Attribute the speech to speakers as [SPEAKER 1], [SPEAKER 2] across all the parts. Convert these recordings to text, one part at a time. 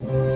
[SPEAKER 1] you.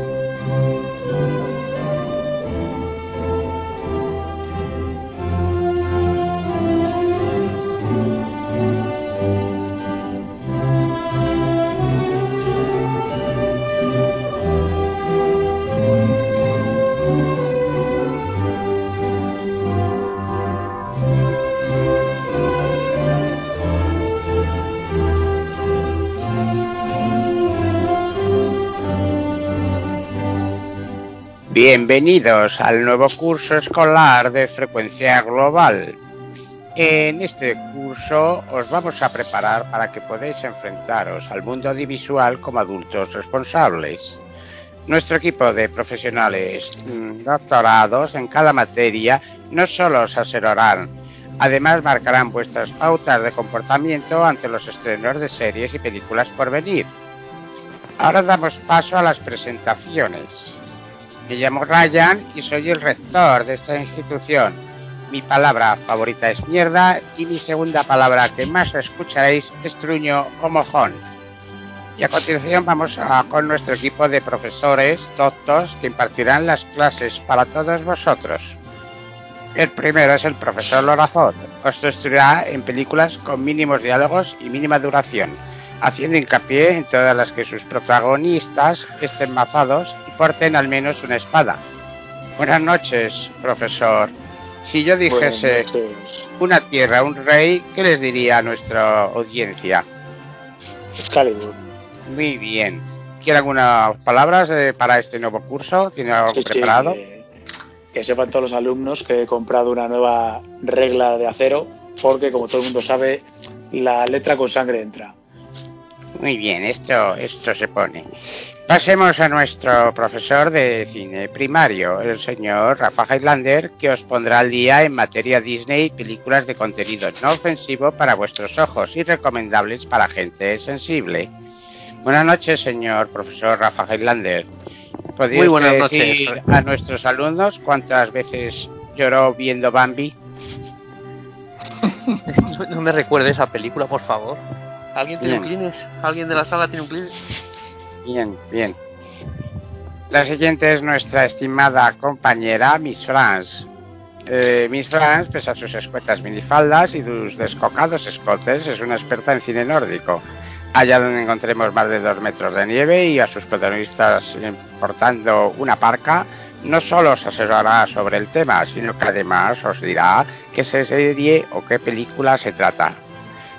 [SPEAKER 1] Bienvenidos al nuevo curso escolar de frecuencia global. En este curso os vamos a preparar para que podáis enfrentaros al mundo audiovisual como adultos responsables. Nuestro equipo de profesionales mm, doctorados en cada materia no solo os asesorarán, además marcarán vuestras pautas de comportamiento ante los estrenos de series y películas por venir. Ahora damos paso a las presentaciones. Me llamo Ryan y soy el rector de esta institución. Mi palabra favorita es mierda y mi segunda palabra que más escucharéis es truño o mojón. Y a continuación vamos a, con nuestro equipo de profesores doctos que impartirán las clases para todos vosotros. El primero es el profesor Lorazón. Os instruirá en películas con mínimos diálogos y mínima duración, haciendo hincapié en todas las que sus protagonistas estén mazados porten al menos una espada. Buenas noches, profesor. Si yo dijese una tierra, un rey, ¿qué les diría a nuestra audiencia?
[SPEAKER 2] Excalibur.
[SPEAKER 1] Muy bien. ¿Quiere algunas palabras eh, para este nuevo curso? ¿Tiene algo preparado?
[SPEAKER 2] que, sepan todos los alumnos que he comprado una nueva regla de acero, porque como todo el mundo sabe, la letra con sangre entra.
[SPEAKER 1] Muy bien, esto, esto se pone. Pasemos a nuestro profesor de cine primario, el señor Rafa Highlander, que os pondrá al día en materia Disney y películas de contenido no ofensivo para vuestros ojos y recomendables para gente sensible. Buenas noches, señor profesor Rafa Highlander.
[SPEAKER 3] Muy buenas decir
[SPEAKER 1] noches. a nuestros alumnos cuántas veces lloró viendo Bambi?
[SPEAKER 3] no me recuerde esa película, por favor. ¿Alguien tiene un Kleenex? ¿Alguien de la sala tiene un Kleenex?
[SPEAKER 1] Bien, bien. La siguiente es nuestra estimada compañera Miss France. Eh, Miss France, pese a sus escuetas minifaldas y sus descocados escotes, es una experta en cine nórdico. Allá donde encontremos más de dos metros de nieve y a sus protagonistas portando una parca, no solo os asesorará sobre el tema, sino que además os dirá qué serie o qué película se trata.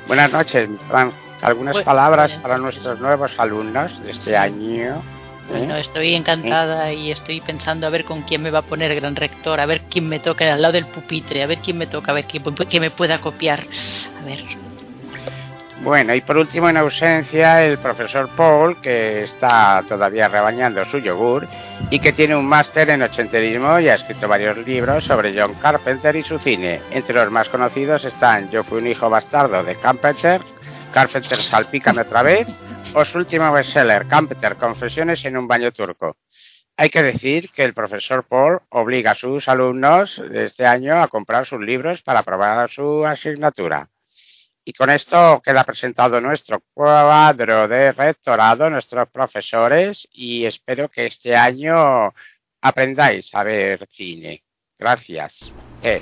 [SPEAKER 1] Buenas noches, Miss France. ¿Algunas palabras para nuestros nuevos alumnos de este año?
[SPEAKER 4] Bueno, estoy encantada y estoy pensando a ver con quién me va a poner gran rector, a ver quién me toca al lado del pupitre, a ver quién me toca, a ver quién, me pueda copiar. A ver.
[SPEAKER 1] Bueno, y por último, en ausencia, el profesor Paul, que está todavía rebañando su yogur y que tiene un máster en ochenterismo y ha escrito varios libros sobre John Carpenter y su cine. Entre los más conocidos están Yo fui un hijo bastardo de Carpenter, Carpenter Salpícame otra vez, o su último bestseller, Carpenter Confesiones en un baño turco. Hay que decir que el profesor Paul obliga a sus alumnos de este año a comprar sus libros para aprobar su asignatura. Y con esto queda presentado nuestro cuadro de rectorado, nuestros profesores, y espero que este año aprendáis a ver cine. Gracias. Eh,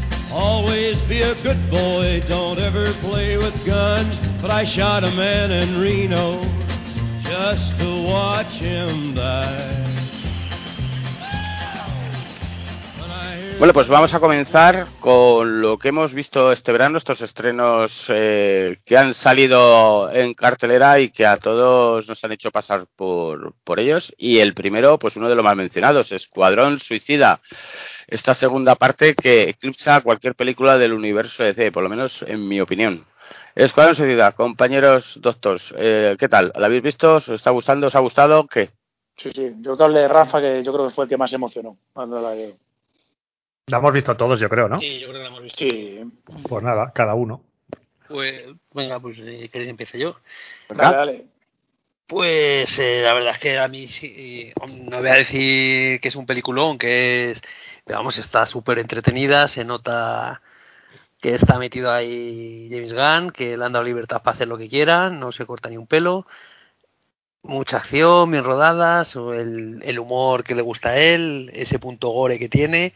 [SPEAKER 5] be a good boy, don't ever play with guns. But I shot a man in Reno just to watch him
[SPEAKER 6] Bueno, pues vamos a comenzar con lo que hemos visto este verano, estos estrenos eh, que han salido en cartelera y que a todos nos han hecho pasar por, por ellos. Y el primero, pues uno de los más mencionados, Escuadrón Suicida. Esta segunda parte que eclipsa cualquier película del universo DC, por lo menos en mi opinión. Escuadrón Suicida, compañeros doctores, eh, ¿qué tal? ¿La habéis visto? ¿Os está gustando? ¿Os ha gustado? ¿Qué?
[SPEAKER 2] Sí, sí. Yo que hablé de Rafa, que yo creo que fue el que más emocionó cuando la veo.
[SPEAKER 7] La hemos visto todos, yo creo, ¿no?
[SPEAKER 3] Sí, yo creo que la hemos visto.
[SPEAKER 2] Sí.
[SPEAKER 7] Pues nada, cada uno.
[SPEAKER 3] Pues, venga, pues, eh, ¿queréis que empiece yo?
[SPEAKER 2] Dale, dale.
[SPEAKER 3] Pues eh, la verdad es que a mí sí, no voy a decir que es un peliculón, que es, pero vamos, está súper entretenida, se nota que está metido ahí James Gunn, que le han dado libertad para hacer lo que quiera, no se corta ni un pelo, mucha acción, bien rodadas, o el, el humor que le gusta a él, ese punto gore que tiene,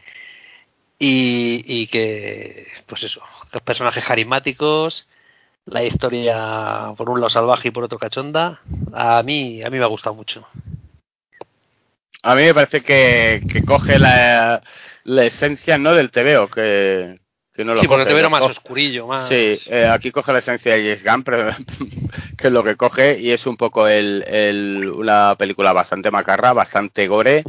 [SPEAKER 3] y, y que, pues eso, personajes carismáticos, la historia por un lado salvaje y por otro cachonda, a mí, a mí me ha gustado mucho.
[SPEAKER 6] A mí me parece que, que coge la, la esencia no del TVO, que, que no lo
[SPEAKER 3] sí, porque
[SPEAKER 6] coge,
[SPEAKER 3] te veo
[SPEAKER 6] lo
[SPEAKER 3] más
[SPEAKER 6] coge-
[SPEAKER 3] oscurillo, más...
[SPEAKER 6] Sí, eh, aquí coge la esencia de James Gunn, pero que es lo que coge y es un poco el, el- una película bastante macarra, bastante gore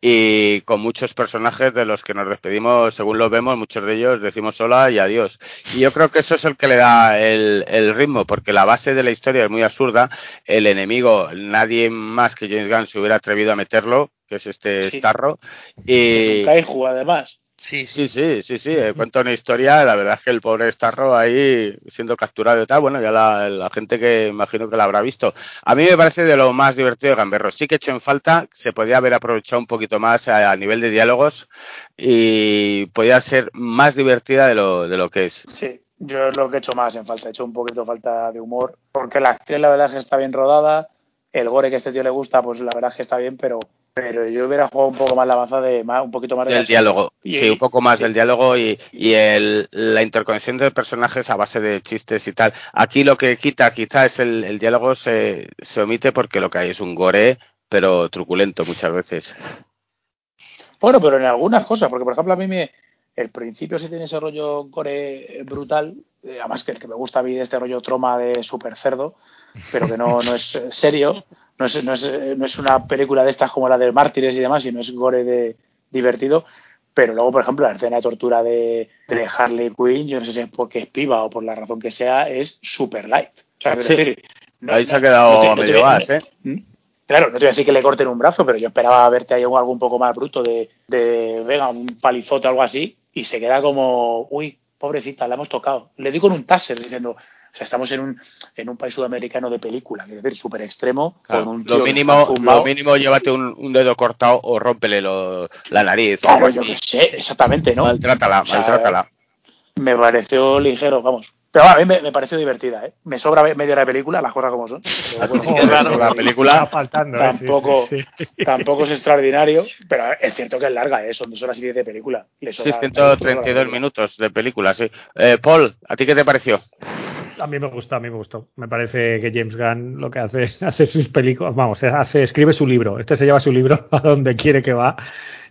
[SPEAKER 6] y con muchos personajes de los que nos despedimos, según los vemos, muchos de ellos decimos hola y adiós. Y yo creo que eso es el que le da el, el ritmo, porque la base de la historia es muy absurda. El enemigo, nadie más que James Gunn se hubiera atrevido a meterlo, que es este
[SPEAKER 2] Sí.
[SPEAKER 6] Starro. Y,
[SPEAKER 2] Kaiju, además.
[SPEAKER 3] Sí, sí.
[SPEAKER 6] Sí, sí, sí, eh, Cuenta una historia. La verdad es que el pobre Starro ahí siendo capturado y tal, bueno, ya la, la gente que imagino que la habrá visto. A mí me parece de lo más divertido de Gamberro. Sí que he hecho en falta, se podía haber aprovechado un poquito más a, a nivel de diálogos y podía ser más divertida de lo, de lo que es.
[SPEAKER 2] Sí, yo es lo que he hecho más en falta. He hecho un poquito falta de humor. Porque la acción, la verdad es que está bien rodada. El gore que a este tío le gusta, pues la verdad es que está bien, pero pero yo hubiera jugado un poco más la baza de más, un poquito más de
[SPEAKER 6] Del
[SPEAKER 2] acción.
[SPEAKER 6] diálogo,
[SPEAKER 2] Y-
[SPEAKER 6] sí, un poco más
[SPEAKER 2] sí.
[SPEAKER 6] del diálogo y, y el, la interconexión de personajes a base de chistes y tal. Aquí lo que quita quizá es el, el diálogo se, se omite porque lo que hay es un gore, pero truculento muchas veces.
[SPEAKER 2] Bueno, pero en algunas cosas, porque por ejemplo a mí me, el principio sí tiene ese rollo gore brutal, eh, además que el que me gusta a mí de este rollo troma de super cerdo, pero que no, no es eh, serio, no es, no, es, eh, no es una película de estas como la de Mártires y demás, sino es gore de divertido. Pero luego, por ejemplo, la escena de tortura de, de Harley Quinn, yo no sé si es porque es piba o por la razón que sea, es super light. O sea, quiero
[SPEAKER 6] Sí.
[SPEAKER 2] decir, no-
[SPEAKER 6] Ahí se ha quedado
[SPEAKER 2] te-
[SPEAKER 6] a medio gas, ¿eh?
[SPEAKER 2] ¿Mm? Claro, no te voy a decir que le corten un brazo, pero yo esperaba verte ahí algo un poco más bruto de, de venga, un palizote o algo así, y se queda como, uy, pobrecita, la hemos tocado. Le di con un taser diciendo, o sea, estamos en un, en un país sudamericano de película, es decir, súper extremo,
[SPEAKER 6] Claro,
[SPEAKER 2] con un tío
[SPEAKER 6] lo mínimo, lo mínimo llévate un, un dedo cortado o rómpele lo- la nariz.
[SPEAKER 2] Claro, yo qué sé, exactamente, ¿no?
[SPEAKER 6] Maltrátala,
[SPEAKER 2] O sea,
[SPEAKER 6] maltrátala.
[SPEAKER 2] Me pareció ligero, vamos. Pero a mí me, me pareció divertida, ¿eh? Me sobra media hora de película, las cosas como son. Bueno,
[SPEAKER 6] sí
[SPEAKER 2] claro,
[SPEAKER 6] la película.
[SPEAKER 7] Faltando, ¿eh?
[SPEAKER 2] Tampoco-
[SPEAKER 7] sí, sí.
[SPEAKER 2] Tampoco es extraordinario, pero es cierto que es larga, ¿eh? Son dos horas y diez de película. Le
[SPEAKER 6] Sí,
[SPEAKER 2] sobra-
[SPEAKER 6] 132 minutos de película, sí. Eh, Paul, ¿a ti qué te pareció?
[SPEAKER 7] A mí me gustó, a mí me gustó. Me parece que James Gunn lo que hace es hace sus películas, vamos, hace, escribe su libro. Este se lleva su libro a donde quiere que va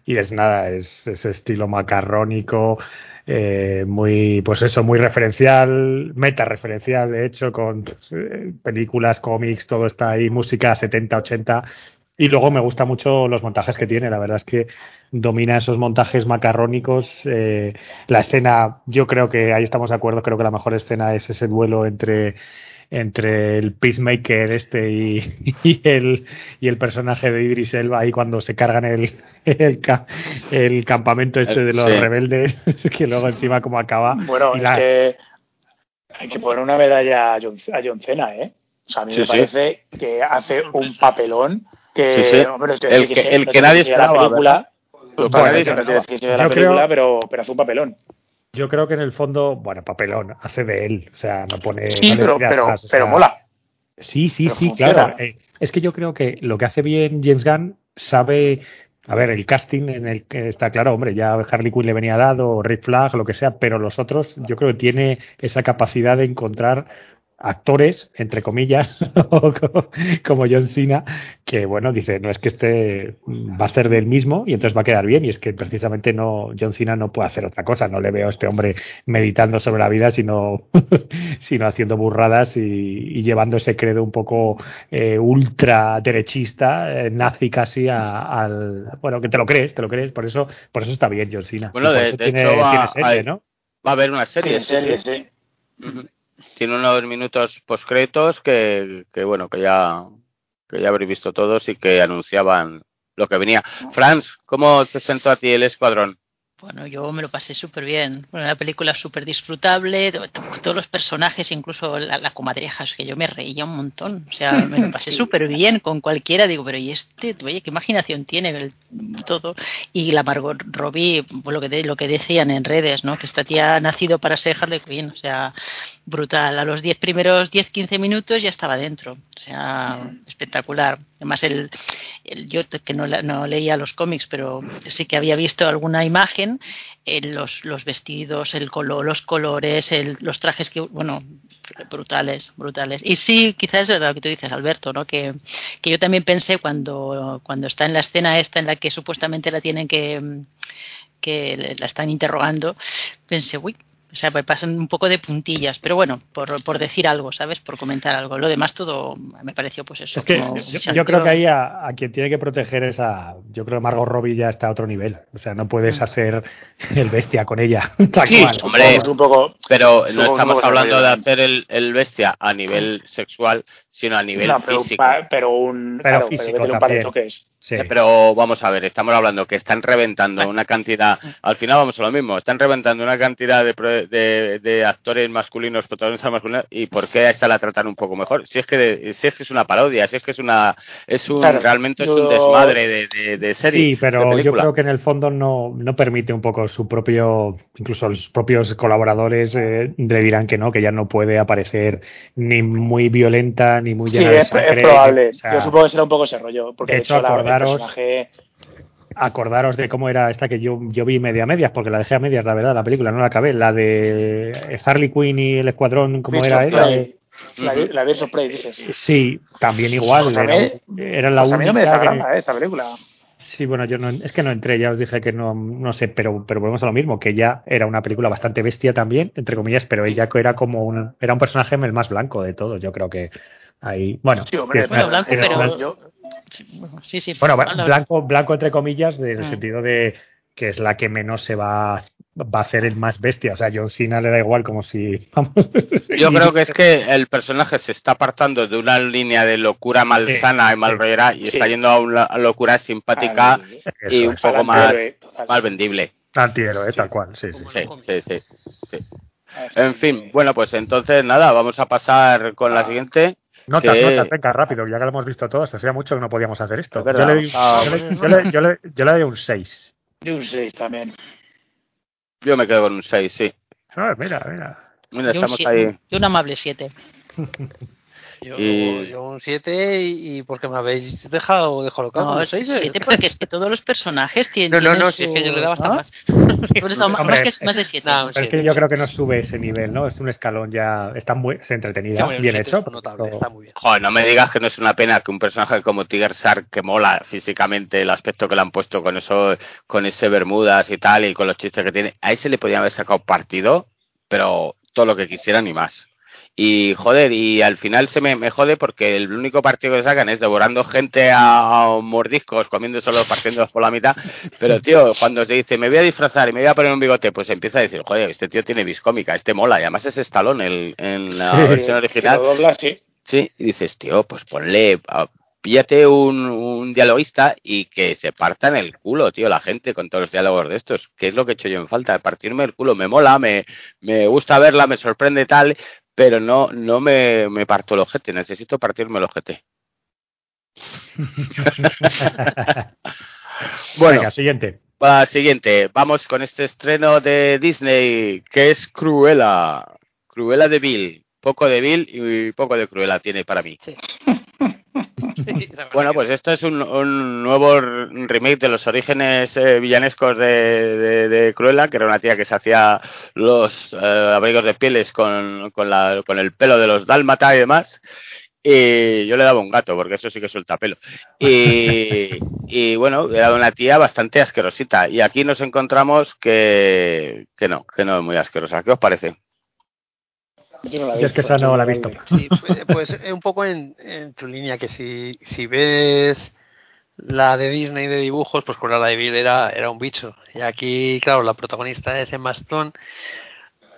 [SPEAKER 7] y es nada, es ese estilo macarrónico, eh, muy, pues eso, muy referencial, meta referencial, de hecho, con pues, eh, películas, cómics, todo está ahí, música 70, 80. Y luego me gusta mucho los montajes que tiene, la verdad es que domina esos montajes macarrónicos. eh, la escena, yo creo que ahí estamos de acuerdo, creo que la mejor escena es ese duelo entre entre el Peacemaker este y, y el y el personaje de Idris Elba ahí cuando se cargan el el, ca- el campamento este de los
[SPEAKER 6] Sí.
[SPEAKER 7] rebeldes que luego encima como acaba
[SPEAKER 2] Bueno,
[SPEAKER 7] y
[SPEAKER 2] es
[SPEAKER 7] la-
[SPEAKER 2] que hay que poner una medalla a John, a John Cena, ¿eh? O sea, a mí
[SPEAKER 6] Sí,
[SPEAKER 2] me
[SPEAKER 6] sí.
[SPEAKER 2] parece que hace un papelón que...
[SPEAKER 6] Sí, sí.
[SPEAKER 2] hombre, no
[SPEAKER 6] El que-
[SPEAKER 2] se-
[SPEAKER 6] el
[SPEAKER 2] no te
[SPEAKER 6] que
[SPEAKER 2] voy a
[SPEAKER 6] nadie esperaba,
[SPEAKER 2] película, Bueno,
[SPEAKER 6] nadie
[SPEAKER 2] no
[SPEAKER 7] Yo creo-
[SPEAKER 2] pero, pero hace un papelón.
[SPEAKER 7] Yo creo que en el fondo bueno papelón hace de él o sea no pone
[SPEAKER 2] Sí,
[SPEAKER 7] no
[SPEAKER 2] pero, pero,
[SPEAKER 7] o
[SPEAKER 2] mola.
[SPEAKER 7] Sí, sí,
[SPEAKER 2] Pero
[SPEAKER 7] sí,
[SPEAKER 2] funciona.
[SPEAKER 7] claro. Eh, es que yo creo que lo que hace bien James Gunn sabe, a ver, el casting en el que está claro, hombre, ya Harley Quinn le venía dado, o Rick Flag, lo que sea, pero los otros, yo creo que tiene esa capacidad de encontrar actores, entre comillas, como John Cena, que bueno, dice, no es que este va a ser del mismo y entonces va a quedar bien, y es que precisamente no, John Cena no puede hacer otra cosa, no le veo a este hombre meditando sobre la vida, sino, sino haciendo burradas y, llevando ese credo un poco eh, ultra derechista, eh, nazi casi al, bueno, que te lo crees, te lo crees, por eso, por eso está bien John Cena.
[SPEAKER 6] Bueno, de,
[SPEAKER 7] tiene,
[SPEAKER 6] hecho va,
[SPEAKER 7] serie, ¿no?
[SPEAKER 6] va a haber una serie.
[SPEAKER 2] serie, sí.
[SPEAKER 6] Tiene unos minutos postcretos que, que bueno, que ya, que ya habréis visto todos y que anunciaban lo que venía. Franz, ¿cómo te sentó a ti el escuadrón?
[SPEAKER 4] Bueno, yo me lo pasé súper bien. Bueno, una película súper disfrutable, todos los personajes, incluso la, la, comadreja, es que yo me reía un montón. O sea, me lo pasé súper bien con cualquiera. Digo, pero ¿y este? Oye, ¿qué imaginación tiene el, todo? Y la Margot Robbie, pues lo que, lo que decían en redes, ¿no? Que esta tía ha nacido para ser Harley Quinn. O sea, brutal. A los 10 primeros 10-15 minutos ya estaba dentro. O sea, espectacular. Además, el, el yo que no, no leía los cómics, pero sí que había visto alguna imagen los, los, vestidos, el color, los colores, el, los trajes que, bueno, brutales, brutales. Y sí, quizás es lo que tú dices, Alberto, ¿no? Que, que yo también pensé cuando, cuando está en la escena esta en la que supuestamente la tienen que que la están interrogando, pensé, uy, o sea, me pasan un poco de puntillas, pero bueno, por, por decir algo, ¿sabes? Por comentar algo. Lo demás todo me pareció pues eso.
[SPEAKER 7] Es que yo, yo, creo que ahí a, a, quien tiene que proteger es a... Yo creo que Margot Robbie ya está a otro nivel. O sea, no puedes hacer el bestia con ella.
[SPEAKER 6] sí, hombre, un poco, pero no estamos hablando de hacer el, el bestia a nivel sexual, sino a nivel
[SPEAKER 2] no, pero,
[SPEAKER 6] físico.
[SPEAKER 2] Pero un,
[SPEAKER 7] pero
[SPEAKER 2] claro,
[SPEAKER 7] físico
[SPEAKER 2] pero un par de toques.
[SPEAKER 7] Sí.
[SPEAKER 6] Pero vamos a ver, estamos hablando que están reventando una cantidad, al final vamos a lo mismo, están reventando una cantidad de, de, de actores masculinos, protagonistas masculinos, y ¿por qué a esta la tratan un poco mejor? Si es que, de, si es, que es una parodia, si es que es una, es un,
[SPEAKER 2] Claro,
[SPEAKER 6] realmente es un desmadre de, de, de serie.
[SPEAKER 7] Sí, pero
[SPEAKER 6] de
[SPEAKER 7] yo creo que en el fondo no, no permite un poco su propio, incluso los propios colaboradores eh, le dirán que no, que ya no puede aparecer ni muy violenta ni muy
[SPEAKER 2] Sí,
[SPEAKER 7] llena de
[SPEAKER 2] es,
[SPEAKER 7] sangre,
[SPEAKER 2] es probable.
[SPEAKER 7] o sea,
[SPEAKER 2] Yo supongo que será un poco ese rollo. Porque
[SPEAKER 7] de
[SPEAKER 2] de
[SPEAKER 7] hecho,
[SPEAKER 2] hecho, la, el
[SPEAKER 7] acordaros-
[SPEAKER 2] personaje.
[SPEAKER 7] acordaros de cómo era esta que yo, yo vi media a medias, porque la dejé a medias, la verdad, la película, no la acabé, la de Harley Quinn y el escuadrón, ¿cómo era?
[SPEAKER 2] of
[SPEAKER 7] Era de-
[SPEAKER 2] La, la of Prey, dices.
[SPEAKER 7] Sí, también igual,
[SPEAKER 2] Pues
[SPEAKER 7] era,
[SPEAKER 2] mí-
[SPEAKER 7] era la
[SPEAKER 2] Pues a mí no me
[SPEAKER 7] única que-
[SPEAKER 2] desagrada eh, esa película.
[SPEAKER 7] Sí, bueno, yo no, es que no entré, ya os dije que no, no sé, pero, pero volvemos a lo mismo, que ella era una película bastante bestia también, entre comillas, pero ella era como un, era un personaje el más blanco de todos, yo creo que ahí, bueno,
[SPEAKER 2] Sí, hombre,
[SPEAKER 7] es
[SPEAKER 4] Bueno, blanco,
[SPEAKER 7] era
[SPEAKER 4] pero.
[SPEAKER 7] una-
[SPEAKER 2] yo-
[SPEAKER 4] Sí, sí,
[SPEAKER 7] bueno, blanco, blanco entre comillas, en el
[SPEAKER 4] Mm.
[SPEAKER 7] sentido de que es la que menos se va, va a hacer el más bestia, o sea, John Cena le da igual como si, vamos,
[SPEAKER 6] Yo creo que es que el personaje se está apartando de una línea de locura malsana
[SPEAKER 7] Sí,
[SPEAKER 6] y malrollera y
[SPEAKER 2] sí.
[SPEAKER 6] está yendo a una locura simpática y un poco más, más vendible.
[SPEAKER 7] antihéroe, tal cual, sí, sí.
[SPEAKER 6] Sí, sí, sí, sí. En fin,
[SPEAKER 2] que-
[SPEAKER 6] bueno, pues entonces nada, vamos a pasar con la
[SPEAKER 2] Ah.
[SPEAKER 6] siguiente.
[SPEAKER 7] Notas,
[SPEAKER 6] que-
[SPEAKER 7] notas, venga, rápido, ya que lo hemos visto todos, hacía mucho que no podíamos hacer esto.
[SPEAKER 6] Es verdad.
[SPEAKER 7] Yo le, di-
[SPEAKER 6] Ah,
[SPEAKER 7] yo le- yo le- yo le- yo le doy un 6.
[SPEAKER 2] De un 6 también.
[SPEAKER 6] Yo me quedo con un 6, sí.
[SPEAKER 7] Ah, mira, mira.
[SPEAKER 6] Mira,
[SPEAKER 4] un
[SPEAKER 6] estamos
[SPEAKER 4] siete-
[SPEAKER 6] ahí.
[SPEAKER 4] yo un amable 7.
[SPEAKER 3] Yo,
[SPEAKER 6] Y-
[SPEAKER 3] yo un 7 y, y porque me habéis dejado descolocado.
[SPEAKER 4] No,
[SPEAKER 3] un 6, eh.
[SPEAKER 4] siete porque es que todos los personajes tienen.
[SPEAKER 3] No, no, no,
[SPEAKER 4] tienen
[SPEAKER 3] si es que yo le daba hasta
[SPEAKER 4] ¿no?
[SPEAKER 3] más.
[SPEAKER 4] Por eso, más,
[SPEAKER 7] Hombre,
[SPEAKER 4] que, más de 7.
[SPEAKER 3] No,
[SPEAKER 7] es que yo creo que no sube ese nivel, ¿no? Es un escalón ya. Está muy es entretenida,
[SPEAKER 3] Bueno,
[SPEAKER 7] bien hecho.
[SPEAKER 3] es notable,
[SPEAKER 7] pero-
[SPEAKER 3] está muy bien.
[SPEAKER 6] Joder, no me digas que no es una pena que un personaje como Tiger Shark que mola físicamente el aspecto que le han puesto con eso, con ese Bermudas y tal y con los chistes que tiene, a ese le podían haber sacado partido, pero todo lo que quisieran y más. Y joder, y al final se me, me jode porque el único partido que sacan es devorando gente a, a mordiscos, comiendo solo partiéndolos por la mitad. Pero tío, cuando se dice me voy a disfrazar y me voy a poner un bigote, pues empieza a decir, joder, este tío tiene viscómica, este mola, y además es Stallone el, en la
[SPEAKER 7] Sí.
[SPEAKER 6] versión original.
[SPEAKER 2] Lo sí.
[SPEAKER 6] Sí, y dices, tío, pues ponle, ah, píllate un, un dialoguista y que se partan el culo, tío, la gente con todos los diálogos de estos, que es lo que he hecho yo en falta, partirme el culo, me mola, me, me gusta verla, me sorprende tal, pero no, no me, me parto el ojete, necesito partirme el ojete. Bueno,
[SPEAKER 7] Venga, siguiente.
[SPEAKER 6] para la siguiente, vamos con este estreno de Disney, que es Cruella, Cruella de Bill, poco de Bill y poco de Cruella tiene para mí.
[SPEAKER 3] Sí,
[SPEAKER 6] Bueno, pues esto es un, un nuevo remake de los orígenes eh, villanescos de, de, de Cruella, que era una tía que se hacía los eh, abrigos de pieles con, con, la, con el pelo de los dálmata y demás. Y yo le daba un gato, porque eso sí que suelta pelo. Y, y bueno, era una tía bastante asquerosita. Y aquí nos encontramos que, que no, que no es muy asquerosa. ¿Qué os parece?
[SPEAKER 2] Yo no la he
[SPEAKER 7] Yo es que esa no la he visto.
[SPEAKER 3] Sí, pues, pues, eh, un poco en, en tu línea que si, si ves la de Disney de dibujos, pues con la de Bill era, era un bicho. Y aquí, claro, la protagonista es Emma Stone.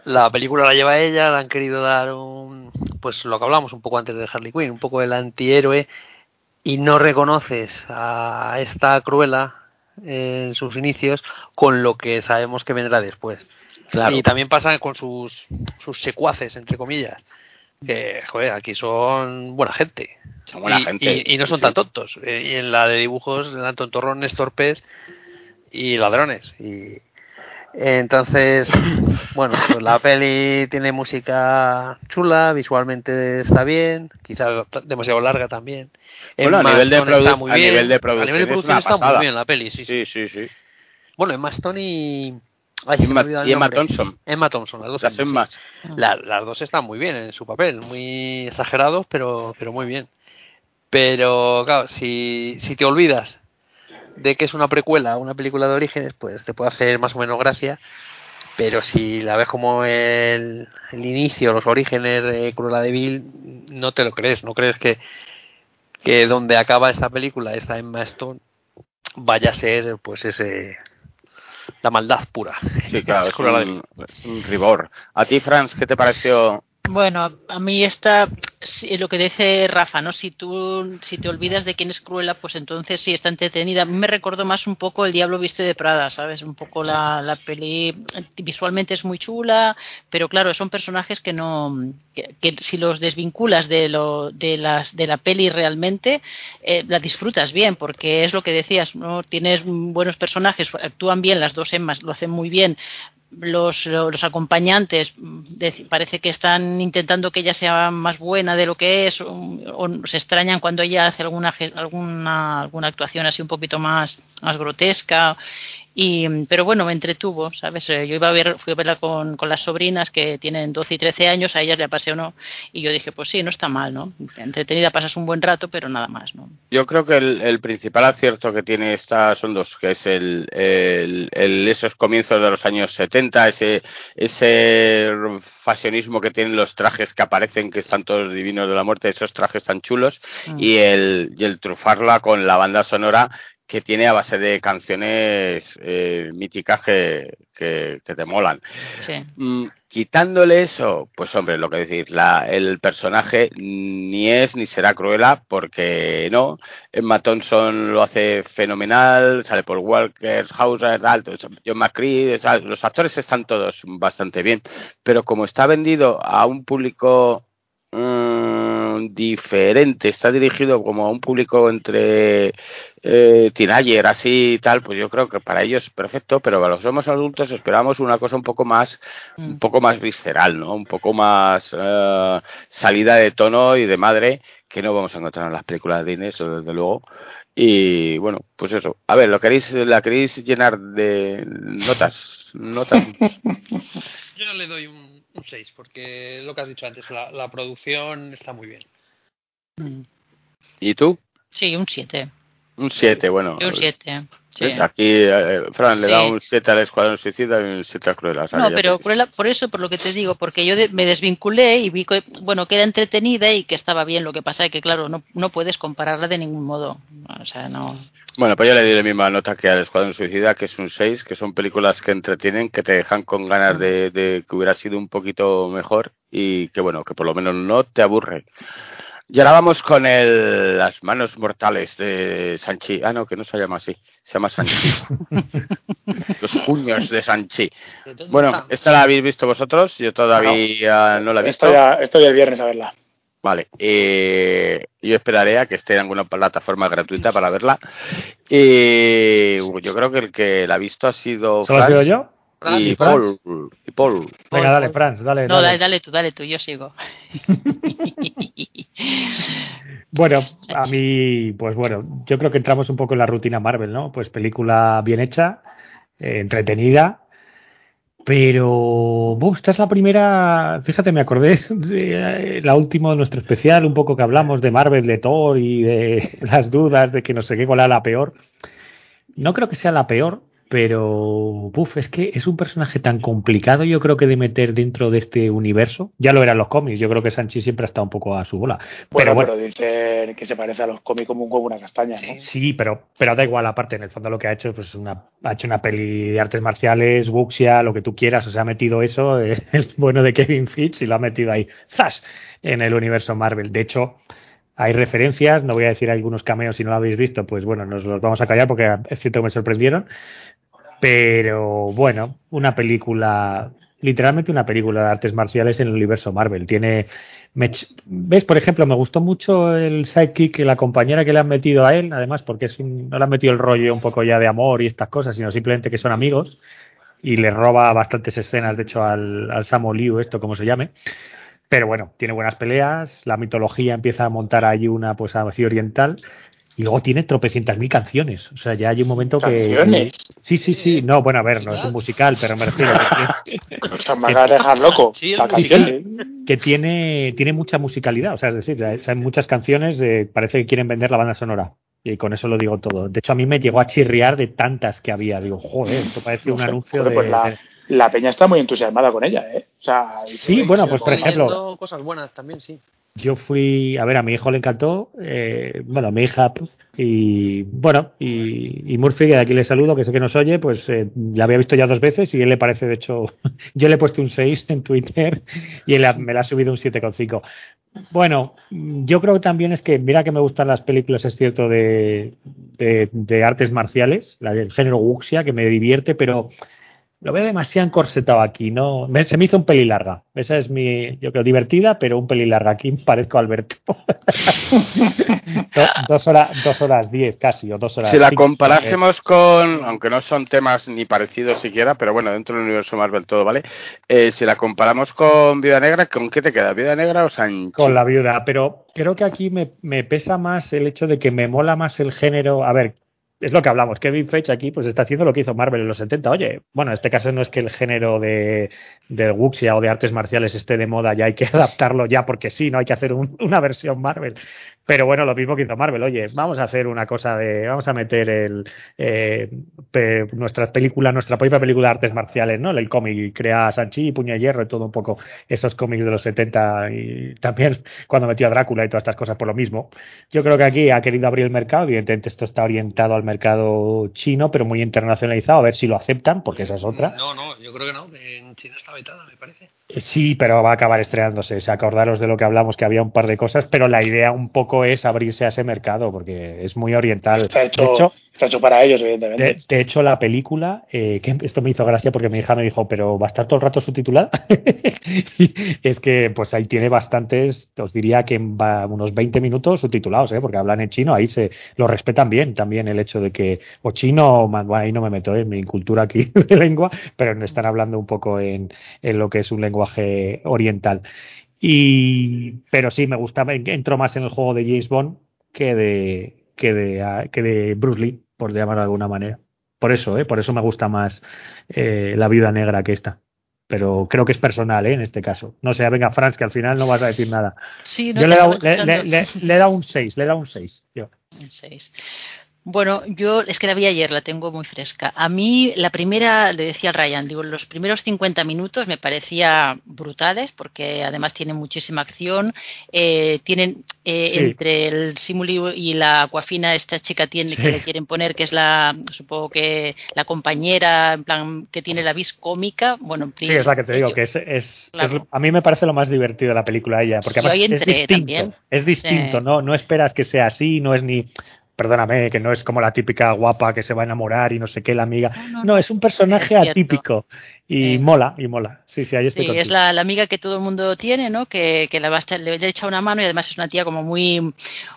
[SPEAKER 3] La película la lleva ella, le han querido dar un, pues lo que hablamos un poco antes de Harley Quinn, un poco el antihéroe y no reconoces a esta Cruella en sus inicios con lo que sabemos que vendrá después.
[SPEAKER 6] Claro.
[SPEAKER 3] Y también pasa con sus, sus secuaces, entre comillas. Que, joder, aquí son buena gente.
[SPEAKER 6] Son buena
[SPEAKER 3] y,
[SPEAKER 6] gente.
[SPEAKER 3] y- y no son
[SPEAKER 6] Sí,
[SPEAKER 3] tan tontos. Eh, Y en la de dibujos eran tontorrones, torpes y ladrones. Y entonces, bueno, pues la peli tiene música chula, visualmente está bien, quizás demasiado larga también.
[SPEAKER 6] Bueno, a nivel de
[SPEAKER 3] está muy
[SPEAKER 6] a
[SPEAKER 3] bien.
[SPEAKER 6] nivel de
[SPEAKER 3] A
[SPEAKER 6] producción
[SPEAKER 3] nivel de producción está muy bien la peli, sí, sí.
[SPEAKER 6] Sí.
[SPEAKER 3] Bueno, Emma Stone y... Ay,
[SPEAKER 6] Emma, y Emma. Thompson.
[SPEAKER 3] Emma Thompson, las dos.
[SPEAKER 6] Las
[SPEAKER 3] sí.
[SPEAKER 6] Emmas.
[SPEAKER 3] La- las dos están muy bien en su papel, muy exagerados, pero, pero muy bien. Pero, claro, si, si te olvidas de que es una precuela, una película de orígenes, pues te puede hacer más o menos gracia. Pero si la ves como el, el inicio, los orígenes de Cruella de Vil, no te lo crees. No crees que, que donde acaba esta película, esta Emma Stone, vaya a ser pues ese la maldad pura.
[SPEAKER 6] Sí, claro, es un, un rigor. ¿A ti, Franz, qué te pareció?
[SPEAKER 4] Bueno, a- mí está lo que dice Rafa, ¿no? Si tú si te olvidas de quién es Cruella, pues entonces sí está entretenida. A mí me recordó más un poco El Diablo viste de Prada, ¿sabes? Un poco la, la peli visualmente es muy chula, pero claro, son personajes que no que, que si los desvinculas de lo de las de la peli realmente eh, la disfrutas bien, porque es lo que decías, ¿no? Tienes buenos personajes, actúan bien las dos Emmas, lo hacen muy bien los, los acompañantes parece que están intentando que ella sea más buena de lo que es o, o se extrañan cuando ella hace alguna alguna alguna actuación así un poquito más más grotesca y pero bueno me entretuvo sabes Eh, yo iba a ver fui a verla con, con las sobrinas que tienen 12 y 13 años a ellas le apasionó y yo dije pues sí no está mal no entretenida pasas un buen rato pero nada más no
[SPEAKER 6] Yo creo que el, el principal acierto que tiene esta son dos, que es el, el, el- esos comienzos de los años 70, ese, ese fashionismo que tienen los trajes que aparecen, que están todos divinos de la muerte, esos trajes tan chulos,
[SPEAKER 4] Mm.
[SPEAKER 6] y el, y el trufarla con la banda sonora que tiene a base de canciones eh, míticas que, que, que te molan.
[SPEAKER 4] sí
[SPEAKER 6] Mm, quitándole eso, pues hombre, lo que decir, la, el personaje ni es ni será Cruella, porque no. Emma Thompson lo hace fenomenal, sale por Walker, Hauser, John McCree, los actores están todos bastante bien, pero como está vendido a un público mm, diferente, está dirigido como a un público entre eh, teenager, así y tal, pues yo creo que para ellos es perfecto, pero para los somos adultos esperamos una cosa un poco más un
[SPEAKER 4] Mm.
[SPEAKER 6] poco más visceral, ¿no? Un poco más eh, salida de tono y de madre que no vamos a encontrar en las películas de eso desde luego. Y bueno, pues eso. A ver, ¿lo queréis, la queréis llenar de notas? Notas.
[SPEAKER 3] Yo le doy un, un 6, porque lo que has dicho antes, la, la producción está muy bien.
[SPEAKER 4] Mm.
[SPEAKER 6] ¿Y tú?
[SPEAKER 4] sí un 7
[SPEAKER 6] Un 7, bueno.
[SPEAKER 4] un 7 sí.
[SPEAKER 6] Aquí eh, Fran le da
[SPEAKER 4] Sí.
[SPEAKER 6] un 7 al Escuadrón Suicida y un 7 a Cruella. sea,
[SPEAKER 4] No, pero Cruella, por eso, por lo que te digo, porque yo de- me desvinculé y vi que, bueno, que era entretenida y que estaba bien. Lo que pasa es que, claro, no, no puedes compararla de ningún modo. O sea, no.
[SPEAKER 6] Bueno, pues yo le di la misma nota que al Escuadrón Suicida, que es un 6, que son películas que entretienen, que te dejan con ganas de, de que hubiera sido un poquito mejor y que, bueno, que por lo menos no te aburre. Y ahora vamos con el, las manos mortales de Sanchi. Ah, no, que no se llama así, se llama Sanchi. Los puños de Sanchi. Bueno, ¿esta la habéis visto vosotros? Yo todavía no, la he visto.
[SPEAKER 2] Estoy, a- estoy el viernes a verla.
[SPEAKER 6] Vale, eh, yo esperaré a que esté en alguna plataforma gratuita para verla. Y yo creo que el que la ha visto ha sido
[SPEAKER 7] ¿Solo ha sido yo?
[SPEAKER 6] Y
[SPEAKER 7] ¿Y?
[SPEAKER 6] Paul. Y Paul.
[SPEAKER 7] Venga,
[SPEAKER 4] Paul,
[SPEAKER 7] dale. Franz, dale.
[SPEAKER 4] No,
[SPEAKER 7] dale.
[SPEAKER 4] dale, dale tú, dale tú, yo sigo.
[SPEAKER 7] Bueno, a mí, pues bueno, yo creo que entramos un poco en la rutina Marvel, ¿no? Pues película bien hecha, eh, entretenida, pero esta es la primera, fíjate, me acordé de eh, la última de nuestro especial, un poco que hablamos de Marvel, de Thor y de las dudas de que no sé qué cuál era la peor. No creo que sea la peor, pero uf, es que es un personaje tan complicado yo creo que de meter dentro de este universo. Ya lo eran los cómics yo creo que Sanchi siempre ha estado un poco a su bola.
[SPEAKER 2] Bueno,
[SPEAKER 7] pero bueno.
[SPEAKER 2] pero dicen que se parece a los cómics como un huevo una castaña, ¿no?
[SPEAKER 7] sí pero pero da igual aparte en el fondo lo que ha hecho pues una ha hecho una peli de artes marciales wuxia lo que tú quieras o sea ha metido eso eh, el bueno de Kevin Fitch y lo ha metido ahí zas en el universo Marvel. De hecho hay referencias, no voy a decir algunos cameos si no lo habéis visto, pues bueno, nos los vamos a callar porque es cierto que me sorprendieron, pero bueno, una película, literalmente una película de artes marciales en el universo Marvel. Tiene, me ¿ves? Por ejemplo, me gustó mucho el sidekick, la compañera que le han metido a él, además, porque es un- no le han metido el rollo un poco ya de amor y estas cosas, sino simplemente que son amigos y le roba bastantes escenas, de hecho, al, al Samo Liu, esto como se llame. Pero bueno, tiene buenas peleas, la mitología empieza a montar ahí una pues así oriental y luego tiene tropecientas mil canciones. O sea, ya hay un momento que...
[SPEAKER 2] ¿Canciones?
[SPEAKER 7] Sí, sí, sí. No, bueno, a ver, no es un musical, pero me refiero que,
[SPEAKER 2] O sea, me acabas de dejar loco.
[SPEAKER 3] Sí,
[SPEAKER 2] La canción,
[SPEAKER 7] que tiene, tiene mucha musicalidad. O sea, es decir, hay muchas canciones, eh, parece que quieren vender la banda sonora. Y con eso lo digo todo. De hecho, a mí me llegó a chirriar de tantas que había. Digo, joder, esto parece
[SPEAKER 2] No
[SPEAKER 7] un
[SPEAKER 2] sé,
[SPEAKER 7] anuncio
[SPEAKER 2] joder,
[SPEAKER 7] de...
[SPEAKER 2] pues la,
[SPEAKER 7] de-
[SPEAKER 2] la peña está muy entusiasmada con ella, ¿eh? O sea,
[SPEAKER 7] Sí, bueno, pues por ejemplo,
[SPEAKER 3] cosas buenas también, sí.
[SPEAKER 7] Yo fui a ver a mi hijo le encantó eh, bueno a mi hija y bueno y, y Murphy que de aquí le saludo que sé que nos oye pues eh, la había visto ya dos veces y él le parece de hecho yo le he puesto un 6 en Twitter y él me la ha subido un 7,5 bueno yo creo también es que mira que me gustan las películas es cierto de, de, de artes marciales la del género wuxia que me divierte pero lo veo demasiado encorsetado aquí, ¿no? Me- se me hizo un peli larga. Esa es mi, yo creo, divertida, pero un peli larga. Aquí parezco Alberto. Do- dos, horas, dos horas diez casi, o dos horas.
[SPEAKER 6] Si la
[SPEAKER 7] cinco.
[SPEAKER 6] comparásemos con, aunque no son temas ni parecidos siquiera, pero bueno, dentro del universo Marvel todo, ¿vale? Eh, si la comparamos con Viuda Negra, ¿con qué te queda? ¿Viuda Negra o Sanchi?
[SPEAKER 7] con la viuda, pero creo que aquí me, me pesa más el hecho de que me mola más el género. A ver, es lo que hablamos. Kevin Feige aquí pues está haciendo lo que hizo Marvel en los 70. Oye, bueno, en este caso no es que el género de, wuxia o de artes marciales esté de moda, ya hay que adaptarlo ya porque sí, no hay que hacer un- una versión Marvel. Pero bueno, lo mismo que hizo Marvel. Oye, vamos a hacer una cosa de. Vamos a meter el eh, pe- nuestras películas, nuestra propia película de artes marciales, ¿no? El cómic, crea Sanchi y Puño de Hierro y todo un poco esos cómics de los 70 y también cuando metió a Drácula y todas estas cosas por lo mismo. Yo creo que aquí ha querido abrir el mercado. Evidentemente, esto está orientado al mercado chino, pero muy internacionalizado. A ver si lo aceptan, porque esa es otra.
[SPEAKER 3] No, no, yo creo que no. En China está vetada, me parece.
[SPEAKER 7] Eh, Sí, pero va a acabar estrenándose. O sea, acordaros de lo que hablamos, que había un par de cosas, pero la idea un poco es abrirse a ese mercado, porque es muy oriental.
[SPEAKER 2] Está
[SPEAKER 7] De
[SPEAKER 2] hecho, está hecho para ellos, evidentemente.
[SPEAKER 7] de, hecho, la película, eh, que esto me hizo gracia porque mi hija me dijo, pero ¿va a estar todo el rato subtitulada? Es que, pues ahí tiene bastantes, os diría que va unos 20 minutos subtitulados, ¿eh? porque hablan en chino, ahí se lo respetan bien también el hecho de que, o chino, man- bueno, ahí no me meto en mi cultura aquí de lengua, pero están hablando un poco en, en lo que es un lenguaje oriental. Y, pero sí, me gustaba, entro más en el juego de James Bond que de, que de, ah, que de Bruce Lee, por llamarlo de alguna manera. Por eso, ¿eh? por eso me gusta más eh, la viuda negra que esta. Pero creo que es personal, ¿eh? en este caso. No sé, venga, Franz, que al final no vas a decir nada.
[SPEAKER 4] Sí, no
[SPEAKER 7] Yo le he dado, un 6, le he dado un 6. Yo.
[SPEAKER 4] Un seis. Bueno, yo es que la vi ayer, la tengo muy fresca. A mí la primera, le decía Ryan, digo, los primeros 50 minutos me parecía brutales porque además tienen muchísima acción, eh, tienen eh,
[SPEAKER 7] Sí.
[SPEAKER 4] entre el Simuli y la Aquafina esta chica tiene
[SPEAKER 7] Sí.
[SPEAKER 4] que le quieren poner que es la, supongo que la compañera, en plan que tiene la vis cómica, bueno, en
[SPEAKER 7] Sí, es la que te digo,
[SPEAKER 4] yo-
[SPEAKER 7] que es, es,
[SPEAKER 4] Claro.
[SPEAKER 7] es- a mí me parece lo más divertido de la película ella, porque
[SPEAKER 4] Sí,
[SPEAKER 7] además es distinto,
[SPEAKER 4] también.
[SPEAKER 7] es distinto, no, no esperas que sea así, no es ni, perdóname, que no es como la típica guapa que se va a enamorar y no sé qué, la amiga,
[SPEAKER 4] No, no,
[SPEAKER 7] no,
[SPEAKER 4] no,
[SPEAKER 7] es un personaje
[SPEAKER 4] es
[SPEAKER 7] atípico Y
[SPEAKER 4] Eh.
[SPEAKER 7] mola, y mola. Sí, sí, ahí estoy
[SPEAKER 4] Sí, es la, la amiga que todo el mundo tiene, ¿no? Que, que la le, le echa una mano y además es una tía como muy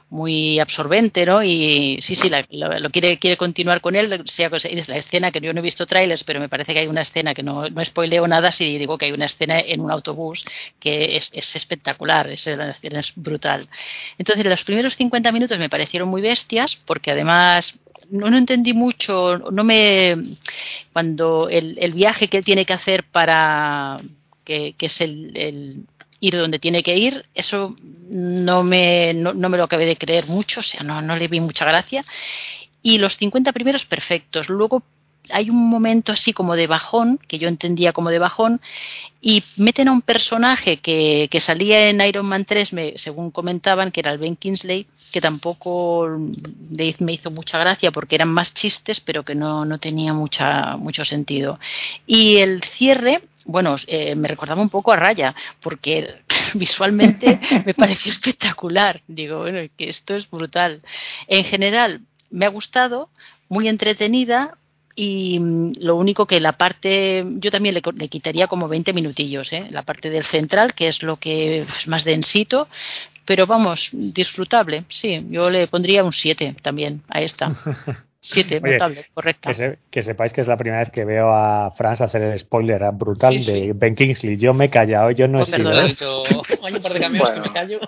[SPEAKER 4] muy absorbente, ¿no? Y sí, sí, la- lo, lo quiere quiere continuar con él. Sea, es la escena que yo no he visto trailers, pero me parece que hay una escena que no, no spoileo nada si digo que hay una escena en un autobús que es, es espectacular, es, la escena es brutal. Entonces, los primeros 50 minutos me parecieron muy bestias porque además no, no entendí mucho, no me cuando el, el viaje que él tiene que hacer para que, que es el, ir donde tiene que ir, eso no me, no, no me lo acabé de creer mucho, o sea, no, no le vi mucha gracia. Y los 50 primeros perfectos. Luego hay un momento así como de bajón, que yo entendía como de bajón, y meten a un personaje que, que salía en Iron Man 3, me, según comentaban, que era el Ben Kingsley, que tampoco le- me hizo mucha gracia porque eran más chistes, pero que no, no tenía mucha, mucho sentido. Y el cierre, bueno, eh, me recordaba un poco a Raya, porque visualmente me pareció espectacular. Digo, bueno, que esto es brutal. En general, me ha gustado, muy entretenida. Y mm, lo único que la parte, yo también le, co- le quitaría como 20 minutillos, ¿eh? la parte del central, que es lo que es más densito, pero vamos, disfrutable, sí, yo le pondría un 7 también a esta. 7,
[SPEAKER 7] Oye,
[SPEAKER 4] notable, correcta.
[SPEAKER 7] Que, se- que sepáis que es la primera vez que veo a Franz hacer el spoiler brutal
[SPEAKER 3] Sí, sí.
[SPEAKER 7] de Ben Kingsley. Yo me he callado, yo no he
[SPEAKER 4] Oh,
[SPEAKER 7] sido.
[SPEAKER 4] perdona.
[SPEAKER 7] ¿eh?
[SPEAKER 3] Par de camiones
[SPEAKER 2] Bueno.
[SPEAKER 3] que me callo.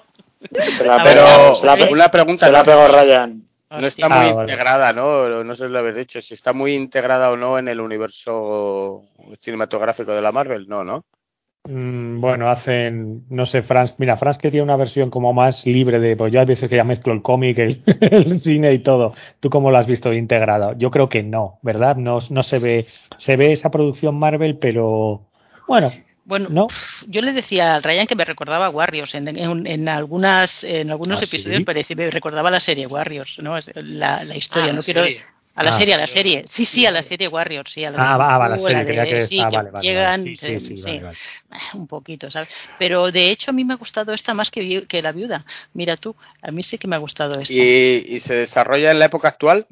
[SPEAKER 2] Se la pegó,
[SPEAKER 6] Pero
[SPEAKER 2] se la, pe-
[SPEAKER 6] una pregunta,
[SPEAKER 2] se la
[SPEAKER 6] ¿no?
[SPEAKER 2] pegó Ryan.
[SPEAKER 6] No
[SPEAKER 4] Hostia.
[SPEAKER 6] está muy
[SPEAKER 7] Ah, vale.
[SPEAKER 6] integrada, ¿no? No sé si lo habéis dicho. Si está muy integrada o no en el universo cinematográfico de la Marvel, no, ¿no?
[SPEAKER 7] Mm, Bueno, hacen, no sé, Franz, mira, Franz que tiene una versión como más libre de, pues yo a veces que ya mezclo el cómic, el, el cine y todo. ¿Tú cómo lo has visto integrado? Yo creo que no, ¿verdad? No, no se ve, se ve esa producción Marvel, pero bueno,
[SPEAKER 4] Bueno,
[SPEAKER 7] no.
[SPEAKER 4] yo le decía al Ryan que me recordaba a Warriors en, en, en algunas en algunos
[SPEAKER 7] ¿Ah,
[SPEAKER 4] episodios
[SPEAKER 7] sí?
[SPEAKER 4] parecía me recordaba la serie Warriors no la, la historia
[SPEAKER 3] Ah,
[SPEAKER 4] no
[SPEAKER 3] la
[SPEAKER 4] quiero
[SPEAKER 3] serie.
[SPEAKER 4] a la
[SPEAKER 7] Ah.
[SPEAKER 4] serie a la serie sí sí a la serie Warriors sí a la
[SPEAKER 7] Ah, va, va, la serie,
[SPEAKER 4] de-
[SPEAKER 7] creía que,
[SPEAKER 4] sí,
[SPEAKER 7] ah,
[SPEAKER 4] que
[SPEAKER 7] vale, vale,
[SPEAKER 4] llegan
[SPEAKER 7] vale. Sí, sí, sí,
[SPEAKER 4] sí,
[SPEAKER 7] vale, vale.
[SPEAKER 4] un poquito sabes pero de hecho a mí me ha gustado esta más que, vi- que la viuda mira tú a mí sí que me ha gustado esta
[SPEAKER 6] Y, y se desarrolla en la época actual.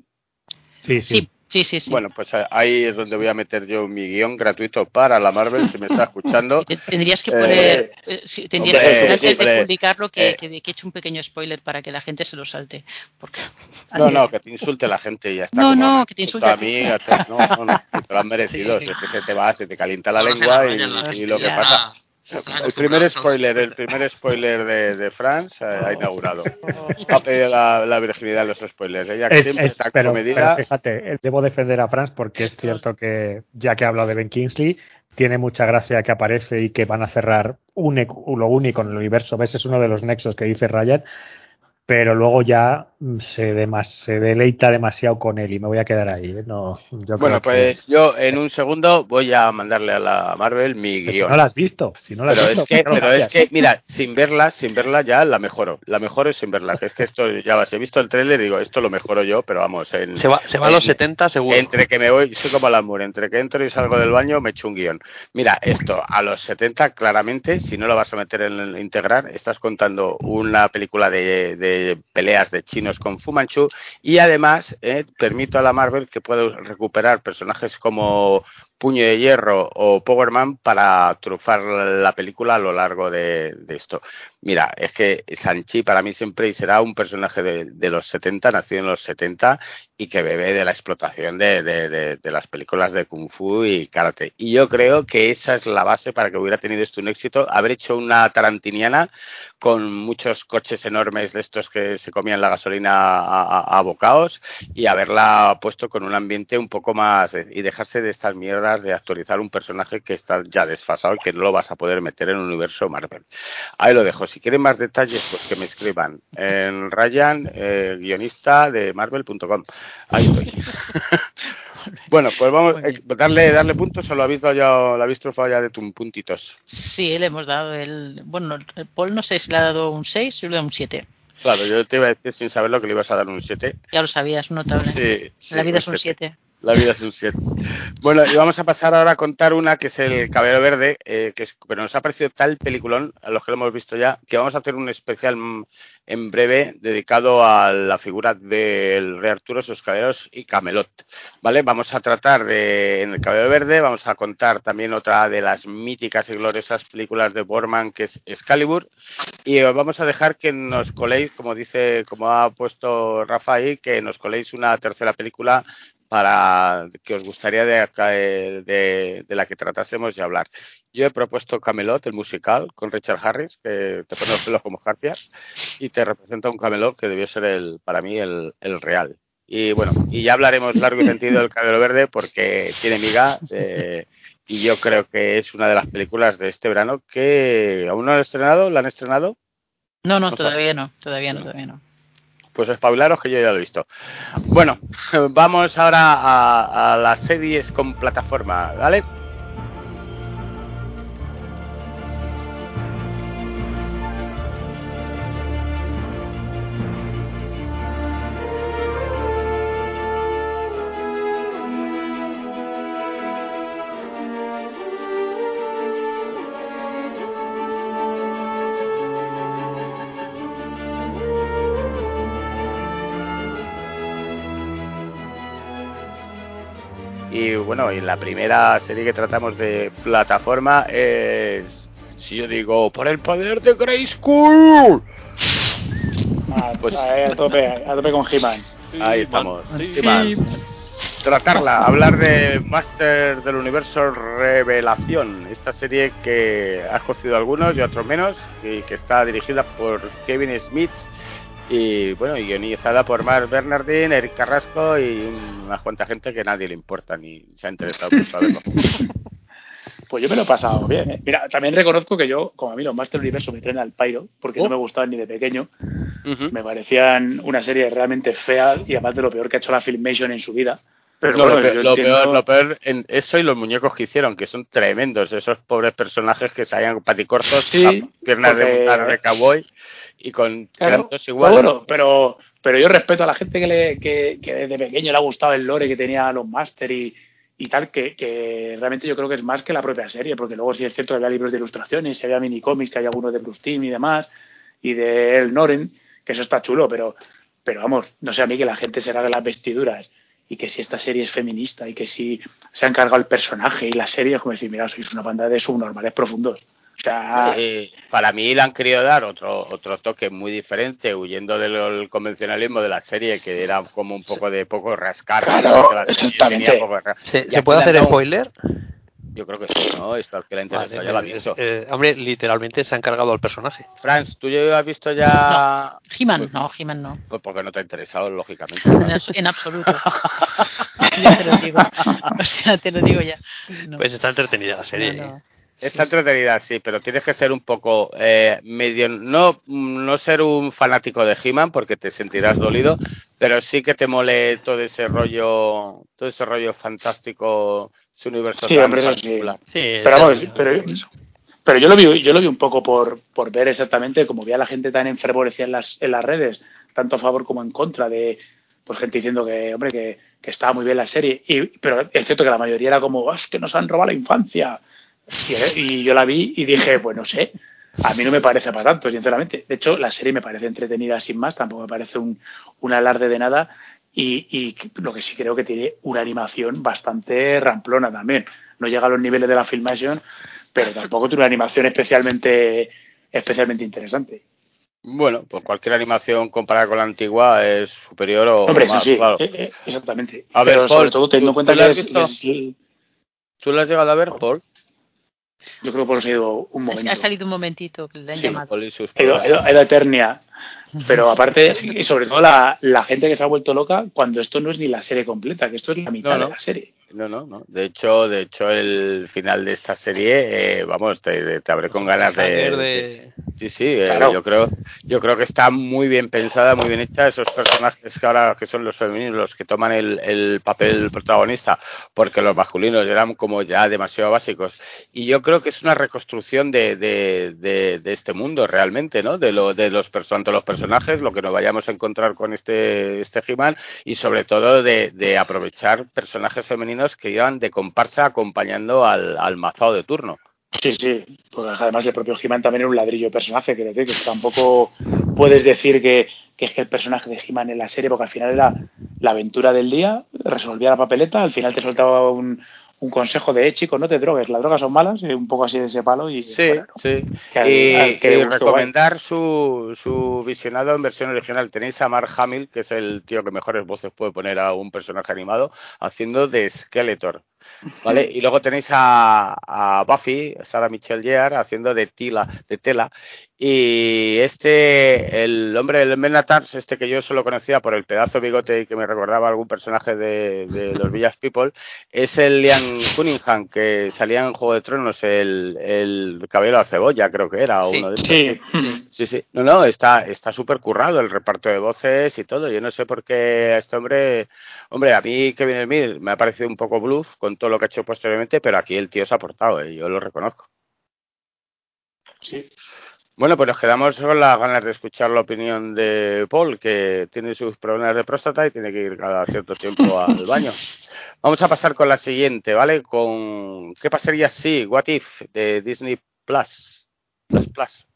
[SPEAKER 7] Sí, sí.
[SPEAKER 4] Sí sí sí
[SPEAKER 6] Bueno, pues ahí es donde voy a meter yo mi guion gratuito para la Marvel, si me está escuchando.
[SPEAKER 4] Te- Tendrías que
[SPEAKER 6] Eh,
[SPEAKER 4] poner, eh, sí, tendrías
[SPEAKER 6] hombre,
[SPEAKER 4] que antes
[SPEAKER 6] hombre,
[SPEAKER 4] de publicarlo que,
[SPEAKER 6] eh.
[SPEAKER 4] que, que eche un pequeño spoiler para que la gente se lo salte. Porque
[SPEAKER 6] No, no, que te insulte la gente y ya está.
[SPEAKER 4] No, no, que te insulte
[SPEAKER 6] a mí, no, no, no, que te lo han merecido,
[SPEAKER 3] Sí.
[SPEAKER 6] si es que se te va, se te calienta la lengua
[SPEAKER 3] la
[SPEAKER 6] y, lo que pasa. El primer spoiler, el primer spoiler de, de France eh, ha inaugurado. Ha pedido la, la virginidad de los spoilers. Ella
[SPEAKER 7] Es-
[SPEAKER 6] siempre
[SPEAKER 7] es-
[SPEAKER 6] está
[SPEAKER 7] pero,
[SPEAKER 6] comedida.
[SPEAKER 7] pero fíjate, eh, debo defender a Franz porque es cierto que, ya que he hablado de Ben Kingsley, tiene mucha gracia que aparece y que van a cerrar un, ecu- lo único en el universo. ¿Ves? Es uno de los nexos que dice Ryan, pero luego ya mm, se, demas- se deleita demasiado con él y me voy a quedar ahí. ¿eh? No, yo
[SPEAKER 6] Bueno,
[SPEAKER 7] creo que-
[SPEAKER 6] pues yo en un segundo voy a mandarle a la Marvel mi
[SPEAKER 7] que si
[SPEAKER 6] guion.
[SPEAKER 7] no la has visto, si no la has
[SPEAKER 6] Pero
[SPEAKER 7] visto,
[SPEAKER 6] es que,
[SPEAKER 7] ¿por qué no
[SPEAKER 6] pero es que, mira, sin verla, sin verla ya la mejoro. La mejoro sin verla. Es que esto ya vas, he visto el tráiler y digo, esto lo mejoro yo, pero vamos, en,
[SPEAKER 3] Se va, se va a los
[SPEAKER 6] en-
[SPEAKER 3] 70 seguro.
[SPEAKER 6] Entre que me voy, soy como Alan Moore, entre que entro y salgo del baño me echo un guion. Mira, esto a los 70 claramente, si no lo vas a meter en el integrar, estás contando una película de, de peleas de chinos con Fu Manchu y además eh, permito a la Marvel que pueda recuperar personajes como Puño de Hierro o Power Man para trufar la película a lo largo de, esto. Mira, es que Sanchi para mí siempre será un personaje de, los 70, nacido en los 70 y que bebe de la explotación de, las películas de Kung Fu y Karate. Y yo creo que esa es la base para que hubiera tenido esto un éxito, haber hecho una tarantiniana con muchos coches enormes de estos que se comían la gasolina a, a, a bocaos y haberla puesto con un ambiente un poco más y dejarse de estas mierdas de actualizar un personaje que está ya desfasado y que no lo vas a poder meter en un universo Marvel. Ahí lo dejo. Si quieren más detalles, pues que me escriban en Ryan, eh, guionista de Marvel.com. Ahí estoy. bueno, pues vamos a darle, darle puntos o lo habéis dado ya, lo habéis trufado ya de tus puntitos.
[SPEAKER 4] Sí, le hemos dado el. Bueno, el Paul no sé si le ha dado un 6 o le ha dado un 7.
[SPEAKER 6] Claro, yo te iba a decir sin saberlo que le ibas a dar un 7.
[SPEAKER 4] Ya lo sabías, notable.
[SPEAKER 6] Sí, sí,
[SPEAKER 4] la vida es
[SPEAKER 6] un
[SPEAKER 4] un
[SPEAKER 6] siete.
[SPEAKER 4] 7.
[SPEAKER 6] La vida es un 7. Bueno, y vamos a pasar ahora a contar una que es el Caballero Verde, eh, que pero nos ha parecido tal peliculón, a los que lo hemos visto ya, que vamos a hacer un especial mm, en breve dedicado a la figura del Rey Arturo, sus caballeros y Camelot. ¿Vale? Vamos a tratar de, en el Caballero Verde, vamos a contar también otra de las míticas y gloriosas películas de Borman, que es Excalibur, y os vamos a dejar que nos coléis, como dice, como ha puesto Rafa ahí, que nos coléis una tercera película para que os gustaría de, de, de, la que tratásemos de hablar. Yo he propuesto Camelot, el musical, con Richard Harris, que te pone los pelos como jarpias, y te representa un Camelot que debió ser el, para mí el, el real. Y bueno, y ya hablaremos largo y sentido del Cabello Verde porque tiene miga eh, y yo creo que es una de las películas de este verano que aún no han estrenado, ¿la han estrenado?
[SPEAKER 4] No, no, todavía no, todavía no, todavía no.
[SPEAKER 6] Pues espabilaros que yo ya lo he visto. Bueno, vamos ahora a, a las series con plataforma, ¿vale? Bueno, y la primera serie que tratamos de plataforma es. Si yo digo, por el poder de Grey School.
[SPEAKER 2] Ah, pues, a, tope, a tope con He-Man.
[SPEAKER 6] Ahí estamos. He-Man. Tratarla, hablar de Master del Universo Revelación, esta serie que ha conocido algunos y otros menos, y que está dirigida por Kevin Smith y bueno, y guionizada por Mark Bernardín, Eric Carrasco y una cuanta gente que nadie le importa ni se ha interesado por saberlo.
[SPEAKER 2] Pues yo me lo he pasado bien. ¿eh? Mira, también reconozco que yo, como a mí los Master Universo me traen al pairo, porque no me gustaban ni de pequeño. Me parecían una serie realmente fea y además de lo peor que ha hecho la Filmation en su vida. Pero
[SPEAKER 6] No,
[SPEAKER 2] bueno,
[SPEAKER 6] lo, peor, lo,
[SPEAKER 2] entiendo-
[SPEAKER 6] peor, lo peor en eso y los muñecos que hicieron, que son tremendos, esos pobres personajes que salían paticortos,
[SPEAKER 2] Sí,
[SPEAKER 6] piernas de montar de cowboy y con
[SPEAKER 2] Claro,
[SPEAKER 6] cantos iguales.
[SPEAKER 2] bueno, pero, pero yo respeto a la gente que, le, que, que desde pequeño le ha gustado el lore que tenía los Master y, y tal, que, que realmente yo creo que es más que la propia serie, porque luego sí es cierto que había libros de ilustraciones, había minicómics, que hay algunos de Bruce Timm y demás, y de El Noren, que eso está chulo, pero, pero vamos, no sé a mí que la gente se de las vestiduras y que si esta serie es feminista y que si se ha encargado el personaje y la serie, es como decir, mira, sois una banda de subnormales profundos. O sea,
[SPEAKER 6] Eh, para mí le han querido dar otro otro toque muy diferente, huyendo del convencionalismo de la serie, que era como un poco de poco rascar.
[SPEAKER 2] Claro, exactamente.
[SPEAKER 6] poco
[SPEAKER 3] ¿Se, ¿se puede hacer spoiler?
[SPEAKER 6] Yo creo que sí, ¿no? Esto al que le interesa
[SPEAKER 3] Vale,
[SPEAKER 6] ya lo ha
[SPEAKER 3] eh,
[SPEAKER 6] visto.
[SPEAKER 3] eh, hombre, literalmente se ha encargado al personaje.
[SPEAKER 6] Franz, ¿tú ya has visto ya...?
[SPEAKER 4] He-Man, no, He-Man no.
[SPEAKER 6] Pues porque no te ha interesado, lógicamente.
[SPEAKER 4] En, abs- en absoluto. ya te lo digo. O sea, te lo digo ya. No.
[SPEAKER 3] Pues está entretenida la serie.
[SPEAKER 4] No, no.
[SPEAKER 6] Está entretenida, sí, pero tienes que ser un poco eh, medio, no, no ser un fanático de He-Man porque te sentirás dolido, pero sí que te mole todo ese rollo, todo ese rollo fantástico, ese universo
[SPEAKER 2] Sí,
[SPEAKER 6] tan
[SPEAKER 2] hombre, eso sí.
[SPEAKER 3] Sí,
[SPEAKER 2] Pero vamos, pero, pero yo lo vi, yo lo vi un poco por, por ver exactamente, como vi a la gente tan enfervorecida en las, en las redes, tanto a favor como en contra de pues gente diciendo que, hombre, que, que estaba muy bien la serie. Y, pero es cierto que la mayoría era como, "Ah, es que nos han robado la infancia. Y, y yo la vi y dije, pues no sé, a mí no me parece para tanto, sinceramente. De hecho, la serie me parece entretenida sin más, tampoco me parece un, un alarde de nada. Y, y lo que sí creo que tiene una animación bastante ramplona también. No llega a los niveles de la Filmation, pero tampoco tiene una animación especialmente especialmente interesante.
[SPEAKER 6] Bueno, pues cualquier animación comparada con la antigua es superior o
[SPEAKER 2] Hombre,
[SPEAKER 6] más,
[SPEAKER 2] sí,
[SPEAKER 6] claro.
[SPEAKER 2] eh, eh, exactamente.
[SPEAKER 6] A ver,
[SPEAKER 2] pero
[SPEAKER 6] Paul,
[SPEAKER 2] sobre todo teniendo en
[SPEAKER 6] ¿tú-
[SPEAKER 2] cuenta
[SPEAKER 6] tú la
[SPEAKER 2] que es- es-
[SPEAKER 6] ¿Tú lo has llegado a ver, Paul?
[SPEAKER 2] Yo creo que por eso he ido un momento.
[SPEAKER 4] Ha salido un momentito que le han
[SPEAKER 2] Sí,
[SPEAKER 4] llamado.
[SPEAKER 6] Paul y sus
[SPEAKER 2] He ido, he ido- he ido a Eternia. Pero aparte, y sobre todo la, la gente que se ha vuelto loca cuando esto no es ni la serie completa, que esto es la mitad
[SPEAKER 6] No, no.
[SPEAKER 2] de la serie.
[SPEAKER 6] No, no, no. De hecho, de hecho, el final de esta serie, eh, vamos, te, te abre con ganas de,
[SPEAKER 3] Hacer
[SPEAKER 6] de-
[SPEAKER 3] de-
[SPEAKER 6] Sí, sí, eh, yo creo, yo creo que está muy bien pensada, muy bien hecha. Esos personajes que ahora que son los femeninos los que toman el, el papel protagonista, porque los masculinos eran como ya demasiado básicos. Y yo creo que es una reconstrucción de, de, de, de este mundo realmente, ¿no? De lo de los tanto los personajes, lo que nos vayamos a encontrar con este este He-Man y sobre todo de, de aprovechar personajes femeninos que iban de comparsa acompañando al, al mazado de turno.
[SPEAKER 2] Sí, sí, porque además el propio He-Man también era un ladrillo de personaje, quiero decir que tampoco puedes decir que, que es que el personaje de He-Man en la serie, porque al final era la aventura del día, resolvía la papeleta, al final te soltaba un, un consejo de, eh, chicos, no te drogues, las drogas son malas, un poco así de ese palo y
[SPEAKER 6] Sí, sí.
[SPEAKER 2] Que al-
[SPEAKER 6] y
[SPEAKER 2] al que
[SPEAKER 6] y recomendar su, su visionado en versión original. Tenéis a Mark Hamill, que es el tío que mejores voces puede poner a un personaje animado, haciendo de Skeletor. ¿Vale? Y luego tenéis a, a Buffy, Sarah Michelle Gellar, haciendo de Tila, de Tela. Y este, el hombre del Menatars, este que yo solo conocía por el pedazo de bigote y que me recordaba a algún personaje de, de los Village People, es el Liam Cunningham, que salía en Juego de Tronos, el, el cabello de cebolla, creo que era,
[SPEAKER 3] Sí.
[SPEAKER 6] uno de estos.
[SPEAKER 2] Sí,
[SPEAKER 6] Sí, sí. No, no, está está súper currado el reparto de voces y todo. Yo no sé por qué a este hombre, hombre, a mí Kevin Emil me ha parecido un poco bluff con todo lo que ha hecho posteriormente, pero aquí el tío se ha portado, ¿eh? yo lo reconozco.
[SPEAKER 2] sí.
[SPEAKER 6] Bueno, pues nos quedamos con las ganas de escuchar la opinión de Paul, que tiene sus problemas de próstata y tiene que ir cada cierto tiempo al baño. Vamos a pasar con la siguiente, ¿vale? Con ¿Qué pasaría si? What if de Disney Plus. Plus Plus.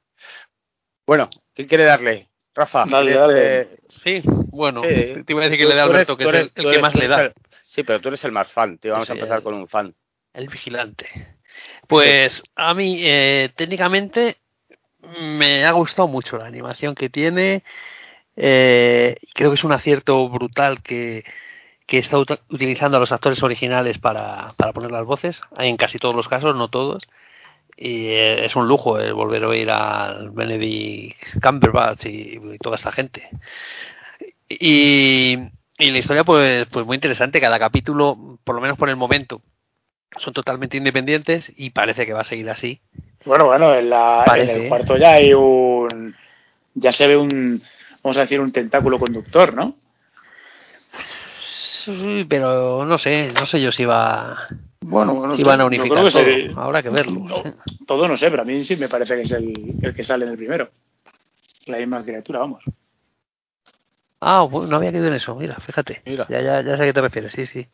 [SPEAKER 6] Bueno, ¿quién quiere darle? Rafa.
[SPEAKER 2] Dale,
[SPEAKER 6] ¿quieres,
[SPEAKER 2] dale.
[SPEAKER 6] eh,
[SPEAKER 3] Sí, bueno,
[SPEAKER 6] sí.
[SPEAKER 3] te iba a decir que
[SPEAKER 6] Tú-
[SPEAKER 3] le dé a
[SPEAKER 6] tú eres-
[SPEAKER 3] Alberto, que es
[SPEAKER 6] eres-
[SPEAKER 3] el, que
[SPEAKER 6] eres-
[SPEAKER 3] más le da.
[SPEAKER 6] el- sí, pero tú eres el más fan, tío. Vamos
[SPEAKER 3] Sí,
[SPEAKER 6] a empezar
[SPEAKER 3] el-
[SPEAKER 6] con un fan.
[SPEAKER 3] El vigilante. Pues a mí, eh, técnicamente, me ha gustado mucho la animación que tiene. Eh, creo que es un acierto brutal que, está ut- utilizando a los actores originales para, para poner las voces, en casi todos los casos, no todos. Y eh, es un lujo el volver a oír al Benedict Cumberbatch y, y toda esta gente. Y, y la historia, pues, pues muy interesante. Cada capítulo, por lo menos por el momento, son totalmente independientes y parece que va a seguir así.
[SPEAKER 2] Bueno, bueno, en, la, en el cuarto ya hay un. Ya se ve un. Vamos a decir, un tentáculo conductor, ¿no?
[SPEAKER 3] Sí, pero no sé, no sé yo si va
[SPEAKER 2] Bueno, bueno,
[SPEAKER 3] si
[SPEAKER 2] no
[SPEAKER 3] van a unificar
[SPEAKER 2] que
[SPEAKER 3] todo.
[SPEAKER 2] se-
[SPEAKER 3] Habrá que verlo.
[SPEAKER 2] No, todo no sé, pero a mí sí me parece que es el, el que sale en el primero. La misma criatura, vamos.
[SPEAKER 3] Ah, bueno, no había quedado en eso, mira, fíjate.
[SPEAKER 6] Mira.
[SPEAKER 3] Ya, ya, ya sé a qué te refieres, sí, sí.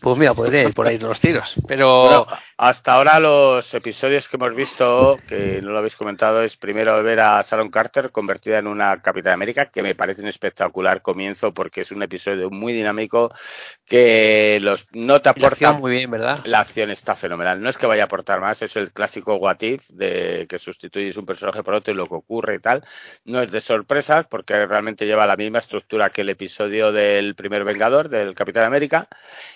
[SPEAKER 3] Pues mira, podría ir por ahí los tiros. Pero
[SPEAKER 6] Bueno, hasta ahora los episodios que hemos visto, que no lo habéis comentado, es primero ver a Sharon Carter convertida en una Capitán América, que me parece un espectacular comienzo porque es un episodio muy dinámico que los no te
[SPEAKER 3] la
[SPEAKER 6] aporta
[SPEAKER 3] acción muy bien, ¿verdad?
[SPEAKER 6] La acción está fenomenal. No es que vaya a aportar más, es el clásico what if de que sustituyes un personaje por otro y lo que ocurre y tal. No es de sorpresas porque realmente lleva la misma estructura que el episodio del primer Vengador, del Capitán América.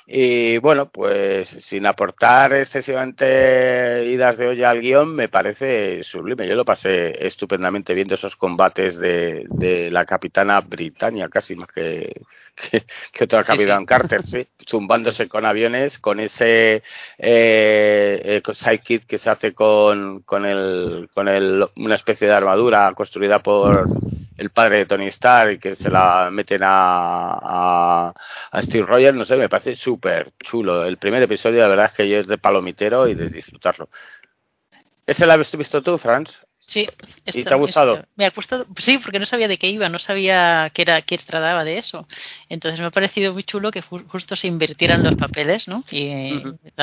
[SPEAKER 6] Y bueno, pues sin aportar excesivamente idas de olla al guion, me parece sublime. Yo lo pasé estupendamente viendo esos combates de, de la Capitana Britannia, casi más que, que, que otra Capitán
[SPEAKER 3] sí.
[SPEAKER 6] Carter, sí, zumbándose con aviones, con ese eh, eh, sidekick que se hace con, con, el, con el, una especie de armadura construida por el padre de Tony Stark que se la meten a, a, Steve Rogers, no sé, me parece súper chulo. El primer episodio, la verdad es que es de palomitero y de disfrutarlo. ¿Ese lo has visto tú, Franz?
[SPEAKER 4] Sí.
[SPEAKER 6] ¿Y
[SPEAKER 4] esto-
[SPEAKER 6] te ha gustado?
[SPEAKER 4] esto- me ha gustado, sí, porque no sabía de qué iba, no sabía que era que trataba de eso. Entonces me ha parecido muy chulo que ju- justo se invirtieran los papeles, ¿no? Y eh,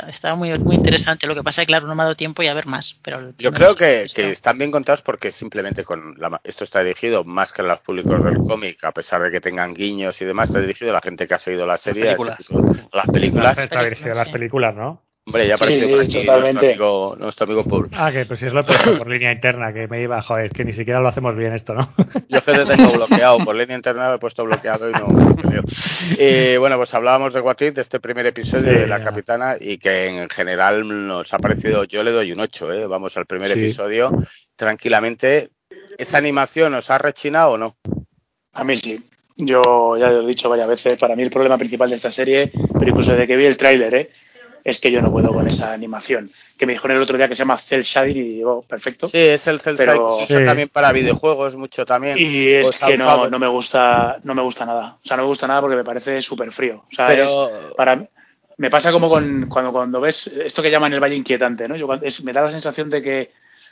[SPEAKER 4] estaba muy muy interesante. Lo que pasa es que claro, no me ha dado tiempo y a ver más, pero el
[SPEAKER 6] Yo creo que, están bien contados porque simplemente con la, esto está dirigido más que a los públicos del cómic, a pesar de que tengan guiños y demás, está dirigido a la gente que ha seguido la serie, ese
[SPEAKER 3] películas.
[SPEAKER 6] a las películas.
[SPEAKER 7] Está dirigida a las películas, ¿no?
[SPEAKER 6] Hombre, ya ha
[SPEAKER 2] Sí,
[SPEAKER 6] por aquí
[SPEAKER 2] totalmente.
[SPEAKER 6] nuestro amigo, nuestro amigo Paul.
[SPEAKER 7] Ah, que pues si es lo he puesto por línea interna, que me iba, joder, es que ni siquiera lo hacemos bien esto, ¿no?
[SPEAKER 6] Yo que te tengo bloqueado, por línea interna me he puesto bloqueado y no. Y bueno, pues hablábamos de What If, de este primer episodio
[SPEAKER 7] Sí,
[SPEAKER 6] de La
[SPEAKER 7] ya.
[SPEAKER 6] Capitana, y que en general nos ha parecido, yo le doy un 8, ¿eh? vamos al primer
[SPEAKER 7] Sí.
[SPEAKER 6] episodio, tranquilamente. ¿Esa animación os ha rechinado o no?
[SPEAKER 2] A mí sí. Yo ya lo he dicho varias veces, para mí el problema principal de esta serie, pero incluso desde que vi el tráiler, ¿eh? Es que yo no puedo con esa animación. Que me dijeron el otro día que se llama Cell Shading y digo, perfecto.
[SPEAKER 6] Sí, es el Cell
[SPEAKER 2] Pero-
[SPEAKER 6] Shading,
[SPEAKER 7] Sí.
[SPEAKER 6] también para videojuegos, mucho también.
[SPEAKER 2] Y es que no, no me gusta, no me gusta nada. O sea, no me gusta nada porque me parece súper frío. O sea,
[SPEAKER 6] Pero-
[SPEAKER 2] es- para me pasa como con cuando cuando ves esto que llaman el valle inquietante, ¿no? Yo es- me da la sensación de que,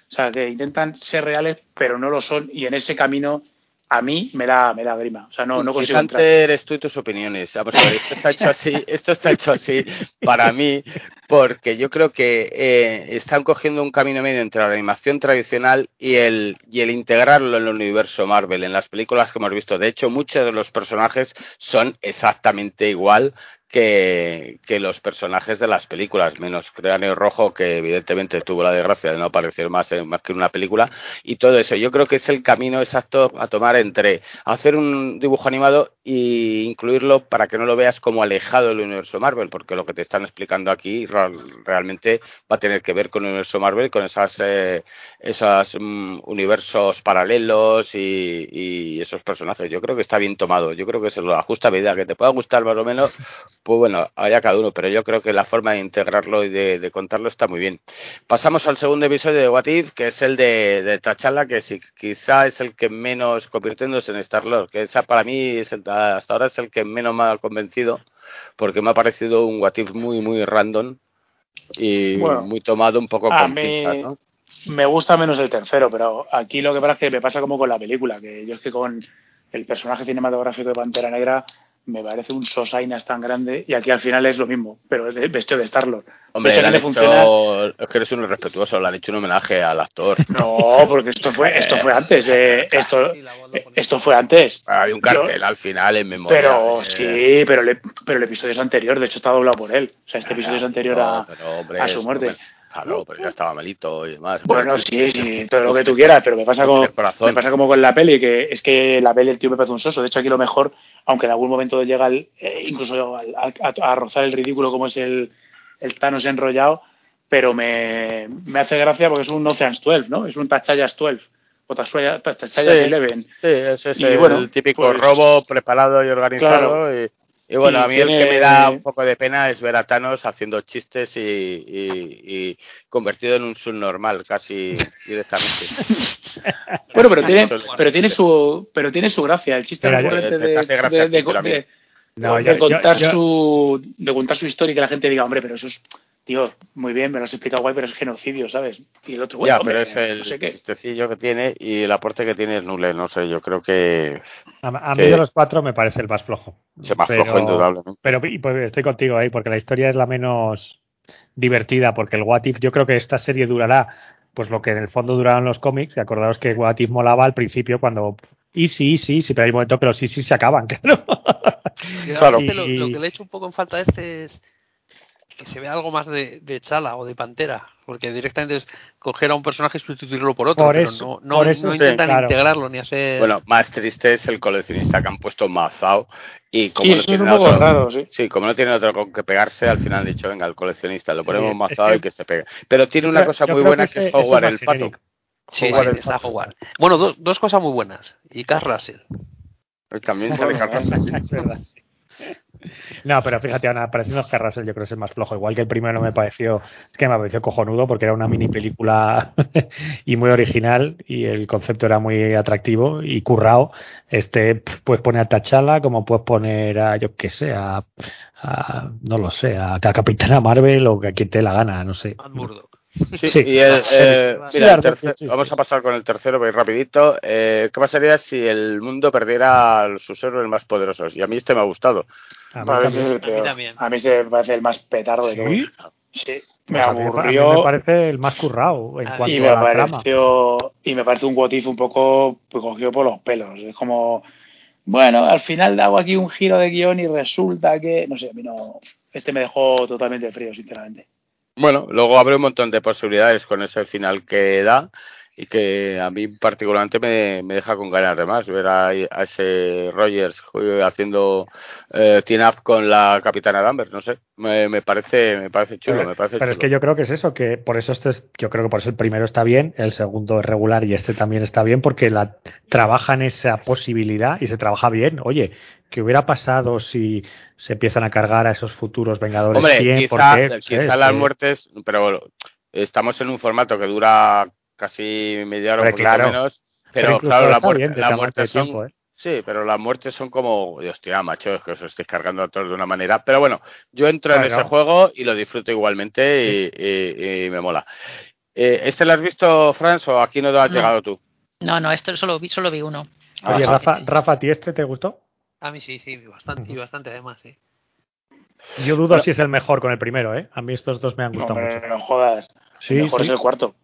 [SPEAKER 2] o sea, que intentan ser reales, pero no lo son y en ese camino a mí me da me da grima. O sea, no no consigo entrar.
[SPEAKER 6] eres tú y tus opiniones. Vamos a ver, esto está hecho así, esto está hecho así para mí, porque yo creo que eh, están cogiendo un camino medio entre la animación tradicional y el, y el integrarlo en el universo Marvel, en las películas que hemos visto. De hecho, muchos de los personajes son exactamente igual que, los personajes de las películas, menos Cráneo Rojo, que evidentemente tuvo la desgracia de no aparecer más, en- más que en una película, y todo eso. Yo creo que es el camino exacto a tomar entre hacer un dibujo animado e incluirlo para que no lo veas como alejado del universo Marvel, porque lo que te están explicando aquí realmente va a tener que ver con el universo Marvel, con esas, eh, esos mm, universos paralelos y, y esos personajes. Yo creo que está bien tomado. Yo creo que se lo ajusta a medida que te pueda gustar más o menos, pues bueno, haya cada uno, pero yo creo que la forma de integrarlo y de, de contarlo está muy bien. Pasamos al segundo episodio de What If, que es el de, de T'Challa, que sí, quizá es el que menos convirtiéndose en Star-Lord, que esa para mí es el- hasta ahora es el que menos me ha convencido, porque me ha parecido un What If muy, muy random y
[SPEAKER 2] Bueno,
[SPEAKER 6] muy tomado un poco
[SPEAKER 2] a
[SPEAKER 6] con
[SPEAKER 2] mí-. Me gusta menos el tercero, pero aquí lo que pasa es que me pasa como con la película, que yo es que con el personaje cinematográfico de Pantera Negra me parece un sosainas tan grande y aquí al final es lo mismo, pero es de- vestido de Star-Lord.
[SPEAKER 6] Hombre,
[SPEAKER 2] Eso
[SPEAKER 6] le han
[SPEAKER 2] le
[SPEAKER 6] hecho-
[SPEAKER 2] funciona.
[SPEAKER 6] es que eres un irrespetuoso, le han hecho un homenaje al actor.
[SPEAKER 2] No, porque esto fue esto fue antes, eh, esto
[SPEAKER 3] pone-
[SPEAKER 2] esto fue antes.
[SPEAKER 6] Hay un cartel al final en memoria.
[SPEAKER 2] Pero
[SPEAKER 6] eh,
[SPEAKER 2] sí, pero, le- pero el episodio es anterior, de hecho está doblado por él. O sea, este episodio es anterior a,
[SPEAKER 6] hombre,
[SPEAKER 2] a su muerte.
[SPEAKER 6] Claro, pero ya estaba malito y demás.
[SPEAKER 2] Bueno, sí, sí, todo lo que tú quieras, pero me pasa como me pasa como con la peli, que es que la peli el tío me parece un soso. De hecho, aquí lo mejor, aunque en algún momento llega al, eh, incluso al- a, a rozar el ridículo como es el, el Thanos enrollado, pero me, me hace gracia porque es un Ocean's 12, ¿no? Es un Tachayas 12 o Tachayas
[SPEAKER 6] Sí.
[SPEAKER 2] 11.
[SPEAKER 6] Sí, ese es
[SPEAKER 2] Y
[SPEAKER 6] el
[SPEAKER 2] bueno,
[SPEAKER 6] típico
[SPEAKER 2] pues-
[SPEAKER 6] robo preparado y organizado.
[SPEAKER 2] Claro.
[SPEAKER 6] Y, y bueno,
[SPEAKER 2] Y
[SPEAKER 6] a mí el que me da un poco de pena es ver a Thanos haciendo chistes y, y- y convertido en un subnormal casi directamente.
[SPEAKER 2] Bueno, pero tiene, pero tiene su, pero tiene su gracia. El chiste
[SPEAKER 6] te
[SPEAKER 2] de, de- de-
[SPEAKER 7] No, yo-
[SPEAKER 2] contar
[SPEAKER 7] yo-
[SPEAKER 2] su, de contar su historia y que la gente diga, hombre, pero eso es, tío, muy bien, me lo has explicado guay, pero es genocidio, ¿sabes? Y el otro, bueno,
[SPEAKER 6] ya,
[SPEAKER 2] hombre,
[SPEAKER 6] pero es el
[SPEAKER 2] no sé qué.
[SPEAKER 6] chistecillo que tiene y el aporte que tiene es nulo. No sé, yo creo que
[SPEAKER 7] A, a mí de los cuatro me parece el más flojo.
[SPEAKER 6] se más
[SPEAKER 7] Pero-
[SPEAKER 6] flojo indudablemente.
[SPEAKER 7] Pero y, pues, estoy contigo ahí, porque la historia es la menos divertida, porque el What If, yo creo que esta serie durará pues lo que en el fondo duraron los cómics, y acordaos que What If molaba al principio cuando y sí, sí, sí, pero hay un momento que los sí, sí se acaban, claro.
[SPEAKER 6] Claro.
[SPEAKER 3] Lo, lo que le he hecho un poco en falta a este es que se vea algo más de, de Chala o de Pantera, porque directamente es coger a un personaje y sustituirlo por otro,
[SPEAKER 7] Por
[SPEAKER 3] pero
[SPEAKER 7] eso-
[SPEAKER 3] no, no,
[SPEAKER 7] por eso
[SPEAKER 3] no
[SPEAKER 7] sí,
[SPEAKER 3] intentan
[SPEAKER 7] claro.
[SPEAKER 3] integrarlo ni hacer...
[SPEAKER 6] Bueno, más triste es el coleccionista que han puesto Mazao y como
[SPEAKER 2] Sí,
[SPEAKER 6] no tienen
[SPEAKER 2] poco
[SPEAKER 6] otro-
[SPEAKER 2] raro, sí.
[SPEAKER 6] Sí, como no tiene otro con que pegarse, al final han dicho, venga, el coleccionista, lo ponemos
[SPEAKER 7] es que-
[SPEAKER 6] y que se pegue. Pero tiene una
[SPEAKER 7] Yo
[SPEAKER 6] cosa muy buena que es Howard el pato.
[SPEAKER 3] sí,
[SPEAKER 6] el
[SPEAKER 3] está. Howard. Bueno, dos, dos cosas muy buenas. Y Carl Russell.
[SPEAKER 6] Y También sale Carl Russell,
[SPEAKER 7] No, pero fíjate, Ana, pareciendo los Carrasel, yo creo que es el más flojo. Igual que el primero me pareció, es que me pareció cojonudo porque era una mini película y muy original y el concepto era muy atractivo y currado. Este, puedes poner a Tachala, como puedes poner a, yo qué sé, a, no lo sé, a, a Capitana Marvel o a quien te la gana, no sé.
[SPEAKER 3] Matt.
[SPEAKER 6] Sí,
[SPEAKER 7] Sí.
[SPEAKER 6] y el, eh,
[SPEAKER 3] Sí,
[SPEAKER 6] mira, el
[SPEAKER 7] Arthur,
[SPEAKER 6] tercer-
[SPEAKER 7] sí, sí,
[SPEAKER 6] vamos a pasar con el tercero, voy rapidito. Eh, ¿Qué pasaría si el mundo perdiera a sus héroes más poderosos? Y a mí este me ha gustado.
[SPEAKER 7] A mí también.
[SPEAKER 3] A mí también.
[SPEAKER 2] A mí se me parece el más petardo de
[SPEAKER 7] ¿Sí?
[SPEAKER 2] todos. Sí, me
[SPEAKER 7] Pues a mí
[SPEAKER 2] aburrió
[SPEAKER 7] me parece el más currado en
[SPEAKER 3] A mí
[SPEAKER 7] cuanto
[SPEAKER 2] y
[SPEAKER 7] a
[SPEAKER 2] me
[SPEAKER 7] trama.
[SPEAKER 2] pareció y me parece un what if un poco pues, cogido por los pelos. Es como, bueno, al final hago aquí un giro de guion y resulta que, no sé, a mí no, este me dejó totalmente frío, sinceramente.
[SPEAKER 6] Bueno, luego abre un montón de posibilidades con ese final que da. y que a mí particularmente me, me deja con ganas de más ver a, a ese Rogers haciendo eh, team up con la capitana Danvers, no sé, me, me parece me parece chulo,
[SPEAKER 7] Pero,
[SPEAKER 6] me parece
[SPEAKER 7] pero es
[SPEAKER 6] chulo.
[SPEAKER 7] que yo creo que es eso, que por eso este es- yo creo que por eso el primero está bien, el segundo es regular y este también está bien porque la trabajan esa posibilidad y se trabaja bien. Oye, ¿qué hubiera pasado si se empiezan a cargar a esos futuros Vengadores
[SPEAKER 6] Hombre,
[SPEAKER 7] 100?
[SPEAKER 6] quizá,
[SPEAKER 7] ¿Por qué?
[SPEAKER 6] quizá
[SPEAKER 7] ¿Sabes?
[SPEAKER 6] las
[SPEAKER 7] Que-
[SPEAKER 6] muertes, pero estamos en un formato que dura casi media hora, un poquito
[SPEAKER 7] claro.
[SPEAKER 6] menos,
[SPEAKER 7] pero
[SPEAKER 6] claro, la muerte,
[SPEAKER 7] bien
[SPEAKER 6] son,
[SPEAKER 7] tiempo, ¿eh?
[SPEAKER 6] Sí, pero las muertes son como, Dios, hostia, macho, es que os estáis cargando a todos de una manera. Pero bueno, yo entro en ese juego y lo disfruto igualmente y, y- y me mola. Eh, ¿Este lo has visto, Franz, o aquí no te has
[SPEAKER 4] No.
[SPEAKER 6] llegado tú?
[SPEAKER 4] No, no, esto solo vi, solo vi uno.
[SPEAKER 7] Oye. Rafa, Rafa, ¿a ti este te gustó?
[SPEAKER 3] A mí sí, sí, bastante, y bastante además, sí.
[SPEAKER 7] Yo dudo si es el mejor con el primero, ¿eh? A mí estos dos me han gustado
[SPEAKER 2] hombre,
[SPEAKER 7] mucho.
[SPEAKER 2] no jodas.
[SPEAKER 7] Sí,
[SPEAKER 2] el mejor
[SPEAKER 7] sí.
[SPEAKER 2] es el cuarto.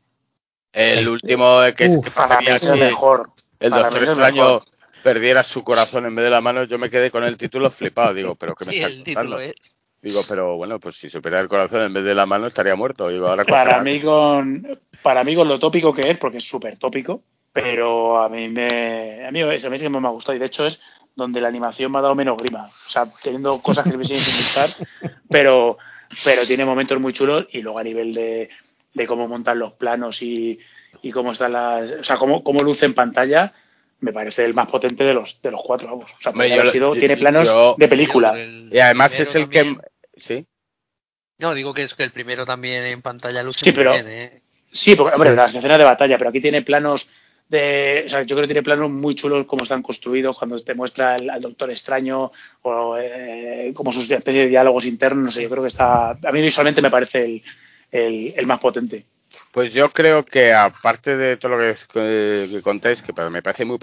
[SPEAKER 6] El último que,
[SPEAKER 7] Uf,
[SPEAKER 6] que
[SPEAKER 2] Para mí
[SPEAKER 6] sería
[SPEAKER 2] es el
[SPEAKER 6] que
[SPEAKER 2] mejor.
[SPEAKER 6] el Doctor
[SPEAKER 2] el
[SPEAKER 6] Extraño
[SPEAKER 2] mejor.
[SPEAKER 6] perdiera su corazón en vez de la mano, yo me quedé con el título flipado. Digo, ¿pero qué me
[SPEAKER 3] Sí,
[SPEAKER 6] está
[SPEAKER 3] el título es.
[SPEAKER 6] Digo, pero bueno, pues si se perdiera el corazón en vez de la mano estaría muerto. Digo, ahora
[SPEAKER 2] Para mí, con, para mí con lo tópico que es, porque es súper tópico, pero a mí me a mí es a mí sí que me ha gustado y de hecho es donde la animación me ha dado menos grima. O sea, teniendo cosas que me siguen sin gustar, pero, pero tiene momentos muy chulos y luego a nivel de, de cómo montan los planos y, y cómo están las. O sea, cómo, cómo luce en pantalla, me parece el más potente de los, de los cuatro, vamos. O sea,
[SPEAKER 6] Hombre, yo
[SPEAKER 2] sido-
[SPEAKER 6] yo-
[SPEAKER 2] tiene planos
[SPEAKER 6] yo-
[SPEAKER 2] de película.
[SPEAKER 3] El
[SPEAKER 6] Y además es el
[SPEAKER 3] también-
[SPEAKER 6] que... Sí.
[SPEAKER 3] No, digo que es que el primero también en pantalla luce
[SPEAKER 2] Sí,
[SPEAKER 3] muy
[SPEAKER 2] pero-
[SPEAKER 3] bien, ¿eh?
[SPEAKER 2] Sí, porque, hombre, las escenas de batalla, pero aquí tiene planos de. O sea, yo creo que tiene planos muy chulos como están construidos, cuando te muestra el- al Doctor Extraño o eh, como sus especie de diálogos internos. No yo creo que está. A mí visualmente me parece el, el más potente.
[SPEAKER 6] Pues yo creo que aparte de todo lo que, es- que- contáis, que me parece muy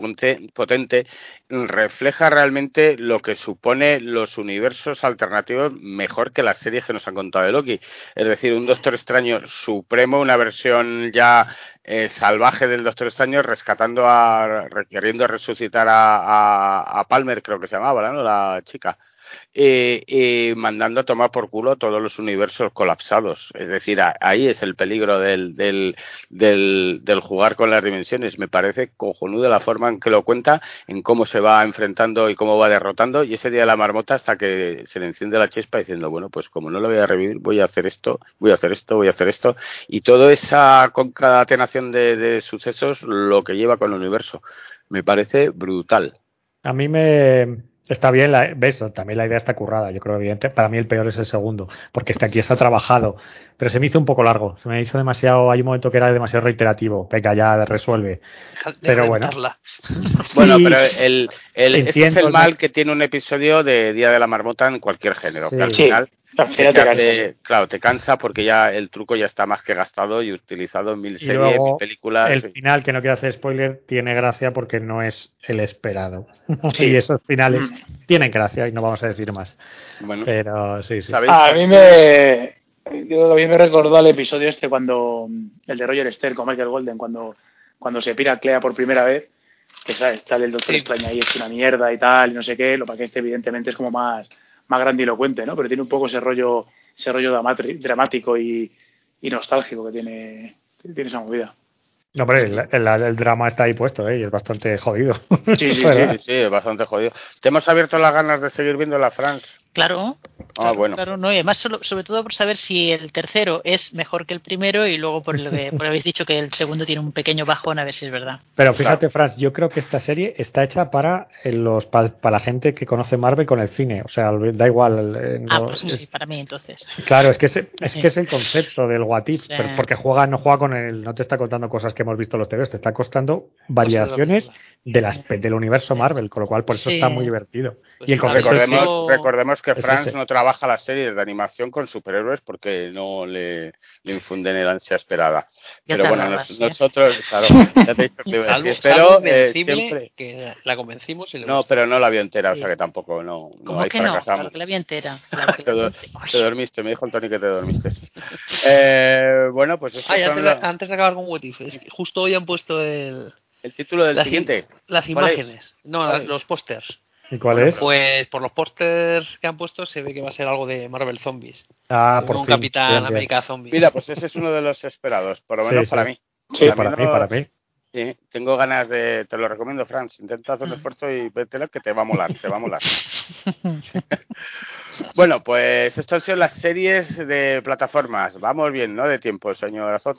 [SPEAKER 6] potente, refleja realmente lo que supone los universos alternativos mejor que las series que nos han contado de Loki. Es decir, un Doctor Extraño supremo, una versión ya eh, salvaje del Doctor Extraño, rescatando a, queriendo resucitar a, a- a Palmer, creo que se llamaba, ¿no? La chica. Eh, eh, mandando a tomar por culo todos los universos colapsados. Es decir, a- ahí es el peligro del, del, del, del jugar con las dimensiones. Me parece cojonuda la forma en que lo cuenta, en cómo se va enfrentando y cómo va derrotando. Y ese día de la marmota hasta que se le enciende la chispa diciendo, bueno, pues como no lo voy a revivir, voy a hacer esto, voy a hacer esto, voy a hacer esto. Y toda esa concatenación de, de sucesos lo que lleva con el universo. Me parece brutal.
[SPEAKER 7] A mí me está bien, la, ves, también la idea está currada, yo creo evidente. Para mí el peor es el segundo, porque este aquí está trabajado, pero se me hizo un poco largo, se me hizo demasiado, hay un momento que era demasiado reiterativo, venga ya resuelve.
[SPEAKER 3] Deja-
[SPEAKER 7] Pero bueno.
[SPEAKER 6] Bueno, pero el, el, ese es el mal que tiene un episodio de Día de la Marmota en cualquier género,
[SPEAKER 7] Sí.
[SPEAKER 6] que al final te
[SPEAKER 2] final te
[SPEAKER 6] hace-
[SPEAKER 2] cansas.
[SPEAKER 6] claro, te cansa porque ya el truco ya está más que gastado y utilizado en mil
[SPEAKER 7] Y
[SPEAKER 6] series,
[SPEAKER 7] luego,
[SPEAKER 6] mil películas.
[SPEAKER 7] el
[SPEAKER 6] sí.
[SPEAKER 7] final, que no quiero hacer spoiler, tiene gracia porque no es el esperado.
[SPEAKER 2] Sí.
[SPEAKER 7] y esos finales
[SPEAKER 2] Mm.
[SPEAKER 7] tienen gracia y no vamos a decir más.
[SPEAKER 6] Bueno,
[SPEAKER 7] Pero sí, sí.
[SPEAKER 6] ¿sabéis?
[SPEAKER 2] A mí me. Yo, a mí me recordó al episodio este cuando. El de Roger Stern con Michael Golden, cuando, cuando se pira Clea por primera vez. Que sabes, sale el Doctor
[SPEAKER 3] Sí.
[SPEAKER 2] Extraño ahí, es una mierda y tal, y no sé qué. Lo para que este, evidentemente, es como más, más grandilocuente, ¿no? Pero tiene un poco ese rollo, ese rollo dramático y, y nostálgico que tiene, que tiene esa movida.
[SPEAKER 7] No, hombre, el, el- el drama está ahí puesto, ¿eh? y es bastante jodido.
[SPEAKER 2] Sí, sí.
[SPEAKER 6] Sí, sí, es bastante jodido. ¿Te hemos abierto las ganas de seguir viendo la France?
[SPEAKER 4] Claro.
[SPEAKER 6] Ah,
[SPEAKER 4] claro,
[SPEAKER 6] bueno.
[SPEAKER 4] claro, no, y además solo- sobre todo por saber si el tercero es mejor que el primero y luego por lo que por habéis dicho que el segundo tiene un pequeño bajón a ver si es verdad.
[SPEAKER 7] Pero fíjate, Franz, yo creo que esta serie está hecha para eh, los pa- para la gente que conoce Marvel con el cine. O sea, da igual. eh,
[SPEAKER 4] Ah,
[SPEAKER 7] no-
[SPEAKER 4] pues
[SPEAKER 7] es-
[SPEAKER 4] sí, para mí entonces.
[SPEAKER 7] Claro, es que es, es que es el concepto del What If,
[SPEAKER 4] Sí.
[SPEAKER 7] pero porque juega, no juega con el, no te está contando cosas que hemos visto en los TVs, te está costando variaciones de las del universo Marvel, con lo cual por eso
[SPEAKER 4] Sí.
[SPEAKER 7] está muy divertido.
[SPEAKER 3] Pues
[SPEAKER 7] y el
[SPEAKER 6] Recordemos, recordemos que
[SPEAKER 7] es ese.
[SPEAKER 6] no trabaja las series de animación con superhéroes porque no le, le infunden el ansia esperada.
[SPEAKER 4] Ya
[SPEAKER 6] Pero bueno, nos-
[SPEAKER 4] ¿eh?
[SPEAKER 6] nosotros, claro, ya te he pero eh, siempre...
[SPEAKER 3] que la convencimos y le
[SPEAKER 6] No, pero no la vio entera, o sea
[SPEAKER 4] Sí.
[SPEAKER 6] que tampoco, no, no
[SPEAKER 4] ¿Cómo
[SPEAKER 6] ahí
[SPEAKER 4] que no?
[SPEAKER 6] fracasamos.
[SPEAKER 4] Claro que la vi entera. claro que
[SPEAKER 6] Te, dormiste, me dijo el Tony que te dormiste. Eh, bueno, pues eso
[SPEAKER 3] Ah, antes,
[SPEAKER 6] la-
[SPEAKER 3] de, antes de acabar con What If, es que justo hoy han puesto el,
[SPEAKER 6] el título del
[SPEAKER 3] las,
[SPEAKER 6] siguiente.
[SPEAKER 3] las imágenes. No,
[SPEAKER 6] ¿Cuál
[SPEAKER 3] las-
[SPEAKER 6] es?
[SPEAKER 3] los pósters.
[SPEAKER 7] ¿Y cuál
[SPEAKER 3] Bueno,
[SPEAKER 7] es?
[SPEAKER 3] Pues por los pósters que han puesto se ve que va a ser algo de Marvel Zombies.
[SPEAKER 7] ah, por
[SPEAKER 3] un
[SPEAKER 7] fin.
[SPEAKER 3] Capitán
[SPEAKER 7] Bien, bien.
[SPEAKER 3] América Zombie.
[SPEAKER 6] Mira, pues ese es uno de los esperados, por lo
[SPEAKER 7] Sí,
[SPEAKER 6] menos
[SPEAKER 7] sí.
[SPEAKER 6] para mí.
[SPEAKER 2] Sí,
[SPEAKER 7] para mí, para mí.
[SPEAKER 6] Sí, tengo ganas de, te lo recomiendo, Franz. Intenta hacer un esfuerzo y vételo que te va a molar, te va a molar. bueno, pues estas son las series de plataformas. Vamos bien, ¿no? De tiempo, señor Azot.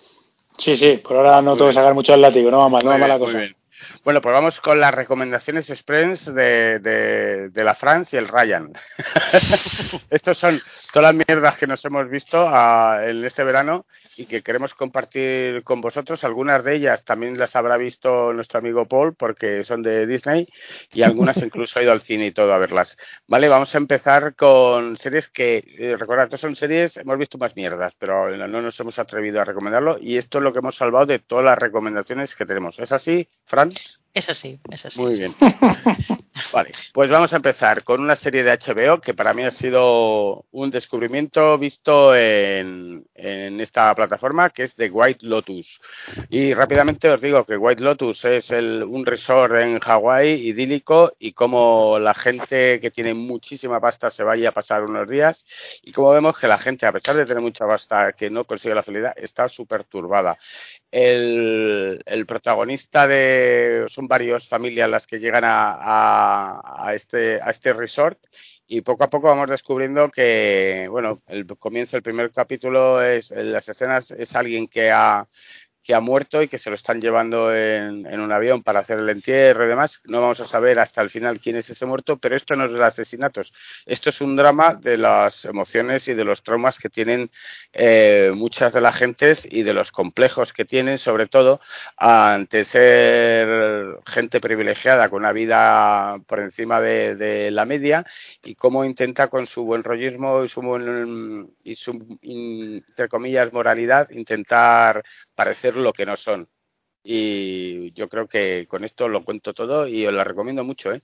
[SPEAKER 2] Sí, sí, por ahora no tengo que sacar mucho el látigo, no va mal, no va mal la cosa.
[SPEAKER 6] muy bien. Bueno, pues vamos con las recomendaciones express de, de, de la Franz y el Ryan. Estos son todas las mierdas que nos hemos visto ah, en este verano y que queremos compartir con vosotros. Algunas de ellas también las habrá visto nuestro amigo Paul porque son de Disney y algunas incluso ha ido al cine y todo a verlas. Vale, vamos a empezar con series que, eh, recordad, estas son series, hemos visto más mierdas, pero no nos hemos atrevido a recomendarlo y esto es lo que hemos salvado de todas las recomendaciones que tenemos. ¿Es así, Fran?
[SPEAKER 4] Es así, es así.
[SPEAKER 6] Muy bien. Vale, pues vamos a empezar con una serie de HBO que para mí ha sido un descubrimiento visto en, en esta plataforma que es The White Lotus. Y rápidamente os digo que White Lotus es el, un resort en Hawái idílico y como la gente que tiene muchísima pasta se vaya a pasar unos días y como vemos que la gente a pesar de tener mucha pasta que no consigue la felicidad está súper turbada. El, el protagonista de son varias familias las que llegan a, a, este a este resort y poco a poco vamos descubriendo que bueno el comienzo el primer capítulo es en las escenas es alguien que ha que ha muerto y que se lo están llevando en, un avión para hacer el entierro y demás. No vamos a saber hasta el final quién es ese muerto, pero esto no es de asesinatos. Esto es un drama de las emociones y de los traumas que tienen eh, muchas de las gentes y de los complejos que tienen, sobre todo ante ser gente privilegiada con una vida por encima de, de la media y cómo intenta con su buen rollismo y su, buen, y su entre comillas, moralidad intentar parecer lo que no son. Y yo creo que con esto lo cuento todo y os la recomiendo mucho, ¿eh?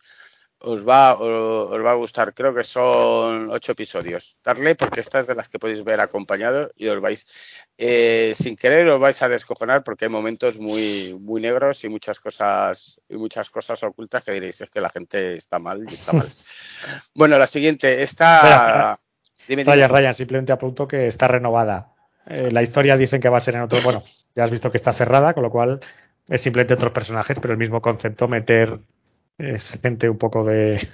[SPEAKER 6] Os va, os, os va a gustar. Creo que son ocho episodios. Darle porque esta es de las que podéis ver acompañado y os vais, eh, sin querer, os vais a descojonar porque hay momentos muy, muy negros y muchas cosas, y muchas cosas ocultas que diréis es que la gente está mal y está mal. bueno, la siguiente, esta.
[SPEAKER 7] Dime, dime. Ryan, Ryan, simplemente apunto que está renovada. Eh, la historia dicen que va a ser en otro. Bueno, ya has visto que está cerrada, con lo cual es simplemente otros personajes, pero el mismo concepto, meter es gente un poco de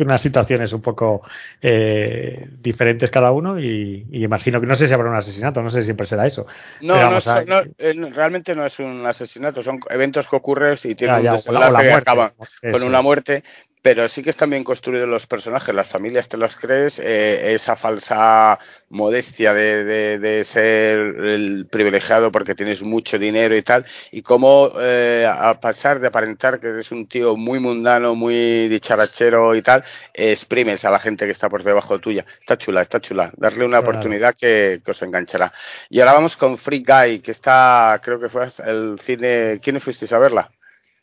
[SPEAKER 7] unas situaciones un poco eh, diferentes cada uno y, y, imagino que no sé si habrá un asesinato, no sé si siempre será eso.
[SPEAKER 6] No, no, es, a... no eh, realmente no es un asesinato, son eventos que ocurren y tienen ya, ya, un desenlace que acaban con una muerte, pero sí que están bien construidos los personajes, las familias te los crees, eh, esa falsa modestia de, de, de, ser el privilegiado porque tienes mucho dinero y tal, y cómo eh, a pasar de aparentar que eres un tío muy mundano, muy dicharachero y tal, eh, exprimes a la gente que está por debajo tuya. Está chula, está chula. Darle una claro. oportunidad que, que, os enganchará. Y ahora vamos con Free Guy, que está, creo que fue el cine. ¿Quién fuisteis a verla?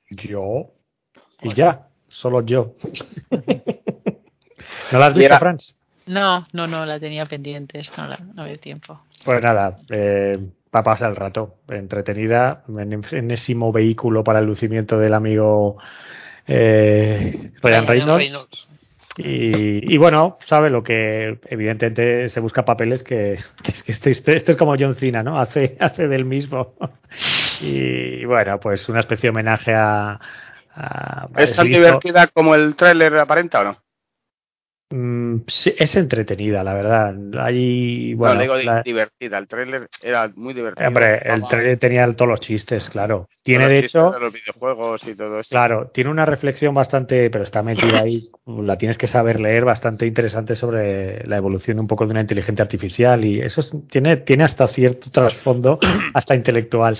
[SPEAKER 7] Yo. Y ya solo yo. ¿No la has visto. Franz?
[SPEAKER 4] No, no, no, la tenía pendiente, no, la, no había tiempo.
[SPEAKER 7] Pues nada, eh, para pasar el rato, entretenida, en enésimo vehículo para el lucimiento del amigo eh, Ryan Reynolds. Reynolds. Y, y, bueno, sabe lo que evidentemente se busca papeles que, que es que este, este, este, es como John Cena, ¿no? Hace, hace del mismo. Y bueno, pues una especie de homenaje a,
[SPEAKER 6] Uh, ¿Es tan divertida como el tráiler aparenta o no?
[SPEAKER 7] Mm, sí, es entretenida, la verdad. Hay, bueno,
[SPEAKER 6] no, digo
[SPEAKER 7] la...
[SPEAKER 6] divertida. El tráiler era muy divertido.
[SPEAKER 7] Hombre, el tráiler tenía todos los chistes, claro. Tiene de hecho,
[SPEAKER 6] de los videojuegos y todo eso.
[SPEAKER 7] Claro, tiene una reflexión bastante, pero está metida ahí. la tienes que saber leer, bastante interesante sobre la evolución un poco de una inteligencia artificial y eso es, tiene, tiene hasta cierto trasfondo, hasta intelectual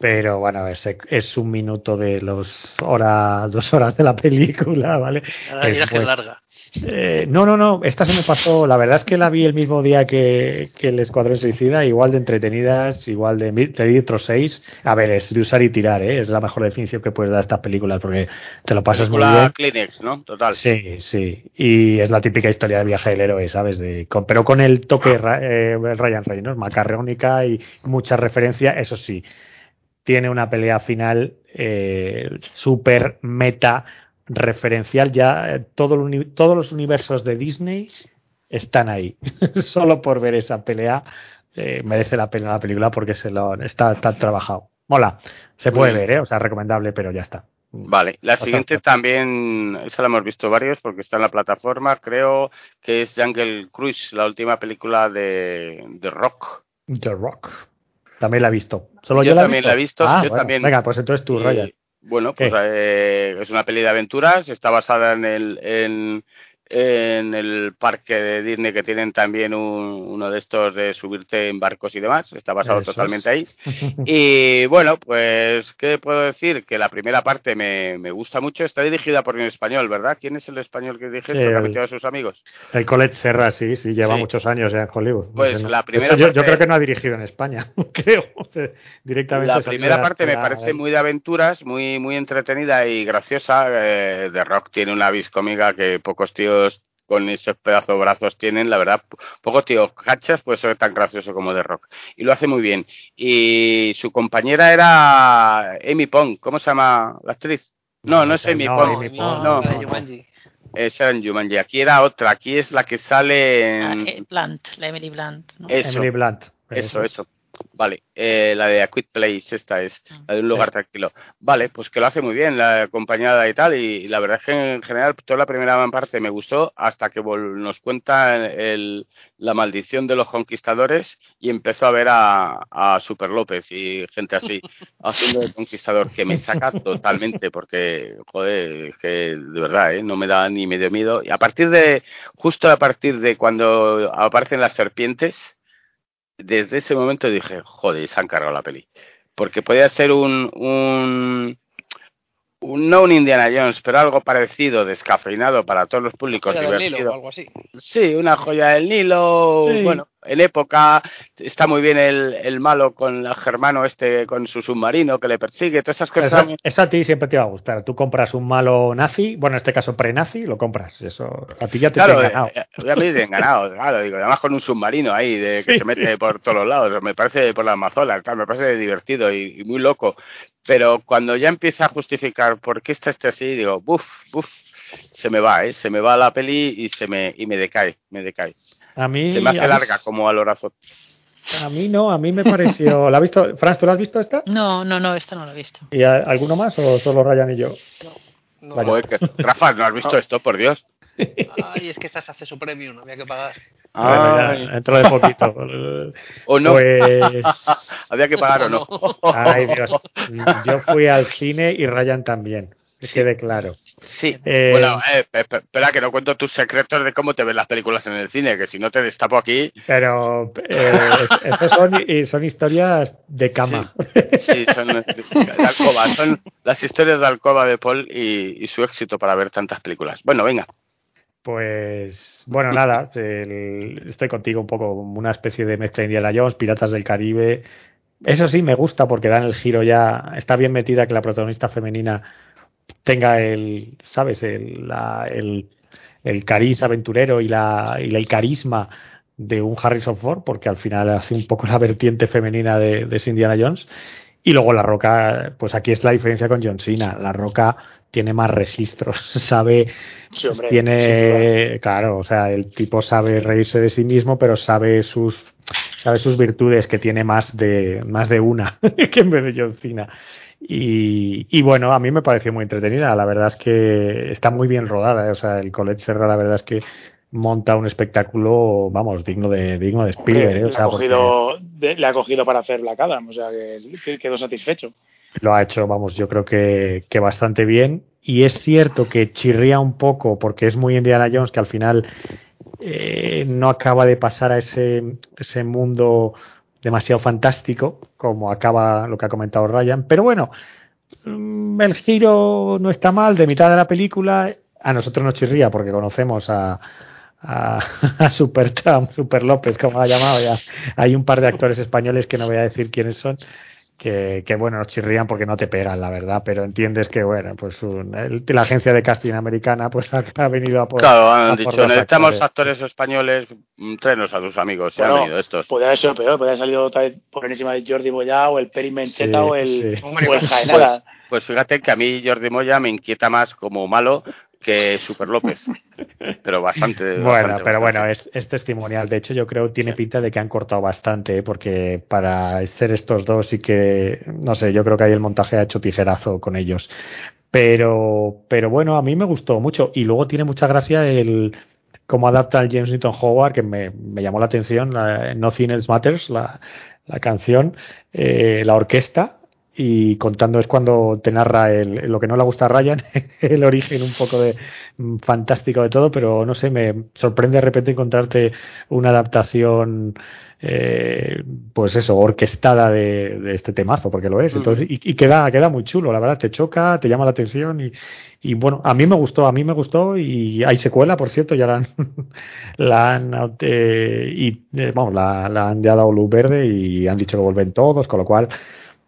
[SPEAKER 7] pero bueno, es, es, un minuto de los horas, dos horas de la película, ¿vale?
[SPEAKER 3] La es larga.
[SPEAKER 7] Eh, no, no, no, esta se me pasó, la verdad es que la vi el mismo día que, que el Escuadrón Suicida, igual de entretenidas, igual de, de otros seis. A ver, es de usar y tirar, ¿eh? es la mejor definición que puedes dar a estas películas porque te lo pasas
[SPEAKER 6] Película
[SPEAKER 7] muy bien.
[SPEAKER 6] Kleenex, ¿no? Total.
[SPEAKER 7] Sí, sí, y es la típica historia del viaje del héroe, ¿sabes? De, con, pero con el toque eh, Ryan Reynolds, macarrónica y mucha referencia, eso sí tiene una pelea final eh, súper meta referencial. Ya eh, todo el, todos los universos de Disney están ahí. Solo por ver esa pelea eh, merece la pena la película porque se lo está, está trabajado. mola. Se puede ver, ¿eh? O sea, recomendable, pero ya está.
[SPEAKER 6] Vale, la
[SPEAKER 7] O sea,
[SPEAKER 6] siguiente también, esa la hemos visto varios porque está en la plataforma, creo que es Jungle Cruise, la última película de, de Rock.
[SPEAKER 7] The Rock. También la he visto. ¿Solo yo,
[SPEAKER 6] Yo
[SPEAKER 7] la he
[SPEAKER 6] también
[SPEAKER 7] visto?
[SPEAKER 6] la he visto,
[SPEAKER 7] Ah,
[SPEAKER 6] yo
[SPEAKER 7] bueno,
[SPEAKER 6] también.
[SPEAKER 7] Venga, pues entonces tú, Ryan.
[SPEAKER 6] Bueno, pues eh, es una peli de aventuras, está basada en el, en, en el parque de Disney que tienen también un- uno de estos de subirte en barcos y demás, está basado
[SPEAKER 7] Eso
[SPEAKER 6] totalmente
[SPEAKER 7] es.
[SPEAKER 6] ahí. Y bueno, pues, ¿qué puedo decir? Que la primera parte me, me gusta mucho, está dirigida por un español, ¿verdad? ¿Quién es el español que dirige esto?
[SPEAKER 7] El-
[SPEAKER 6] Que ha metido a sus amigos.
[SPEAKER 7] El Colette Serra, sí, sí, lleva
[SPEAKER 6] Sí.
[SPEAKER 7] muchos años ya en Hollywood. No
[SPEAKER 6] Pues
[SPEAKER 7] sé, no.
[SPEAKER 6] la
[SPEAKER 7] De
[SPEAKER 6] primera
[SPEAKER 7] hecho, yo, yo
[SPEAKER 6] parte-
[SPEAKER 7] creo que no ha dirigido en España, creo. Directamente.
[SPEAKER 6] La primera parte me
[SPEAKER 7] la-
[SPEAKER 6] parece muy de aventuras, muy muy entretenida y graciosa. Eh, The Rock tiene una vis cómica que pocos tíos con esos pedazos de brazos tienen, la verdad, pocos tíos cachas puede ser tan gracioso como The Rock. Y lo hace muy bien. Y su compañera era Amy Pong, ¿cómo se llama la actriz? No, no es Amy
[SPEAKER 7] No,
[SPEAKER 6] Pong,
[SPEAKER 7] Amy Pong,
[SPEAKER 6] no,
[SPEAKER 3] de
[SPEAKER 7] no.
[SPEAKER 6] Esa en Jumanji. Aquí era otra, aquí es la que sale
[SPEAKER 4] Ah,
[SPEAKER 6] en...
[SPEAKER 4] eh, Blunt, la Emily Blunt. ¿no?
[SPEAKER 6] Eso.
[SPEAKER 7] Emily Blunt.
[SPEAKER 6] Eso, eso. Vale, eh, la de A Quick Place, esta es, la de un lugar
[SPEAKER 7] Sí.
[SPEAKER 6] tranquilo. Vale, pues que lo hace muy bien, la acompañada y tal, y, la verdad es que en general toda la primera parte me gustó hasta que nos cuenta el, la maldición de los conquistadores y empezó a ver a, a Super López y gente así haciendo de conquistador, que me saca totalmente porque, joder, es que de verdad, ¿eh? no me da ni medio miedo. Y a partir de, justo a partir de cuando aparecen las serpientes, desde ese momento dije, joder, se han cargado la peli. Porque podía ser un, un, un no un Indiana Jones, pero algo parecido, descafeinado para todos los públicos,
[SPEAKER 3] Joya del Nilo o algo así.
[SPEAKER 6] Sí, una joya del Nilo,
[SPEAKER 7] Sí.
[SPEAKER 6] bueno, en época está muy bien el, el malo con el germano este, con su submarino que le persigue, todas esas cosas.
[SPEAKER 7] Eso, eso a ti siempre te va a gustar. Tú compras un malo nazi, bueno, en este caso pre-nazi, lo compras. Eso a ti ya te
[SPEAKER 6] Claro,
[SPEAKER 7] tiene ganado.
[SPEAKER 6] eh, eh, ya me ganado, claro, digo, además con un submarino ahí de que
[SPEAKER 7] Sí,
[SPEAKER 6] se mete
[SPEAKER 7] sí.
[SPEAKER 6] por todos los lados, me parece por la Amazonas, tal, me parece divertido y, y muy loco, pero cuando ya empieza a justificar por qué está este así, digo, buf, buf, se me va, ¿eh? se me va la peli y se me y me decae, me decae,
[SPEAKER 7] A mí,
[SPEAKER 6] se me hace
[SPEAKER 7] a mí-
[SPEAKER 6] larga como al horazo.
[SPEAKER 7] A mí no, a mí me pareció. ¿La has visto? Franz, ¿tú la has visto esta?
[SPEAKER 4] No, no, no, esta no la he visto.
[SPEAKER 7] ¿Y a- alguno más o solo Ryan y yo?
[SPEAKER 3] No.
[SPEAKER 6] Joder, que- Rafa, ¿no has visto esto, por Dios?
[SPEAKER 3] Ay, es que esta se hace su premium, había que pagar.
[SPEAKER 7] Bueno, ya, dentro de poquito.
[SPEAKER 6] o no,
[SPEAKER 7] Pues.
[SPEAKER 6] había que pagar o no.
[SPEAKER 7] Ay, Dios. Yo fui al cine y Ryan también. Que quede claro.
[SPEAKER 6] Sí,
[SPEAKER 7] Eh,
[SPEAKER 6] bueno, eh, pe- pe- espera que no cuento tus secretos de cómo te ven las películas en el cine, que si no te destapo aquí,
[SPEAKER 7] Pero eh, es- esos son, son historias de cama.
[SPEAKER 6] Sí, son de alcoba, son las historias de alcoba de Paul y, y su éxito para ver tantas películas. Bueno, venga.
[SPEAKER 7] Pues bueno, nada, el- estoy contigo un poco como una especie de mezcla Indiana Jones, Piratas del Caribe. Eso sí me gusta porque dan el giro ya, está bien metida que la protagonista femenina tenga el, ¿sabes? El, la- el, el cariz aventurero y, la, y el carisma de un Harrison Ford, porque al final hace un poco la vertiente femenina de, de Indiana Jones. Y luego La Roca, pues aquí es la diferencia con John Cena. La Roca tiene más registros, sabe,
[SPEAKER 2] Sí, hombre,
[SPEAKER 7] tiene, claro, o sea, el tipo sabe reírse de sí mismo, pero sabe sus, sabe sus virtudes, que tiene más de, más de una que en vez de John Cena. Y, y bueno, a mí me pareció muy entretenida. La verdad es que está muy bien rodada. ¿eh? O sea, el Colette Serra, la verdad es que monta un espectáculo, vamos, digno de, digno de Spielberg. ¿eh? O
[SPEAKER 2] le,
[SPEAKER 7] sea,
[SPEAKER 2] ha cogido, le ha cogido para hacer Black Adam, o sea que, que quedó satisfecho.
[SPEAKER 7] lo ha hecho, vamos, yo creo que, que bastante bien. Y es cierto que chirría un poco porque es muy Indiana Jones que al final eh, no acaba de pasar a ese, ese mundo demasiado fantástico como acaba lo que ha comentado Ryan. Pero bueno, mm, el giro no está mal de mitad de la película. A nosotros nos chirría porque conocemos a, a, a Super Trump, Super López, como ha llamado ya. Hay un par de actores españoles que no voy a decir quiénes son, que, que, bueno, nos chirrían porque no te pegan, la verdad, pero entiendes que, bueno, pues un- el- la agencia de casting americana pues ha, ha venido a por...
[SPEAKER 6] Claro,
[SPEAKER 7] a
[SPEAKER 6] han
[SPEAKER 7] por
[SPEAKER 6] dicho,
[SPEAKER 7] los
[SPEAKER 6] necesitamos
[SPEAKER 7] actores.
[SPEAKER 6] actores españoles, mm, tráenos a tus amigos, se han
[SPEAKER 2] Bueno,
[SPEAKER 6] venido estos.
[SPEAKER 2] Podría haber sido peor, podría haber salido otra vez por encima de Jordi Boyá o el Peri Mencheta
[SPEAKER 7] Sí,
[SPEAKER 2] o el,
[SPEAKER 7] sí.
[SPEAKER 2] o el Jaenada.
[SPEAKER 6] Pues fíjate que a mí Jordi Moya me inquieta más como malo que Super López. Pero bastante.
[SPEAKER 7] Bueno,
[SPEAKER 6] bastante,
[SPEAKER 7] pero
[SPEAKER 6] bastante.
[SPEAKER 7] bueno, es, es testimonial. De hecho, yo creo tiene pinta de que han cortado bastante, ¿eh? porque para hacer estos dos y que, no sé, yo creo que ahí el montaje ha hecho tijerazo con ellos. Pero, pero bueno, a mí me gustó mucho. Y luego tiene mucha gracia el cómo adapta el James Newton Howard, que me, me llamó la atención, la, Nothing Else Matters, la, la canción, eh, la orquesta, y contando es cuando te narra el, lo que no le gusta a Ryan, el origen un poco de mm, fantástico de todo, pero no sé, me sorprende de repente encontrarte una adaptación eh, pues eso, orquestada de, de, este temazo, porque lo es. Entonces, y, y, queda, queda muy chulo, la verdad, te choca, te llama la atención y, y, bueno, a mí me gustó, a mí me gustó y hay secuela, por cierto, ya la han, la han eh, y eh, vamos, la, la, han ya dado luz verde y han dicho que vuelven todos, con lo cual,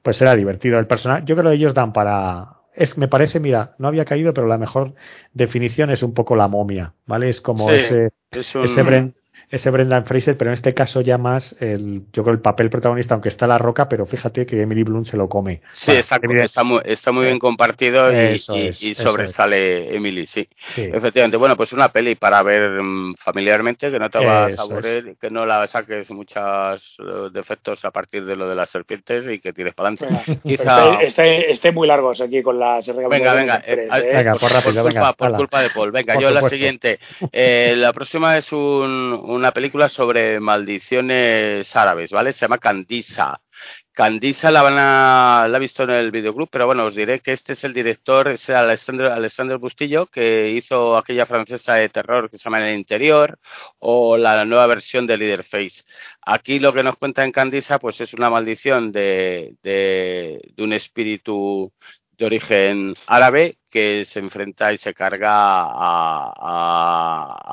[SPEAKER 7] pues será divertido el personaje. Yo creo que ellos dan para, es, me parece, mira, no había caído, pero la mejor definición es un poco la momia, ¿vale? Es como
[SPEAKER 6] Sí,
[SPEAKER 7] ese,
[SPEAKER 6] es un-
[SPEAKER 7] ese, Bren- ese Brendan Fraser, pero en este caso ya más el, yo creo el papel protagonista, aunque está la roca, pero fíjate que Emily Blunt se lo come.
[SPEAKER 6] Sí,
[SPEAKER 7] Bueno,
[SPEAKER 6] está, muy, está muy bien compartido y,
[SPEAKER 7] Eso
[SPEAKER 6] y-
[SPEAKER 7] es,
[SPEAKER 6] y
[SPEAKER 7] eso
[SPEAKER 6] sobresale Emily, sí.
[SPEAKER 7] sí.
[SPEAKER 6] Efectivamente, bueno, pues una peli para ver mm, familiarmente, que no te vas a aburrir, que no la saques muchos eh, defectos a partir de lo de las serpientes y que tires para adelante.
[SPEAKER 2] Venga,
[SPEAKER 6] Quizá...
[SPEAKER 2] esté, muy largos aquí con las
[SPEAKER 6] Venga, venga, eh,
[SPEAKER 2] ¿eh?
[SPEAKER 7] Venga,
[SPEAKER 6] por,
[SPEAKER 7] rápido,
[SPEAKER 6] por culpa,
[SPEAKER 7] venga,
[SPEAKER 6] por
[SPEAKER 7] hala.
[SPEAKER 6] culpa de Paul. Venga,
[SPEAKER 7] Por
[SPEAKER 6] yo la siguiente. Eh, la próxima es un- una película sobre maldiciones árabes, ¿vale? Se llama Candisa. Candisa la van a, la visto en el videoclub, pero bueno, os diré que este es el director, es Alexander, Alexander Bustillo, que hizo aquella francesa de terror que se llama el Interior, o la nueva versión de Leaderface. Aquí lo que nos cuenta en Candisa, pues es una maldición de, de, un espíritu de origen árabe que se enfrenta y se carga a,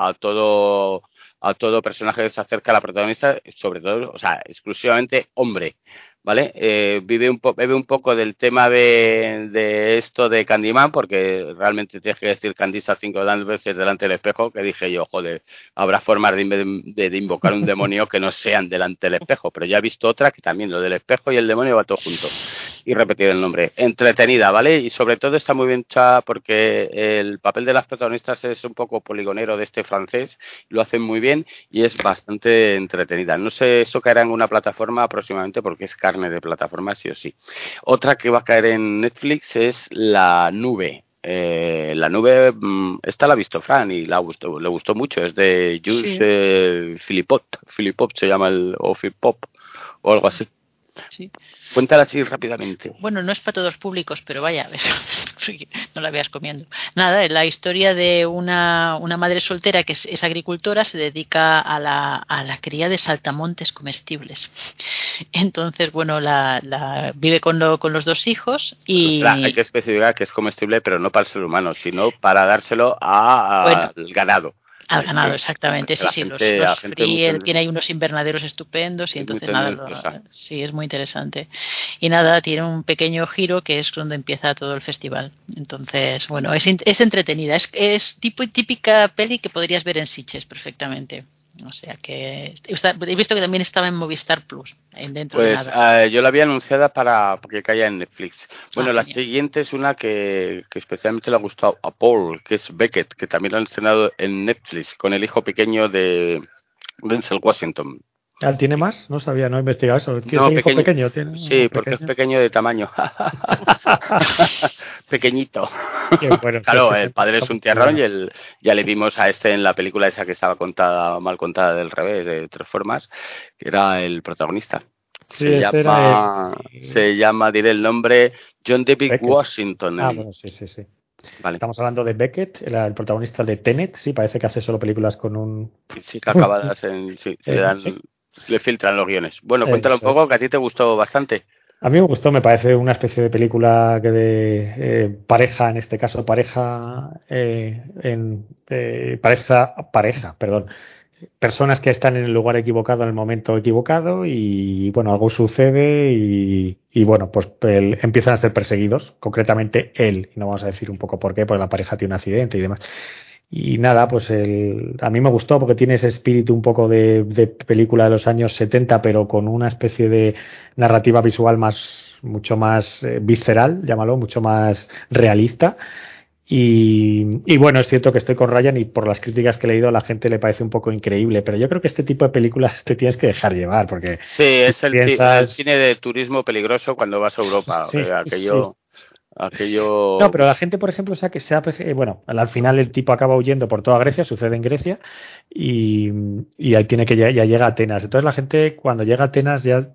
[SPEAKER 6] a todo a todo personaje que se acerca a la protagonista, sobre todo, o sea, exclusivamente hombre, ¿vale? Eh, vive un po bebe un poco del tema de, de esto de Candyman, porque realmente tienes que decir Candisa cinco veces delante del espejo, que dije yo, joder, habrá formas de, de, de invocar un demonio que no sean delante del espejo, pero ya he visto otra que también lo del espejo y el demonio va todo junto. Y repetir el nombre. Entretenida, ¿vale? Y sobre todo está muy bien hecha porque el papel de las protagonistas es un poco poligonero de este francés, lo hacen muy bien y es bastante entretenida. No sé, eso caerá en una plataforma próximamente porque es carne de plataforma sí o sí. Otra que va a caer en Netflix es La Nube. Eh, la nube, mm, esta la ha visto Fran y la gustó, le gustó mucho. Es de Jules
[SPEAKER 4] Sí.
[SPEAKER 6] eh, Philippot. Philippot se llama el, o Philpop o algo así.
[SPEAKER 4] Sí.
[SPEAKER 6] Cuéntala así rápidamente.
[SPEAKER 4] Bueno, no es para todos públicos, pero vaya, no la veas comiendo. Nada, es la historia de una, una madre soltera que es, es agricultora, se dedica a la, a la cría de saltamontes comestibles. Entonces, bueno, la, la vive con, lo, con los dos hijos y...
[SPEAKER 6] Ostras, hay que especificar que es comestible, pero no para el ser humano, sino para dárselo
[SPEAKER 4] Bueno.
[SPEAKER 6] al ganado.
[SPEAKER 4] Al ganado, exactamente. Sí, sí, los, los
[SPEAKER 6] gente
[SPEAKER 4] fríe,
[SPEAKER 6] mucho-
[SPEAKER 4] tiene ahí unos invernaderos estupendos y entonces nada, lo- sí, es muy interesante. Y nada, tiene un pequeño giro que es donde empieza todo el festival. Entonces, bueno, es, es entretenida. Es, es tipo típica peli que podrías ver en Sitges perfectamente. O sea que he visto que también estaba en Movistar Plus, en dentro de
[SPEAKER 6] Pues
[SPEAKER 4] nada.
[SPEAKER 6] eh, yo la había anunciada para que caiga en Netflix. Bueno,
[SPEAKER 4] Ah,
[SPEAKER 6] la siguiente es una que, que especialmente le ha gustado a Paul, que es Beckett, que también la han estrenado en Netflix, con el hijo pequeño de Denzel Washington.
[SPEAKER 7] Ah, ¿Tiene más? No sabía, no he investigado eso. ¿Tiene
[SPEAKER 6] No,
[SPEAKER 7] hijo
[SPEAKER 6] pequeño.
[SPEAKER 7] pequeño? ¿Tiene
[SPEAKER 6] Sí, porque es
[SPEAKER 7] pequeño?
[SPEAKER 6] de tamaño. Pequeñito.
[SPEAKER 7] Bueno,
[SPEAKER 6] Claro,
[SPEAKER 7] sí,
[SPEAKER 6] el padre es un tierrón y el, ya le vimos a este en la película esa que estaba contada, mal contada del revés, de tres formas, que era el protagonista.
[SPEAKER 7] Sí,
[SPEAKER 6] se, llama,
[SPEAKER 7] el-
[SPEAKER 6] se llama, diré el nombre, John David
[SPEAKER 7] Beckett.
[SPEAKER 6] Washington.
[SPEAKER 7] Ah, bueno, sí, sí, sí.
[SPEAKER 6] Vale,
[SPEAKER 7] Estamos hablando de Beckett, el, el protagonista de Tenet. Sí, parece que hace solo películas con un.
[SPEAKER 6] sí que acabadas en, sí, se
[SPEAKER 7] Eh,
[SPEAKER 6] dan,
[SPEAKER 7] sí.
[SPEAKER 6] Le filtran los guiones. Bueno, cuéntalo un poco, que a ti te gustó bastante.
[SPEAKER 7] A mí me gustó, me parece una especie de película que de eh, pareja, en este caso pareja, eh, en, eh, pareja, pareja, perdón, personas que están en el lugar equivocado en el momento equivocado y bueno, algo sucede y, y bueno, pues el- empiezan a ser perseguidos, concretamente él, y no vamos a decir un poco por qué, porque la pareja tiene un accidente y demás. Y nada, pues el, a mí me gustó porque tiene ese espíritu un poco de, de película de los años 70, pero con una especie de narrativa visual más, mucho más eh, visceral, llámalo, mucho más realista. Y, y, bueno, es cierto que estoy con Ryan y por las críticas que he leído a la gente le parece un poco increíble, pero yo creo que este tipo de películas te tienes que dejar llevar porque...
[SPEAKER 6] Sí, es el, el cine de turismo peligroso cuando vas a Europa. Sí, aquello... aquello...
[SPEAKER 7] No, pero la gente, por ejemplo, o sea, que se ha, eh, bueno, al final el tipo acaba huyendo por toda Grecia, sucede en Grecia, y, y ahí tiene que ya, ya, llega a Atenas. Entonces la gente cuando llega a Atenas ya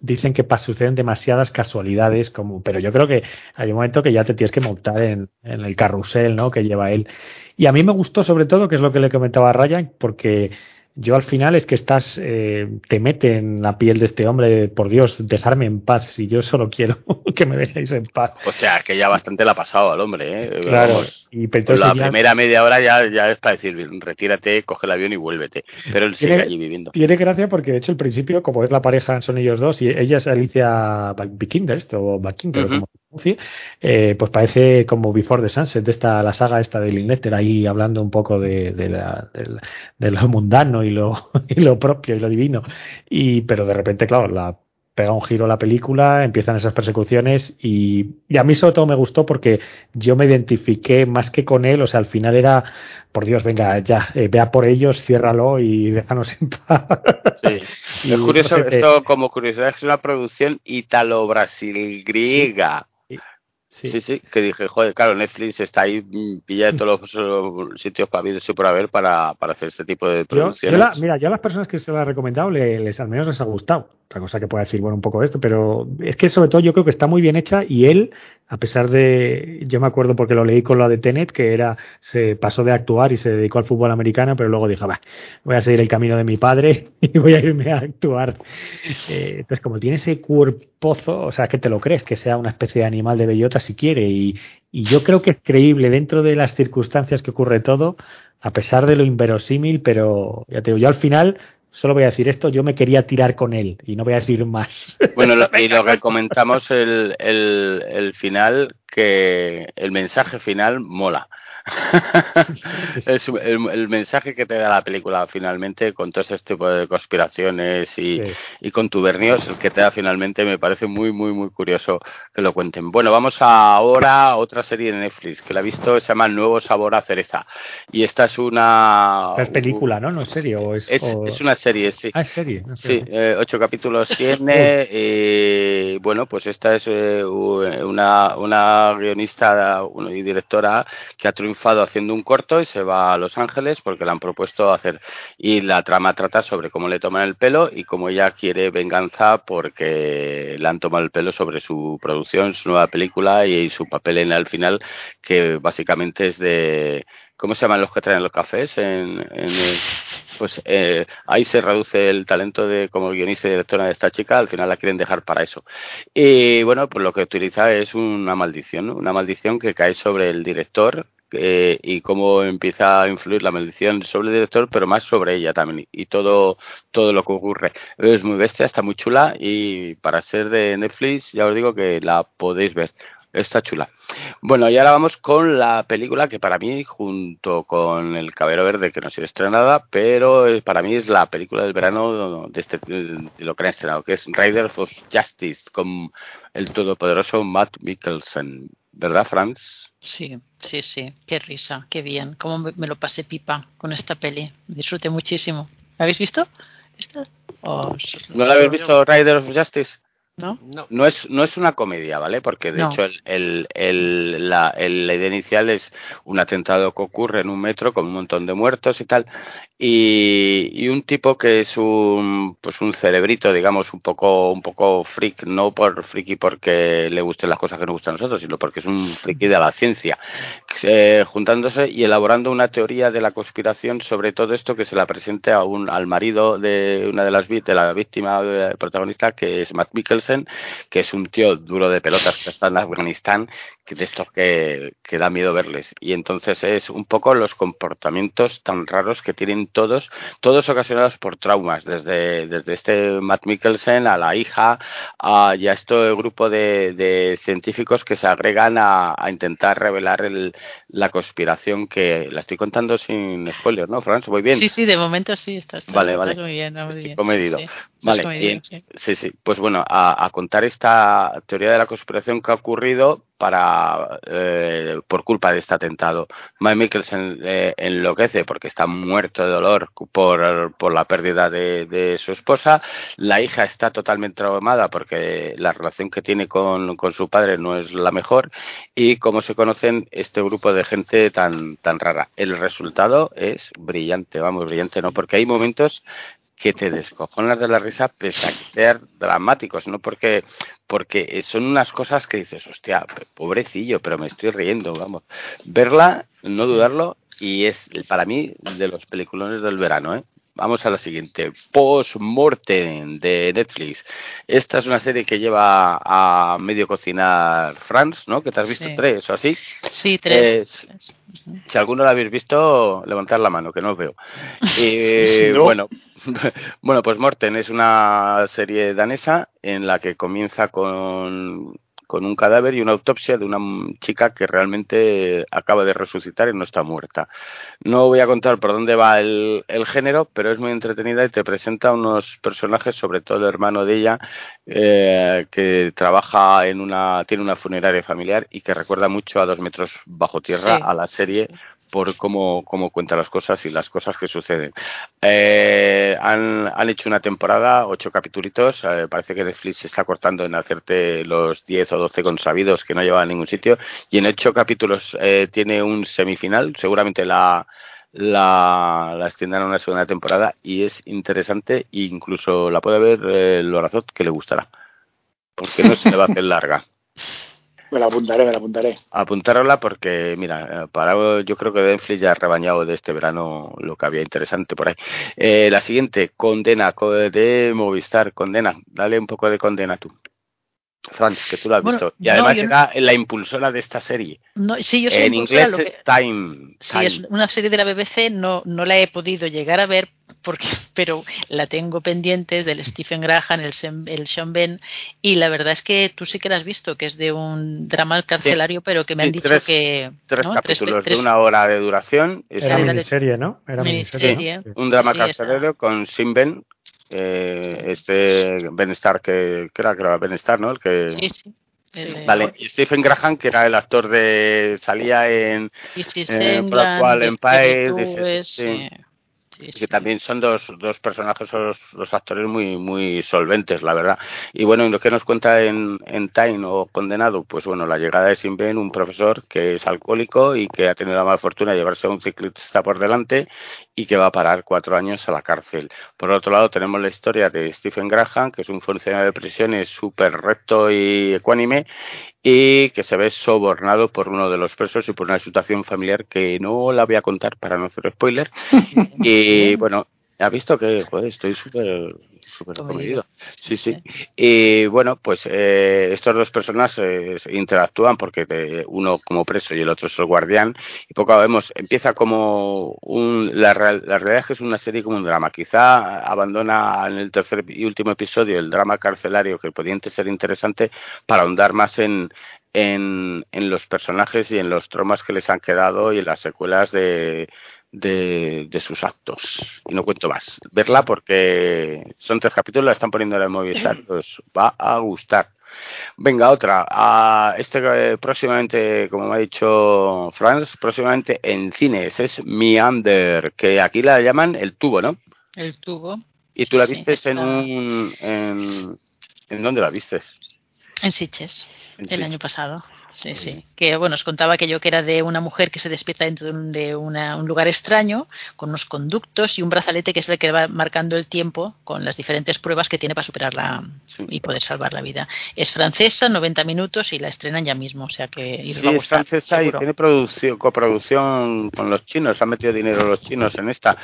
[SPEAKER 7] dicen que suceden demasiadas casualidades, como, pero yo creo que hay un momento que ya te tienes que montar en, en el carrusel, ¿no? Que lleva él. Y a mí me gustó sobre todo, que es lo que le comentaba a Ryan, porque yo al final es que estás, eh, te mete en la piel de este hombre, por Dios, dejarme en paz, si yo solo quiero que me veáis en paz.
[SPEAKER 6] O sea, que ya bastante la ha pasado al hombre, ¿eh?
[SPEAKER 7] Claro, Vamos,
[SPEAKER 6] y la ya... primera media hora ya, ya es para decir, retírate, coge el avión y vuélvete. Pero él sigue allí viviendo.
[SPEAKER 7] Tiene gracia porque, de hecho, al principio, como es la pareja, son ellos dos, y ella es Alicia Vikander, esto, o Vikander, uh -huh. eh, pues parece como Before the Sunset, de esta, la saga esta de Linnetter, ahí hablando un poco de, de, la, de, de lo mundano y lo, y lo propio y lo divino. Y, pero de repente, claro, la pega un giro la película, empiezan esas persecuciones y, y, a mí sobre todo me gustó porque yo me identifiqué más que con él, o sea, al final era, por Dios, venga, ya, eh, vea por ellos, ciérralo y déjanos en paz.
[SPEAKER 6] Sí. es curioso, no sé, esto como curiosidad es una producción italo-brasil-griega.
[SPEAKER 7] Sí.
[SPEAKER 6] Sí. sí. sí, que dije, joder, claro, Netflix está ahí pilla de todos los sitios para haber y por haber para, para hacer este tipo de producciones.
[SPEAKER 7] Yo, yo la, mira, yo a las personas que se lo he recomendado les, les, al menos les ha gustado. Otra cosa que pueda decir, bueno, un poco esto, pero es que sobre todo yo creo que está muy bien hecha y él, a pesar de, yo me acuerdo porque lo leí con la de Tenet, que era, se pasó de actuar y se dedicó al fútbol americano, pero luego dijo, va, voy a seguir el camino de mi padre y voy a irme a actuar. Eh, entonces, como tiene ese cuerpozo, o sea, que te lo crees, que sea una especie de animal de bellota si quiere y, y yo creo que es creíble dentro de las circunstancias que ocurre todo, a pesar de lo inverosímil, pero ya te digo, yo al final solo voy a decir esto, yo me quería tirar con él y no voy a decir más.
[SPEAKER 6] Bueno, lo, y lo que comentamos el, el, el final, que el mensaje final mola. es el, el, mensaje que te da la película finalmente con todo este tipo de conspiraciones y, sí. y contubernios, el que te da finalmente me parece muy, muy, muy curioso que lo cuenten. Bueno, vamos ahora a otra serie de Netflix que la he visto, se llama Nuevo Sabor a Cereza. Y esta es una...
[SPEAKER 7] Es película, ¿no? No es serie. ¿o es,
[SPEAKER 6] es,
[SPEAKER 7] o...
[SPEAKER 6] es, una serie, sí.
[SPEAKER 7] Ah, es serie. No
[SPEAKER 6] sé. Sí, eh, ocho capítulos tiene. y bueno, pues esta es eh, una, una guionista y directora que ha triunfado haciendo un corto y se va a Los Ángeles porque le han propuesto hacer. Y la trama trata sobre cómo le toman el pelo y cómo ella quiere venganza porque le han tomado el pelo sobre su producción, su nueva película y, su papel en el final, que básicamente es de. ¿Cómo se llaman los que traen los cafés? En, en pues eh, ahí se reduce el talento de como guionista y directora de esta chica, al final la quieren dejar para eso. Y bueno, pues lo que utiliza es una maldición, una maldición que cae sobre el director, eh, y cómo empieza a influir la maldición sobre el director, pero más sobre ella también y todo todo lo que ocurre. Es muy bestia, está muy chula y para ser de Netflix ya os digo que la podéis ver. Está chula. Bueno, y ahora vamos con la película que para mí, junto con El Caballero Verde, que no ha sido estrenada, pero para mí es la película del verano de, este, de lo que han estrenado, que es Riders of Justice, con el todopoderoso Matt Mikkelsen. ¿Verdad, Franz?
[SPEAKER 4] Sí, sí, sí. Qué risa, qué bien. Cómo me lo pasé pipa con esta peli. Disfruté muchísimo. ¿La habéis visto? ¿Esta?
[SPEAKER 6] Oh, ¿No la habéis visto Riders of Justice?
[SPEAKER 4] ¿No?
[SPEAKER 6] No. no es no es una comedia, ¿vale? Porque de no. hecho el, el, el, la, idea inicial es un atentado que ocurre en un metro con un montón de muertos y tal, y, y un tipo que es un pues un cerebrito, digamos, un poco un poco freak, no por friki porque le gusten las cosas que nos gustan a nosotros, sino porque es un friki de la ciencia, eh, juntándose y elaborando una teoría de la conspiración sobre todo esto que se la presente a un al marido de una de las de la víctima de la protagonista que es Matt Que es un tío duro de pelotas que está en Afganistán, de estos que, que da miedo verles. Y entonces es un poco los comportamientos tan raros que tienen todos, todos ocasionados por traumas, desde, desde este Matt Mikkelsen a la hija, a ya este grupo de, de científicos que se agregan a, a intentar revelar el, la conspiración que la estoy contando sin spoilers, ¿no, Franz? ¿Voy bien?
[SPEAKER 4] Sí, sí, de momento sí, está, está,
[SPEAKER 6] vale, vale.
[SPEAKER 4] muy bien, muy bien.
[SPEAKER 6] Comedido.
[SPEAKER 4] Sí,
[SPEAKER 6] vale,
[SPEAKER 4] comedido,
[SPEAKER 6] y, sí. sí, sí. Pues bueno, a, a, contar esta teoría de la conspiración que ha ocurrido, para eh, por culpa de este atentado. Mike Mikkelsen eh, enloquece porque está muerto de dolor por, por la pérdida de, su esposa. La hija está totalmente traumada porque la relación que tiene con, con su padre no es la mejor. Y como se conocen este grupo de gente tan, tan rara. El resultado es brillante, vamos, brillante, ¿no? Porque hay momentos que te descojonas de la risa pese a ser dramáticos, no porque porque son unas cosas que dices, hostia, pobrecillo, pero me estoy riendo, vamos. Verla, no dudarlo, y es para mí de los peliculones del verano, ¿eh? Vamos a la siguiente. Post-Mortem de Netflix. Esta es una serie que lleva a medio cocinar France, ¿no? Que te has visto
[SPEAKER 4] Sí.
[SPEAKER 6] tres o así.
[SPEAKER 4] Sí, tres.
[SPEAKER 6] Eh, si alguno lo habéis visto, levantad la mano, que no os veo. Eh,
[SPEAKER 2] No.
[SPEAKER 6] Bueno, bueno, pues Morten es una serie danesa en la que comienza con, con un cadáver y una autopsia de una chica que realmente acaba de resucitar y no está muerta. No voy a contar por dónde va el, el género, pero es muy entretenida y te presenta unos personajes, sobre todo el hermano de ella, eh, que trabaja en una, tiene una funeraria familiar y que recuerda mucho a dos metros bajo tierra
[SPEAKER 4] Sí.
[SPEAKER 6] a la serie por cómo, cómo cuenta las cosas y las cosas que suceden. Eh, han, han hecho una temporada, ocho capítulos, eh, parece que Netflix se está cortando en hacerte los 10 o 12 consabidos que no llevan a ningún sitio y en ocho capítulos eh, tiene un semifinal, seguramente la, la, la extiendan a una segunda temporada y es interesante e incluso la puede ver eh, Lorazot que le gustará porque no se le va a hacer larga
[SPEAKER 2] Me la apuntaré, me la apuntaré.
[SPEAKER 6] apuntárosla porque, mira, para yo creo que Netflix ya ha rebañado de este verano lo que había interesante por ahí. Eh, la siguiente, Condena, co- de Movistar, Condena. Dale un poco de Condena tú. Franz, que tú lo has
[SPEAKER 4] Bueno,
[SPEAKER 6] visto. Y además
[SPEAKER 4] no-
[SPEAKER 6] era la impulsora de esta serie.
[SPEAKER 4] No, sí, yo soy
[SPEAKER 6] En inglés
[SPEAKER 4] lo que-
[SPEAKER 6] es Time.
[SPEAKER 4] Sí, es una serie de la BBC, no, no la he podido llegar a ver, porque, pero la tengo pendiente del Stephen Graham, el, Sem- el Sean Ben, y la verdad es que tú sí que la has visto, que es de un drama carcelario, pero que me
[SPEAKER 6] Sí,
[SPEAKER 4] han dicho
[SPEAKER 6] tres-
[SPEAKER 4] que...
[SPEAKER 6] Tres
[SPEAKER 4] ¿no?
[SPEAKER 6] capítulos
[SPEAKER 4] tres-
[SPEAKER 6] de una hora de duración. Es
[SPEAKER 7] Era
[SPEAKER 4] Dale,
[SPEAKER 6] un-
[SPEAKER 4] dale.
[SPEAKER 7] miniserie, ¿no? Era
[SPEAKER 4] Miniserie.
[SPEAKER 7] miniserie. ¿no?
[SPEAKER 6] un drama
[SPEAKER 4] Sí,
[SPEAKER 6] carcelero con Sim Ben. Eh, este Ben Starr que, que era, que era Ben Starr, ¿no? El que,
[SPEAKER 4] Sí, sí. El,
[SPEAKER 6] Vale, y Stephen Graham, que era el actor de. salía en. Eh, Blackwell Empire,
[SPEAKER 4] TV2,
[SPEAKER 6] dice,
[SPEAKER 4] sí.
[SPEAKER 6] sí.
[SPEAKER 4] Sí,
[SPEAKER 6] que también son dos, dos personajes, son los, los actores muy, muy solventes, la verdad. Y bueno, y lo que nos cuenta en, en Time o Condenado, pues bueno, la llegada de Sin Ben, un profesor que es alcohólico y que ha tenido la mala fortuna de llevarse a un ciclista por delante y que va a parar cuatro años a la cárcel. Por otro lado, tenemos la historia de Stephen Graham, que es un funcionario de prisiones súper recto y ecuánime, y que se ve sobornado por uno de los presos y por una situación familiar que no la voy a contar para no hacer spoiler. y bueno, ha visto que joder, estoy súper súper
[SPEAKER 4] Comedido.
[SPEAKER 6] Sí, sí. Y bueno, pues eh, estos dos personas eh, interactúan porque te- uno como preso y el otro es el guardián. Y poco a vemos, empieza como un. La, real- la realidad es que es una serie como un drama. Quizá abandona en el tercer y último episodio el drama carcelario que podía ser interesante para ahondar más en, en, en los personajes y en los traumas que les han quedado y en las secuelas de, de, de sus actos. Y no cuento más. Verla porque son tres capítulos, la están poniendo en el Movistar, os va a gustar. Venga, otra. Ah, este eh, próximamente, como me ha dicho Franz, próximamente en cines es Meander, que aquí la llaman el tubo, ¿no?
[SPEAKER 4] El tubo.
[SPEAKER 6] Y tú la
[SPEAKER 4] Sí,
[SPEAKER 6] vistes en un... En, ¿En dónde la vistes?
[SPEAKER 4] En Sitges,
[SPEAKER 6] En
[SPEAKER 4] el
[SPEAKER 6] Sitges.
[SPEAKER 4] año pasado. Sí, sí. Que bueno, os contaba que yo que era de una mujer que se despierta dentro de un, de una- un lugar extraño, con unos conductos y un brazalete que es el que va marcando el tiempo con las diferentes pruebas que tiene para superarla
[SPEAKER 6] Sí.
[SPEAKER 4] y poder salvar la vida. Es francesa, 90 minutos y la estrenan ya mismo, o sea que
[SPEAKER 6] Sí,
[SPEAKER 4] va a
[SPEAKER 6] es francesa y tiene producción, coproducción con los chinos, han metido dinero los chinos en esta.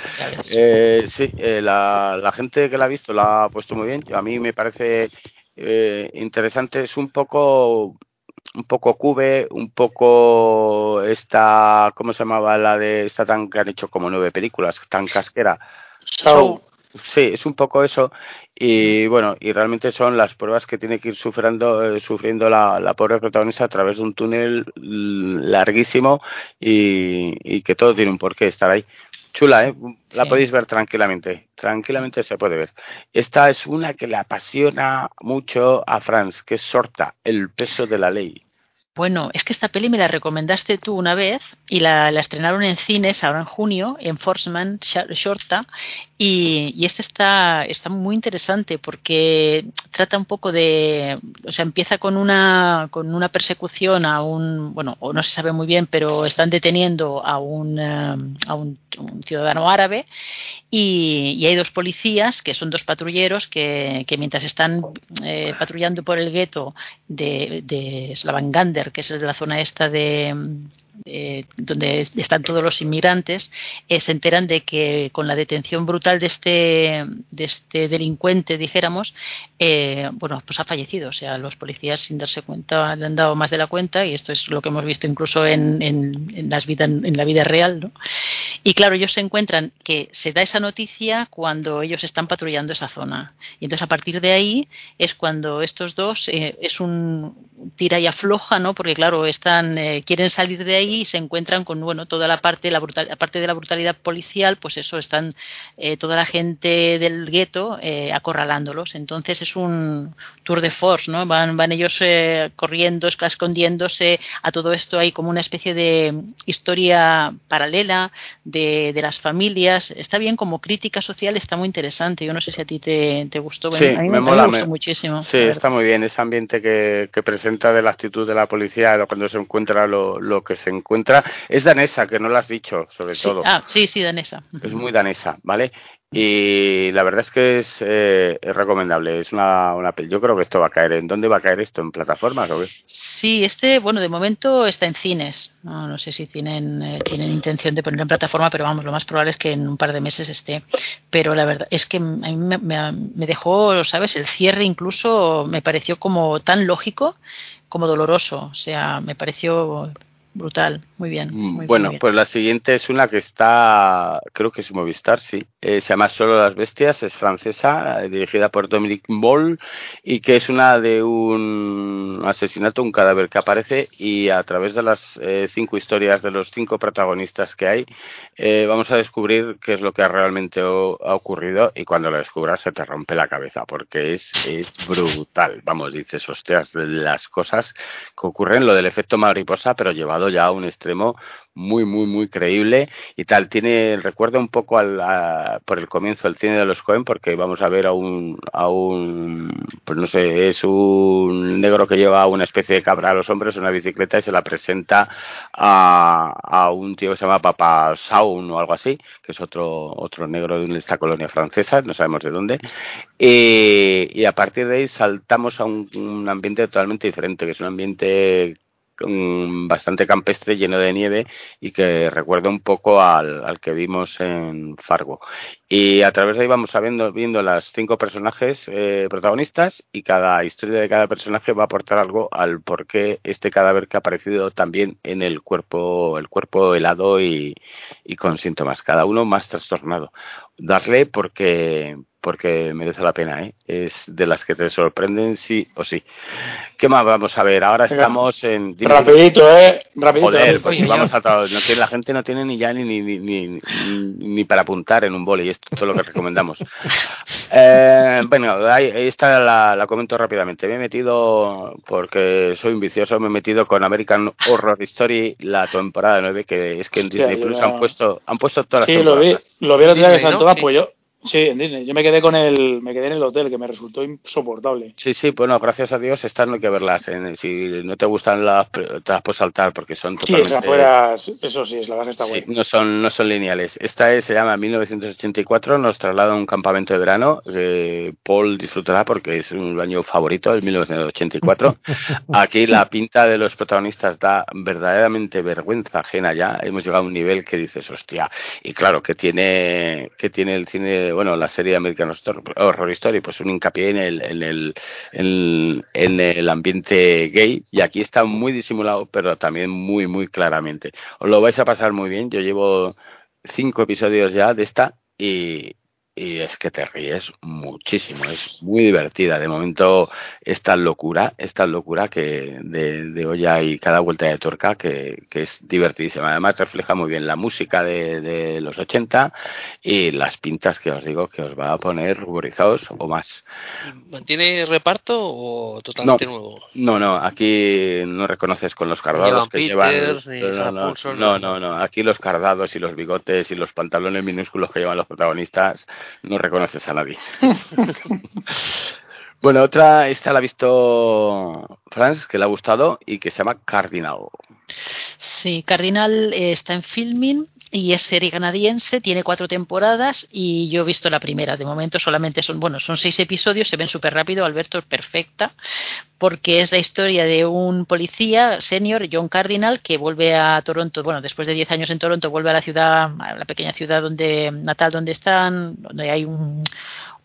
[SPEAKER 6] Eh, sí, eh, la, la gente que la ha visto la ha puesto muy bien. A mí me parece eh, interesante. Es un poco, un poco cube, un poco esta, ¿cómo se llamaba la de esta tan que han hecho como nueve películas, tan casquera?
[SPEAKER 2] Show.
[SPEAKER 6] Sí, es un poco eso. Y bueno, y realmente son las pruebas que tiene que ir sufriendo, eh, sufriendo la, la pobre protagonista a través de un túnel larguísimo y, y que todo tiene un porqué estar ahí. Chula, ¿eh? La
[SPEAKER 4] Sí.
[SPEAKER 6] podéis ver tranquilamente. Tranquilamente se puede ver. Esta es una que le apasiona mucho a Franz, que es Sorta, el peso de la ley.
[SPEAKER 4] Bueno, es que esta peli me la recomendaste tú una vez y la, la estrenaron en cines ahora en junio, en Forsman Shorta, y, y esta está, está muy interesante porque trata un poco de, o sea, empieza con una, con una persecución a un, bueno, o no se sabe muy bien, pero están deteniendo a un, eh, a un, un ciudadano árabe y, y, hay dos policías que son dos patrulleros que, mientras están eh, patrullando por el gueto de, de Slavangander, que es la zona esta de, eh, donde están todos los inmigrantes, eh, se enteran de que con la detención brutal de este, de este delincuente, dijéramos, eh, bueno, pues ha fallecido. O sea, los policías sin darse cuenta le han dado más de la cuenta y esto es lo que hemos visto incluso en, en, las vida, en la vida real. ¿no? Y claro, ellos se encuentran que se da esa noticia cuando ellos están patrullando esa zona. Y entonces a partir de ahí es cuando estos dos eh, es un tira y afloja, ¿no? Porque claro, están eh, quieren salir de ahí y se encuentran con bueno toda la parte la brutal, aparte de la brutalidad policial pues eso están eh, toda la gente del gueto eh, acorralándolos. Entonces es un tour de force no van van ellos eh, corriendo escondiéndose a todo esto. Hay como una especie de historia paralela de, de las familias. Está bien como crítica social está muy interesante. Yo no sé si a ti te, te gustó.
[SPEAKER 6] Sí,
[SPEAKER 4] a mí
[SPEAKER 6] me,
[SPEAKER 4] me,
[SPEAKER 6] mola,
[SPEAKER 4] me gustó
[SPEAKER 6] me,
[SPEAKER 4] muchísimo
[SPEAKER 6] sí está muy bien ese ambiente que, que presenta de la actitud de la policía cuando se encuentra lo, lo que se encuentra. Es danesa, que no lo has dicho, sobre
[SPEAKER 4] sí.
[SPEAKER 6] todo.
[SPEAKER 4] Ah, sí, sí, danesa.
[SPEAKER 6] Es muy danesa, ¿vale? Y la verdad es que es, eh, es recomendable. Es una, una Yo creo que esto va a caer. ¿En dónde va a caer esto? ¿En plataformas o qué?
[SPEAKER 4] Sí, este, bueno, de momento está en cines. No, no sé si tienen, eh, tienen intención de ponerlo en plataforma, pero vamos, lo más probable es que en un par de meses esté. Pero la verdad es que a mí me, me, me dejó, ¿sabes? El cierre incluso me pareció como tan lógico como doloroso. O sea, me pareció brutal, muy bien. Muy,
[SPEAKER 6] bueno,
[SPEAKER 4] muy bien.
[SPEAKER 6] pues la siguiente es una que está, creo que es Movistar, sí. Eh, se llama Solo las Bestias, es francesa, eh, dirigida por Dominique Boll, y que es una de un asesinato, un cadáver que aparece, y a través de las eh, cinco historias de los cinco protagonistas que hay, eh, vamos a descubrir qué es lo que realmente o, ha ocurrido, y cuando lo descubras se te rompe la cabeza, porque es, es brutal. Vamos, dices, hostias, las cosas que ocurren, lo del efecto mariposa, pero llevado ya a un extremo muy, muy, muy creíble y tal. Tiene, recuerda un poco al, por el comienzo el cine de los Cohen, porque vamos a ver a un, pues no sé, es un negro que lleva una especie de cabra a los hombres, una bicicleta y se la presenta a, a un tío que se llama Papa Saun o algo así, que es otro, otro negro de esta colonia francesa, no sabemos de dónde. Y, a partir de ahí saltamos a un ambiente totalmente diferente, que es un ambiente bastante campestre, lleno de nieve y que recuerda un poco al, al, que vimos en Fargo. Y a través de ahí vamos viendo, viendo las cinco personajes eh, protagonistas y cada historia de cada personaje va a aportar algo al por qué este cadáver que ha aparecido también en el cuerpo, el cuerpo helado y, y con síntomas, cada uno más trastornado. Darle porque porque merece la pena, ¿eh? Es de las que te sorprenden sí o sí. ¿Qué más vamos a ver? Ahora estamos en...
[SPEAKER 2] Dime, rapidito, ¿eh? Rapidito.
[SPEAKER 6] Joder, pues si vamos a todo. No tiene, la gente no tiene ni ya ni, ni, ni, ni, ni para apuntar en un boli. Esto es todo lo que recomendamos. eh, bueno, ahí, ahí está la, la, comento rápidamente. Me he metido, porque soy un vicioso, me he metido con American Horror Story la temporada 9, que es que en Disney Plus han puesto han puesto todas
[SPEAKER 2] sí,
[SPEAKER 6] las
[SPEAKER 2] temporadas.
[SPEAKER 6] Sí,
[SPEAKER 2] lo vi, lo vi el otro día que están todas, pues yo Sí, en Disney. Yo me quedé con el, me quedé en el hotel, que me resultó insoportable.
[SPEAKER 6] Sí, sí, bueno, gracias a Dios estas no hay que verlas. ¿eh? Si no te gustan las, te las puedes saltar porque son totalmente...
[SPEAKER 2] Sí, afuera, eso sí, es la base está
[SPEAKER 6] sí,
[SPEAKER 2] buena.
[SPEAKER 6] No son, no son lineales. Esta es, se llama 1984, nos traslada a un campamento de verano. Eh, Paul disfrutará porque es un año favorito, el 1984. Aquí la pinta de los protagonistas da verdaderamente vergüenza ajena ya. Hemos llegado a un nivel que dices, hostia. Y claro, que tiene, que tiene el cine bueno, la serie American Horror Story, pues un hincapié en el, en el, en, en, el ambiente gay, y aquí está muy disimulado, pero también muy, muy claramente. Os lo vais a pasar muy bien, yo llevo cinco episodios ya de esta, y, y es que te ríes muchísimo, es muy divertida. De momento, esta locura, esta locura que de, de olla y cada vuelta de tuerca que, que, es divertidísima. Además, refleja muy bien la música de, de, los 80 y las pintas que os digo que os va a poner ruborizados o más.
[SPEAKER 3] ¿Mantiene reparto o totalmente
[SPEAKER 6] no,
[SPEAKER 3] nuevo?
[SPEAKER 6] No, no, aquí no reconoces con los cardados que
[SPEAKER 3] Peters,
[SPEAKER 6] llevan. No no, no, no, no, aquí los cardados y los bigotes y los pantalones minúsculos que llevan los protagonistas no reconoces a nadie. bueno, otra, esta la ha visto Franz, que le ha gustado y que se llama Cardinal.
[SPEAKER 4] Sí, Cardinal eh, está en filming y es serie canadiense, tiene cuatro temporadas y yo he visto la primera. De momento solamente son, bueno, son seis episodios, se ven súper rápido, Alberto es perfecta, porque es la historia de un policía senior, John Cardinal, que vuelve a Toronto, bueno, después de diez años en Toronto, vuelve a la ciudad, a la pequeña ciudad donde natal donde están, donde hay un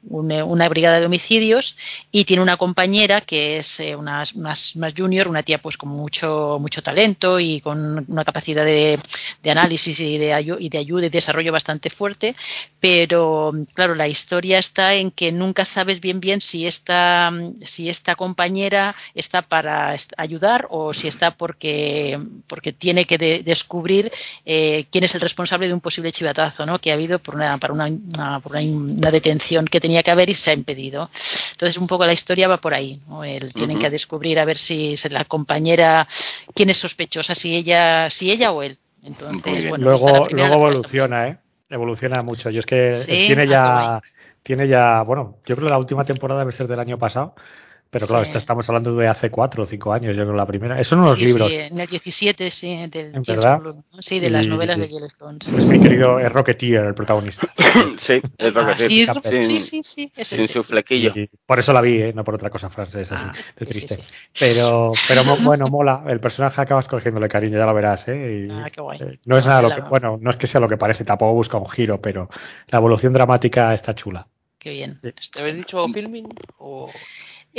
[SPEAKER 4] una, una, brigada de homicidios y tiene una compañera que es eh, una, más, junior, una tía pues con mucho mucho talento y con una capacidad de, de análisis y de, y de ayuda y desarrollo bastante fuerte, pero claro, la historia está en que nunca sabes bien bien si esta, si esta compañera está para ayudar o si está porque, porque tiene que de, descubrir eh, quién es el responsable de un posible chivatazo ¿no? que ha habido por una, para una, una, por una detención que tenía que haber y se ha impedido. Entonces, un poco la historia va por ahí. ¿no? El, tienen uh -huh. que descubrir a ver si es la compañera, quién es sospechosa, si ella, si ella o él. Entonces, bueno,
[SPEAKER 7] luego, luego evoluciona, ¿eh? Evoluciona mucho. Yo es que
[SPEAKER 4] Sí,
[SPEAKER 7] tiene
[SPEAKER 4] ah,
[SPEAKER 7] ya, tiene ya, bueno, yo creo que la última temporada debe ser del año pasado. Pero claro,
[SPEAKER 4] Sí.
[SPEAKER 7] esto estamos hablando de hace cuatro o cinco años, yo creo la primera. Eso en los
[SPEAKER 4] Sí,
[SPEAKER 7] libros.
[SPEAKER 4] sí, en el 17, sí, del
[SPEAKER 7] ¿En verdad?
[SPEAKER 4] Sí, de las
[SPEAKER 7] Y-
[SPEAKER 4] novelas de Yellowstone. sí.
[SPEAKER 7] Pues mi querido es Rocketeer, el protagonista.
[SPEAKER 6] sí, es
[SPEAKER 4] Ah,
[SPEAKER 6] sí.
[SPEAKER 4] sí,
[SPEAKER 7] Sin-
[SPEAKER 4] sí, sí, sí, es
[SPEAKER 6] Sin su flequillo.
[SPEAKER 7] Y por eso la vi, ¿eh? no por otra cosa francesa,
[SPEAKER 4] Ah,
[SPEAKER 7] así, de triste.
[SPEAKER 4] sí.
[SPEAKER 7] Pero, pero bueno, mola. El personaje acabas cogiéndole cariño, ya lo verás, ¿eh? Y,
[SPEAKER 4] Ah, qué guay.
[SPEAKER 7] eh, no es nada lo que, bueno, no es que sea lo que parece, tampoco busca un giro, pero la evolución dramática está chula.
[SPEAKER 4] Qué bien.
[SPEAKER 3] ¿Te habéis dicho filming? O...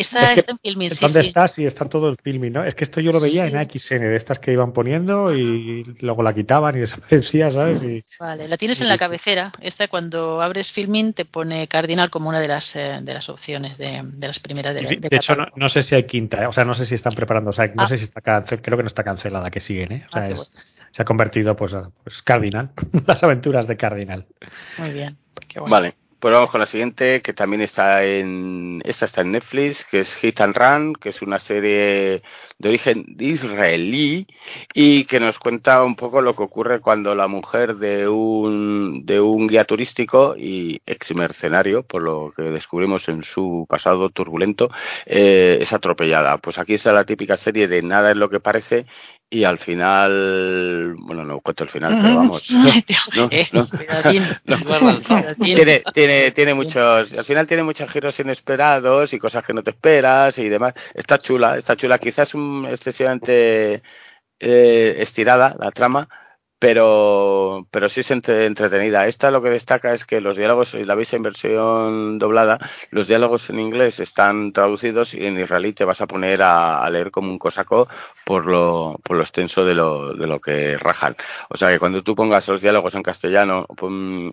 [SPEAKER 4] Está,
[SPEAKER 7] Es que-
[SPEAKER 4] está en filming, sí,
[SPEAKER 7] ¿Dónde
[SPEAKER 4] sí.
[SPEAKER 7] está? Sí, está todo el filming, ¿no? Es que esto yo lo veía
[SPEAKER 4] Sí.
[SPEAKER 7] en AXN, de estas que iban poniendo y luego la quitaban y desaparecía, ¿sabes? Y,
[SPEAKER 4] Vale, la tienes en la cabecera. Esta cuando abres filming te pone Cardinal como una de las eh, de las opciones de, de las primeras de,
[SPEAKER 7] de,
[SPEAKER 4] de
[SPEAKER 7] hecho, no, sé si hay quinta, ¿eh? o sea, no sé si están preparando, o sea, no
[SPEAKER 4] Ah.
[SPEAKER 7] sé si está cance- creo que no está cancelada, que siguen, ¿eh? O sea,
[SPEAKER 4] Ah, qué
[SPEAKER 7] es-
[SPEAKER 4] bueno.
[SPEAKER 7] se ha convertido, pues, a- pues Cardinal, las aventuras de Cardinal.
[SPEAKER 4] Muy bien. Qué bueno.
[SPEAKER 6] Vale, pues vamos con la siguiente, que también está en. Esta está en Netflix, que es Hit and Run, que es una serie de origen israelí y que nos cuenta un poco lo que ocurre cuando la mujer de un, de un guía turístico y ex mercenario, por lo que descubrimos en su pasado turbulento, eh, es atropellada. Pues aquí está la típica serie de nada es lo que parece y al final, bueno, no cuento el final, pero vamos. no, no.
[SPEAKER 4] cuidadín,
[SPEAKER 6] No.
[SPEAKER 4] cuidadín.
[SPEAKER 6] tiene, tiene, tiene muchos, al final tiene muchos giros inesperados y cosas que no te esperas y demás. Está chula, está chula. Quizás un, excesivamente eh, estirada la trama, pero, pero sí es entre- entretenida. Esta lo que destaca es que los diálogos, la veis en versión doblada, los diálogos en inglés están traducidos y en israelí te vas a poner a, leer como un cosaco por lo, por lo extenso de lo, de lo que rajan. O sea que cuando tú pongas los diálogos en castellano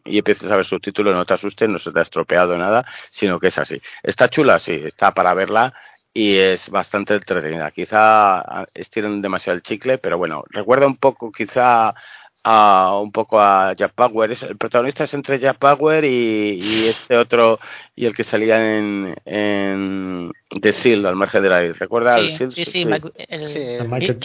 [SPEAKER 6] y empieces a ver subtítulos, no te asustes, no se te ha estropeado nada, sino que es así. ¿Está chula? Sí, está para verla y es bastante entretenida. Quizá ah, estiren demasiado el chicle, pero bueno, recuerda un poco quizá a un poco a Jack Power. Es- el protagonista es entre Jack Power y, y este otro y el que salía en, en The Seal al margen de la ley. ¿Recuerda
[SPEAKER 4] Sí,
[SPEAKER 6] Seal?
[SPEAKER 4] sí, sí, Mac- el,
[SPEAKER 3] Sí,
[SPEAKER 7] Michael.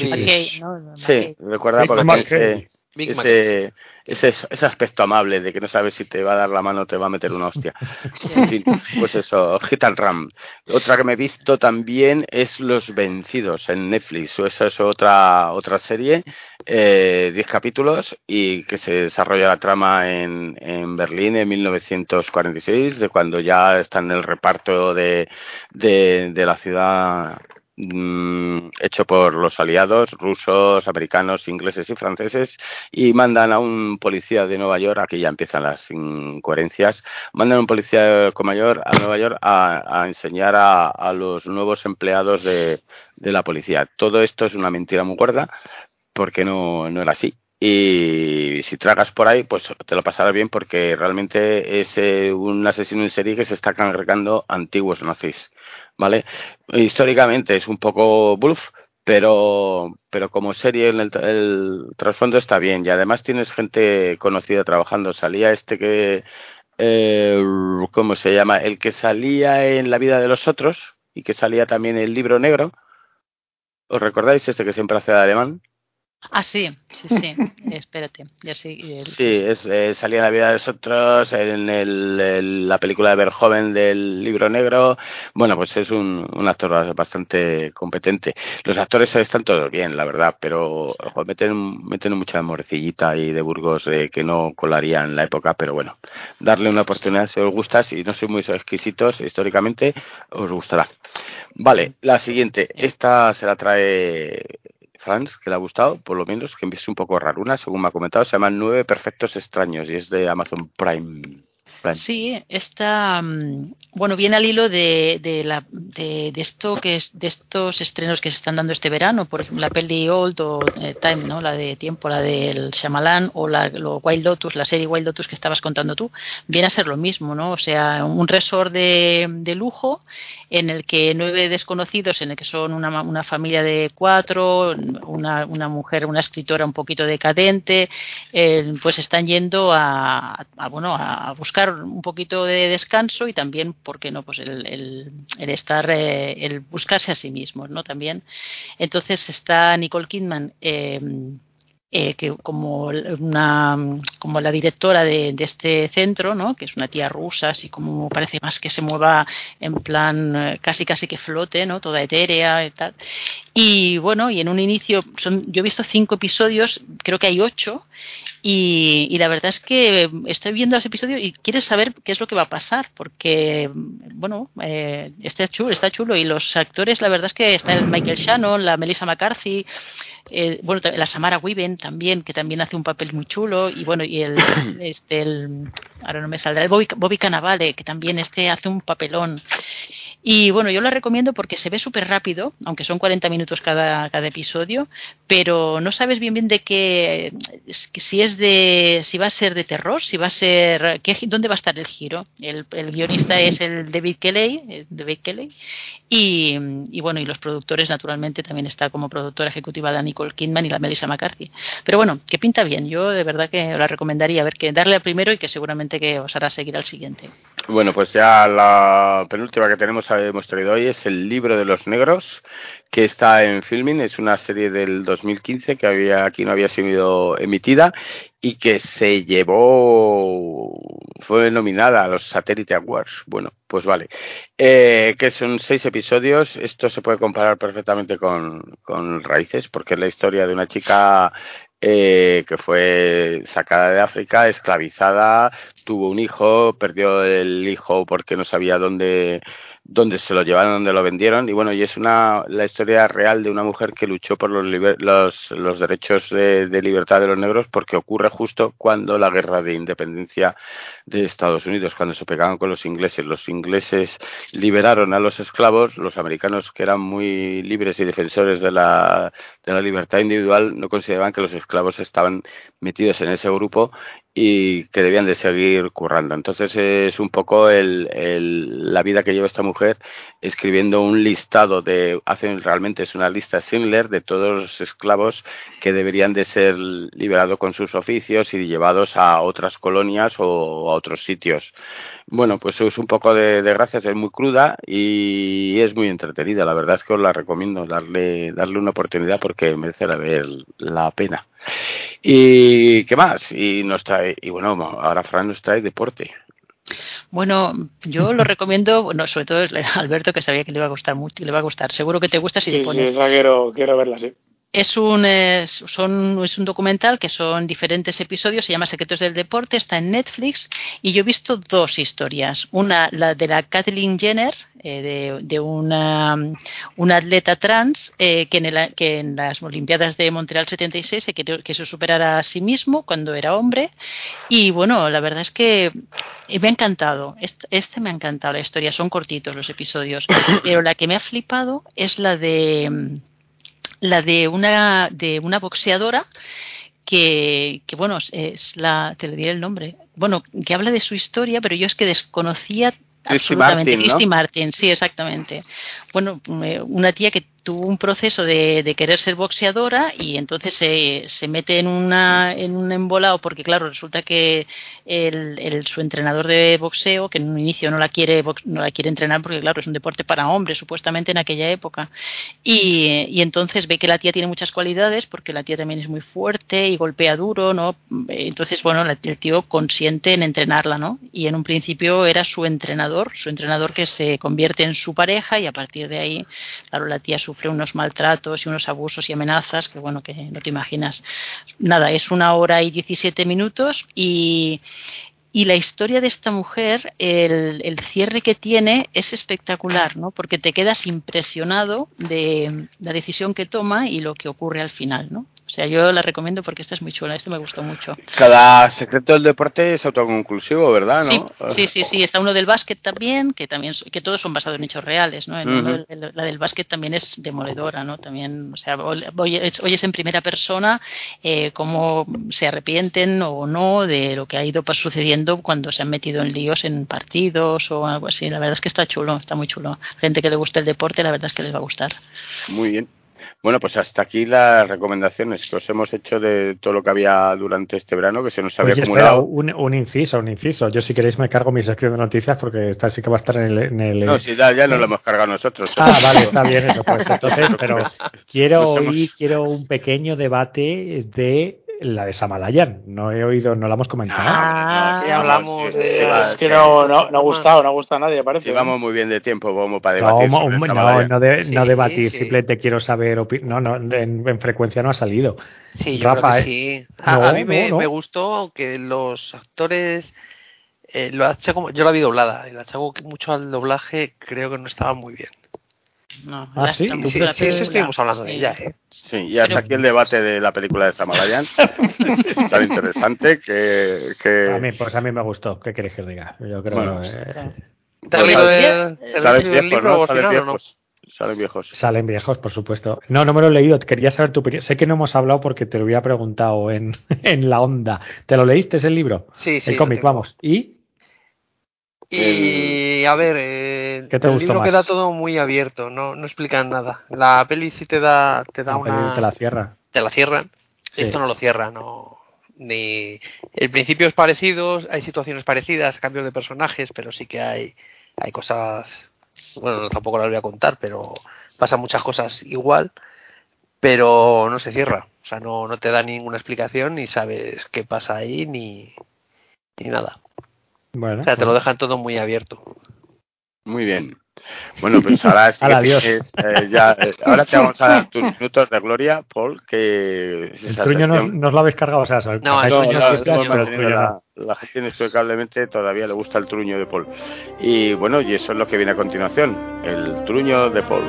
[SPEAKER 6] Sí, recuerda porque tiene ese, ese, ese, aspecto amable de que no sabes si te va a dar la mano o te va a meter una hostia.
[SPEAKER 4] Sí.
[SPEAKER 6] En fin, pues eso, Hit and Run. Otra que me he visto también es Los Vencidos en Netflix. Esa es otra, otra serie, eh, 10 capítulos y que se desarrolla la trama en, en Berlín en 1946, de cuando ya está en el reparto de, de, de la ciudad mm, hecho por los aliados rusos, americanos, ingleses y franceses y mandan a un policía de Nueva York, aquí ya empiezan las incoherencias, mandan a un policía de mayor a Nueva York a, enseñar a, los nuevos empleados de, de la policía. Todo esto es una mentira muy gorda porque no, no era así. y si tragas por ahí, pues te lo pasarás bien porque realmente es eh, un asesino en serie que se está cargando antiguos nazis, ¿vale? Históricamente es un poco bluff, pero pero como serie el, el trasfondo está bien y además tienes gente conocida trabajando. Salía este que eh, ¿cómo se llama? El que salía en La vida de los otros y que salía también en el libro negro. ¿Os recordáis este que siempre hace de alemán?
[SPEAKER 4] Ah, sí, sí, sí. Espérate. Ya sí,
[SPEAKER 6] sí es, eh, salía en la vida de nosotros, en el, la película de Verjoven del libro negro. Bueno, pues es un, un, actor bastante competente. Los actores están todos bien, la verdad, pero ojo, meten, meten mucha morcillita ahí de Burgos eh, que no colaría en la época, pero bueno, darle una oportunidad si os gusta, si no soy muy exquisitos históricamente, os gustará. Vale, la siguiente. Esta se la trae Franz, que le ha gustado, por lo menos, que es un poco raruna, según me ha comentado, se llama Nueve Perfectos Extraños y es de Amazon Prime.
[SPEAKER 4] Sí, está mm, bueno viene al hilo de, de, la, de, esto que es de estos estrenos que se están dando este verano, por ejemplo la peli Old o eh, Time, no, la de Tiempo, la del Shyamalan o la lo Wild Lotus, la serie Wild Lotus que estabas contando tú, viene a ser lo mismo, no, o sea un resort de, de lujo en el que nueve desconocidos, en el que son una, una familia de cuatro, una, una mujer, una escritora un poquito decadente, eh, pues están yendo a, a bueno a buscar un poquito de descanso y también, ¿por qué no? Pues el, el, estar, eh, el buscarse a sí mismos, ¿no? También. Entonces está Nicole Kidman. Eh, eh, que como una como la directora de, de, este centro no que es una tía rusa así como parece más que se mueva en plan eh, casi casi que flote no toda etérea y tal. Y bueno y en un inicio son yo he visto cinco episodios creo que hay ocho y, y la verdad es que estoy viendo ese episodio y quieres saber qué es lo que va a pasar porque bueno eh, está chulo está chulo y los actores la verdad es que está el Michael Shannon la Melissa McCarthy eh, bueno, la Samara Weaven también, que también hace un papel muy chulo, y bueno, y el, este, el ahora no me saldrá, el Bobby, Bobby Cannavale, que también este hace un papelón. Y bueno, yo la recomiendo porque se ve súper rápido, aunque son 40 minutos cada, cada episodio, pero no sabes bien bien de qué, si es de, si va a ser de terror, si va a ser, qué, dónde va a estar el giro. El, el guionista es el David Kelly, David Kelly, y, y, bueno, y los productores naturalmente también está como productora ejecutiva la Nicole Kidman y la Melissa McCarthy. Pero bueno, que pinta bien. Yo de verdad que la recomendaría, a ver, que darle al primero y que seguramente que os hará seguir al siguiente.
[SPEAKER 6] Bueno, pues ya la penúltima que tenemos hemos traído hoy es El libro de los negros, que está en filming, es una serie del 2015 que había aquí no había sido emitida y que se llevó, fue nominada a los Satellite Awards. Bueno, pues vale. Eh, que son seis episodios. Esto se puede comparar perfectamente con, con Raíces, porque es la historia de una chica eh, que fue sacada de África, esclavizada, tuvo un hijo, perdió el hijo porque no sabía dónde donde se lo llevaron, donde lo vendieron. Y bueno, y es una, la historia real de una mujer que luchó por los, los, los derechos de, de, libertad de los negros porque ocurre justo cuando la guerra de independencia de Estados Unidos, cuando se pegaban con los ingleses. Los ingleses liberaron a los esclavos, los americanos que eran muy libres y defensores de la, de la libertad individual no consideraban que los esclavos estaban metidos en ese grupo y que debían de seguir currando. Entonces es un poco el, el, la vida que lleva esta mujer escribiendo un listado de, hacen realmente es una lista Schindler de todos los esclavos que deberían de ser liberados con sus oficios y llevados a otras colonias o a otros sitios. Bueno, pues es un poco de, de gracias, es muy cruda y es muy entretenida. La verdad es que os la recomiendo darle, darle una oportunidad porque merece la, la pena. ¿Y qué más? Y nos trae, y bueno, ahora Fran nos trae deporte.
[SPEAKER 4] Bueno, yo lo recomiendo, bueno, sobre todo a Alberto, que sabía que le iba a gustar mucho, le va a gustar. Seguro que te gusta si
[SPEAKER 2] sí,
[SPEAKER 4] te pones.
[SPEAKER 2] Sí, quiero, quiero verla, sí.
[SPEAKER 4] Es un, son, es un documental que son diferentes episodios, se llama Secretos del Deporte, está en Netflix y yo he visto dos historias. Una, la de la Kathleen Jenner, eh, de, de una, una, atleta trans eh, que, en el, que, en las Olimpiadas de Montreal 76 se quiso superar a sí mismo cuando era hombre. Y bueno, la verdad es que me ha encantado. Este, este me ha encantado la historia, son cortitos los episodios. Pero la que me ha flipado es la de la de una, de una boxeadora que, que bueno, es la, te le diré el nombre, bueno, que habla de su historia, pero yo es que desconocía
[SPEAKER 6] Christy
[SPEAKER 4] absolutamente.
[SPEAKER 6] Martin, ¿no?
[SPEAKER 4] Christy Martin, sí, exactamente. Bueno, una tía que tuvo un proceso de, de querer ser boxeadora y entonces se, se mete en, una, en un embolado porque, claro, resulta que el, su entrenador de boxeo, que en un inicio no la, quiere, no la quiere entrenar porque, claro, es un deporte para hombres, supuestamente en aquella época, y, y entonces ve que la tía tiene muchas cualidades porque la tía también es muy fuerte y golpea duro, ¿no? Entonces, bueno, el tío consiente en entrenarla, ¿no? Y en un principio era su entrenador, su entrenador que se convierte en su pareja y a partir de ahí, claro, la tía sufre unos maltratos y unos abusos y amenazas que, bueno, que no te imaginas. Nada, es una hora y 17 minutos y, y la historia de esta mujer, el, el cierre que tiene es espectacular, ¿no? Porque te quedas impresionado de la decisión que toma y lo que ocurre al final, ¿no? O sea, yo la recomiendo porque esta es muy chula, esta me gustó mucho.
[SPEAKER 6] Cada secreto del deporte es autoconclusivo, ¿verdad?
[SPEAKER 4] Sí,
[SPEAKER 6] ¿no?
[SPEAKER 4] sí, sí, sí, está uno del básquet también, que también que todos son basados en hechos reales, ¿no? Uno del- la del básquet también es demoledora, ¿no? También, o sea, oyes, oyes en primera persona eh, cómo se arrepienten o no de lo que ha ido sucediendo cuando se han metido en líos en partidos o algo así. La verdad es que está chulo, está muy chulo. Gente que le gusta el deporte, la verdad es que les va a gustar.
[SPEAKER 6] Muy bien. Bueno, pues hasta aquí las recomendaciones que os hemos hecho de todo lo que había durante este verano, que se nos había
[SPEAKER 7] Oye, espera,
[SPEAKER 6] acumulado.
[SPEAKER 7] un, un inciso, un inciso. Yo si queréis me cargo mi sección de noticias porque esta sí que va a estar en el... en el-
[SPEAKER 6] No, si ya, ya nos lo hemos cargado nosotros.
[SPEAKER 7] Ah, vale, está bien eso. Pues entonces, pero quiero oír, quiero un pequeño debate de la de Samalayan. No he oído, no la hemos comentado.
[SPEAKER 3] Ah, hablamos
[SPEAKER 6] sí,
[SPEAKER 3] de-
[SPEAKER 6] sí, va,
[SPEAKER 2] Es que
[SPEAKER 6] sí.
[SPEAKER 2] no, no, no ha gustado, no ha gustado a nadie, parece.
[SPEAKER 6] Sí, vamos muy bien de tiempo como para
[SPEAKER 7] No,
[SPEAKER 6] debatir. sobre
[SPEAKER 7] no, no, de- no debatir,
[SPEAKER 3] sí.
[SPEAKER 7] simplemente quiero saber. opi- No, no, en, en frecuencia no ha salido.
[SPEAKER 3] Sí, yo
[SPEAKER 7] Rafa,
[SPEAKER 3] creo que
[SPEAKER 7] ¿eh?
[SPEAKER 3] sí. A,
[SPEAKER 7] No,
[SPEAKER 3] a mí me,
[SPEAKER 7] no, no.
[SPEAKER 3] me gustó, aunque los actores eh, lo achaco- yo la vi doblada y la achaco mucho al doblaje, creo que no estaba muy bien.
[SPEAKER 4] No,
[SPEAKER 7] Ah, ¿sí?
[SPEAKER 4] la-
[SPEAKER 7] ¿Tú
[SPEAKER 3] Sí, sí, eso
[SPEAKER 4] película,
[SPEAKER 3] estuvimos hablando de
[SPEAKER 4] sí.
[SPEAKER 3] ella, ¿eh?
[SPEAKER 6] Sí, y hasta
[SPEAKER 4] Pero-
[SPEAKER 6] aquí el debate de la película de Samalayan. Tan interesante que. que
[SPEAKER 7] A mí, pues a mí me gustó. ¿Qué queréis que os diga? Yo creo
[SPEAKER 6] Bueno,
[SPEAKER 7] eh,
[SPEAKER 3] ¿Te has
[SPEAKER 6] Bueno,
[SPEAKER 3] leído
[SPEAKER 4] sale-
[SPEAKER 3] el, te has
[SPEAKER 6] Salen viejos, ¿no?
[SPEAKER 3] al
[SPEAKER 6] Salen viejos. Salen viejos.
[SPEAKER 7] salen viejos, por supuesto. No, no me lo he leído. Quería saber tu opinión. Sé que no hemos hablado porque te lo había preguntado en, en la onda. ¿Te lo leíste ese libro?
[SPEAKER 3] Sí, sí.
[SPEAKER 7] el cómic, vamos. ¿Y?
[SPEAKER 3] Y a ver, eh,
[SPEAKER 7] ¿Qué te
[SPEAKER 3] el libro
[SPEAKER 7] más?
[SPEAKER 3] queda todo muy abierto, no, no explican nada. La peli sí te da, te da
[SPEAKER 7] La
[SPEAKER 3] una,
[SPEAKER 7] te la cierra.
[SPEAKER 3] te la cierran.
[SPEAKER 7] Sí.
[SPEAKER 3] Esto no lo cierra, no. Ni el principio es parecido, hay situaciones parecidas, cambios de personajes, pero sí que hay, hay cosas. Bueno, tampoco las voy a contar, pero pasan muchas cosas igual, pero no se cierra. O sea, no, no te da ninguna explicación, ni sabes qué pasa ahí, ni, ni nada.
[SPEAKER 7] Bueno,
[SPEAKER 3] O sea, te lo
[SPEAKER 7] pues-
[SPEAKER 3] dejan todo muy abierto.
[SPEAKER 6] Muy bien. Bueno, pues ahora sí que tienes, eh, ya, eh, ahora te vamos a dar tus minutos de gloria, Paul, que
[SPEAKER 7] El truño no, no os lo habéis cargado, o sea, el
[SPEAKER 3] No, el
[SPEAKER 6] No,
[SPEAKER 3] truño
[SPEAKER 7] truño no.
[SPEAKER 6] la, la gente inexplicablemente todavía le gusta el truño de Paul. Y bueno, y eso es lo que viene a continuación, el truño de Paul.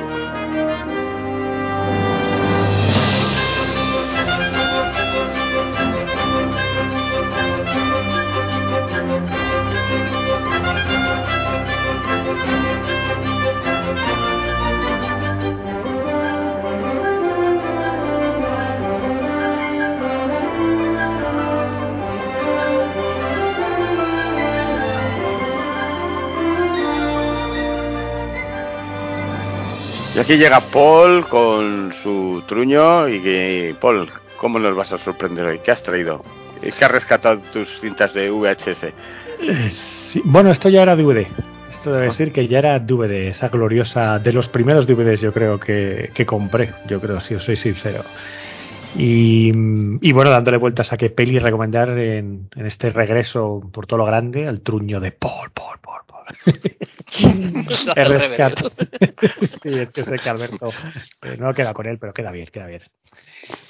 [SPEAKER 6] Aquí llega Paul con su truño y que, Paul, ¿cómo nos vas a sorprender hoy? ¿Qué has traído? ¿Qué has rescatado tus cintas de VHS?
[SPEAKER 7] Sí, bueno, esto ya era DVD. Esto debe decir que ya era DVD, esa gloriosa, de los primeros DVDs yo creo que, que compré, yo creo, si os soy sincero. Y, y bueno, dándole vueltas a qué peli recomendar en, en este regreso por todo lo grande, al truño de Paul, Paul, Paul, Paul. He rescatado- sí, es que sé que Alberto eh, no queda con él, pero queda bien, queda bien.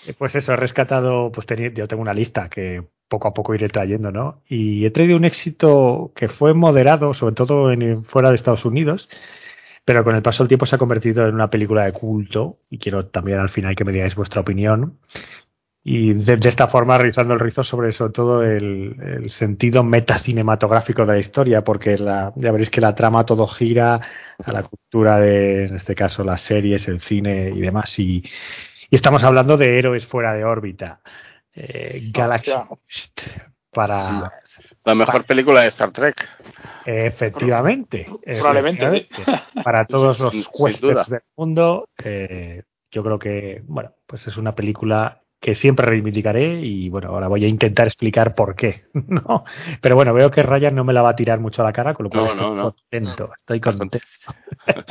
[SPEAKER 7] Eh, Pues eso, he rescatado, pues yo tengo una lista que poco a poco iré trayendo, ¿no? Y he traído un éxito que fue moderado, sobre todo en, fuera de Estados Unidos, pero con el paso del tiempo se ha convertido en una película de culto y quiero también al final que me digáis vuestra opinión. Y de, de esta forma rizando el rizo sobre sobre todo el, el sentido metacinematográfico de la historia, porque la, ya veréis que la trama todo gira a la cultura de, en este caso, las series, el cine y demás. Y, y estamos hablando de héroes fuera de órbita. eh, Galaxy para
[SPEAKER 6] la mejor película de Star Trek.
[SPEAKER 7] Efectivamente.
[SPEAKER 2] Probablemente.
[SPEAKER 7] efectivamente. Para todos los huéspedes del mundo, eh, yo creo que, bueno, pues es una película que siempre reivindicaré y bueno, ahora voy a intentar explicar por qué, ¿no? Pero bueno, veo que Ryan no me la va a tirar mucho a la cara, con lo cual
[SPEAKER 6] No,
[SPEAKER 7] estoy
[SPEAKER 6] no, no.
[SPEAKER 7] contento, estoy contento.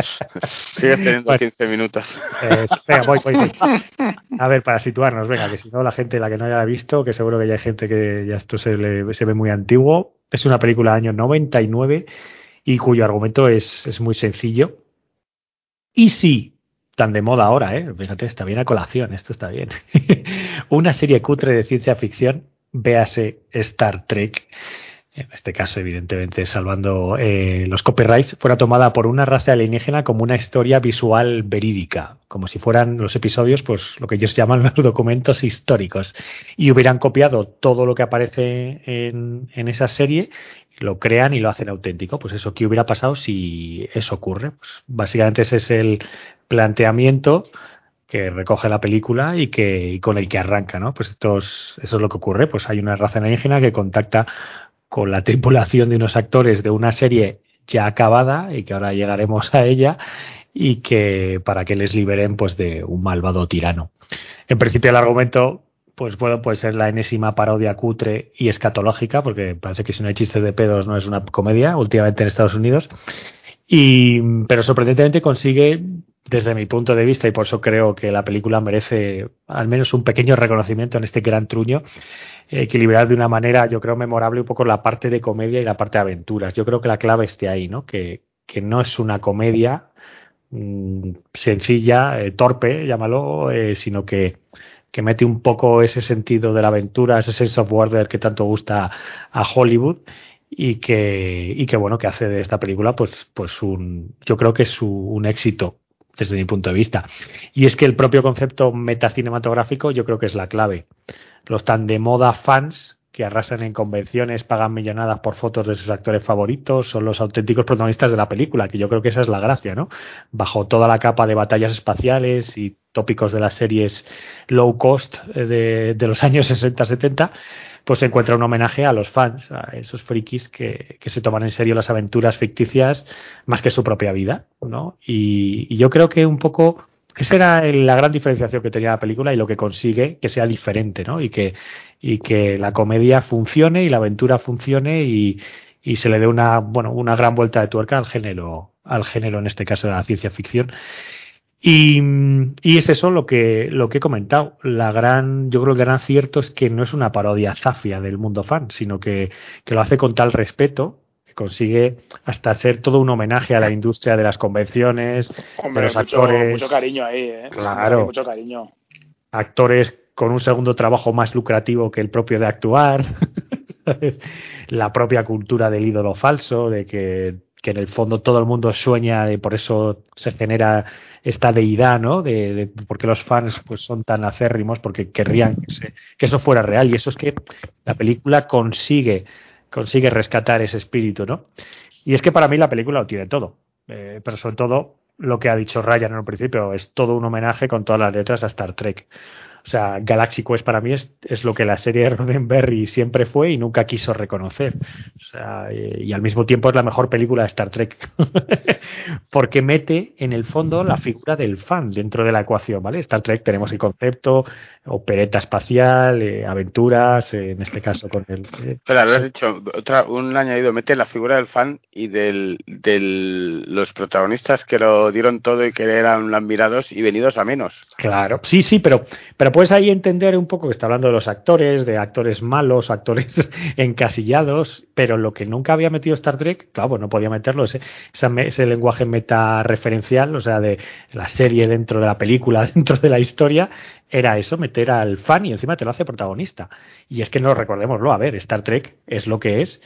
[SPEAKER 6] Sigues teniendo
[SPEAKER 7] Bueno.
[SPEAKER 6] 15 minutos.
[SPEAKER 7] Eh, venga, voy, voy, voy. A ver, para situarnos, venga, que si no la gente, la que no haya visto, que seguro que ya hay gente que ya esto se, le, se ve muy antiguo, es una película del año 99 y cuyo argumento es, es muy sencillo. Y sí, tan de moda ahora, ¿eh? Fíjate, está bien a colación, esto está bien. Una serie cutre de ciencia ficción, véase Star Trek, en este caso evidentemente salvando eh, los copyrights, fuera tomada por una raza alienígena como una historia visual verídica, como si fueran los episodios, pues lo que ellos llaman los documentos históricos, y hubieran copiado todo lo que aparece en, en esa serie, lo crean y lo hacen auténtico. Pues eso, ¿qué hubiera pasado si eso ocurre? Pues básicamente ese es el planteamiento que recoge la película y que y con el que arranca, ¿no? Pues esto es- eso es lo que ocurre. Pues hay una raza alienígena que contacta con la tripulación de unos actores de una serie ya acabada y que ahora llegaremos a ella y que para que les liberen pues de un malvado tirano. En principio el argumento pues bueno, puede ser la enésima parodia cutre y escatológica, porque parece que si no hay chistes de pedos no es una comedia, últimamente en Estados Unidos. Y, pero sorprendentemente consigue, desde mi punto de vista, y por eso creo que la película merece al menos un pequeño reconocimiento en este gran truño, equilibrar de una manera, yo creo, memorable un poco la parte de comedia y la parte de aventuras. Yo creo que la clave esté ahí, ¿no? Que, que no es una comedia mm, sencilla, eh, torpe, llámalo, eh, sino que, que mete un poco ese sentido de la aventura, ese sense of wonder que tanto gusta a Hollywood y que, y que bueno, que hace de esta película pues, pues un, yo creo que es su- un éxito desde mi punto de vista. Y es que el propio concepto metacinematográfico yo creo que es la clave. Los tan de moda fans que arrasan en convenciones, pagan millonadas por fotos de sus actores favoritos, son los auténticos protagonistas de la película, que yo creo que esa es la gracia, ¿no? Bajo toda la capa de batallas espaciales y tópicos de las series low cost eh, de, de los años 60-70, pues se encuentra un homenaje a los fans, a esos frikis que, que se toman en serio las aventuras ficticias más que su propia vida, ¿no? Y, y yo creo que un poco esa era la gran diferenciación que tenía la película y lo que consigue que sea diferente, ¿no? Y que, y que la comedia funcione y la aventura funcione y, y se le dé una, bueno, una gran vuelta de tuerca al género, al género en este caso de la ciencia ficción. Y, y es eso lo que, lo que he comentado. La gran, yo creo que el gran acierto es que no es una parodia zafia del mundo fan, sino que, que lo hace con tal respeto que consigue hasta ser todo un homenaje a la industria de las convenciones,
[SPEAKER 2] Hombre,
[SPEAKER 7] de los
[SPEAKER 2] mucho,
[SPEAKER 7] actores,
[SPEAKER 2] mucho cariño ahí, ¿eh?
[SPEAKER 7] Claro.
[SPEAKER 2] Mucho cariño.
[SPEAKER 7] actores con un segundo trabajo más lucrativo que el propio de actuar, ¿sabes? la propia cultura del ídolo falso, de que, que en el fondo todo el mundo sueña y por eso se genera esta deidad, ¿no? De, de porque los fans pues son tan acérrimos porque querrían que, eso fuera real y eso es que la película consigue consigue rescatar ese espíritu, ¿no? Y es que para mí la película lo tiene todo, Eh, pero sobre todo lo que ha dicho Ryan en un principio, es todo un homenaje con todas las letras a Star Trek. O sea, Galaxy Quest para mí es, es lo que la serie de Roddenberry siempre fue y nunca quiso reconocer. O sea, eh, y al mismo tiempo es la mejor película de Star Trek. Porque mete en el fondo la figura del fan dentro de la ecuación, ¿vale? Star Trek tenemos el concepto, opereta espacial, eh, aventuras, eh, en este caso con el... eh,
[SPEAKER 6] Espera, lo has dicho, otra, un añadido, mete la figura del fan y del, del los protagonistas que lo dieron todo y que eran admirados y venidos a menos.
[SPEAKER 7] Claro, sí, sí, pero, pero puedes ahí entender un poco que está hablando de los actores, de actores malos, actores encasillados, pero lo que nunca había metido Star Trek, claro, no podía meterlo, ese, ese lenguaje meta-referencial, o sea, de la serie dentro de la película, dentro de la historia, era eso, meter al fan y encima te lo hace protagonista. Y es que no recordémoslo, a ver, Star Trek es lo que es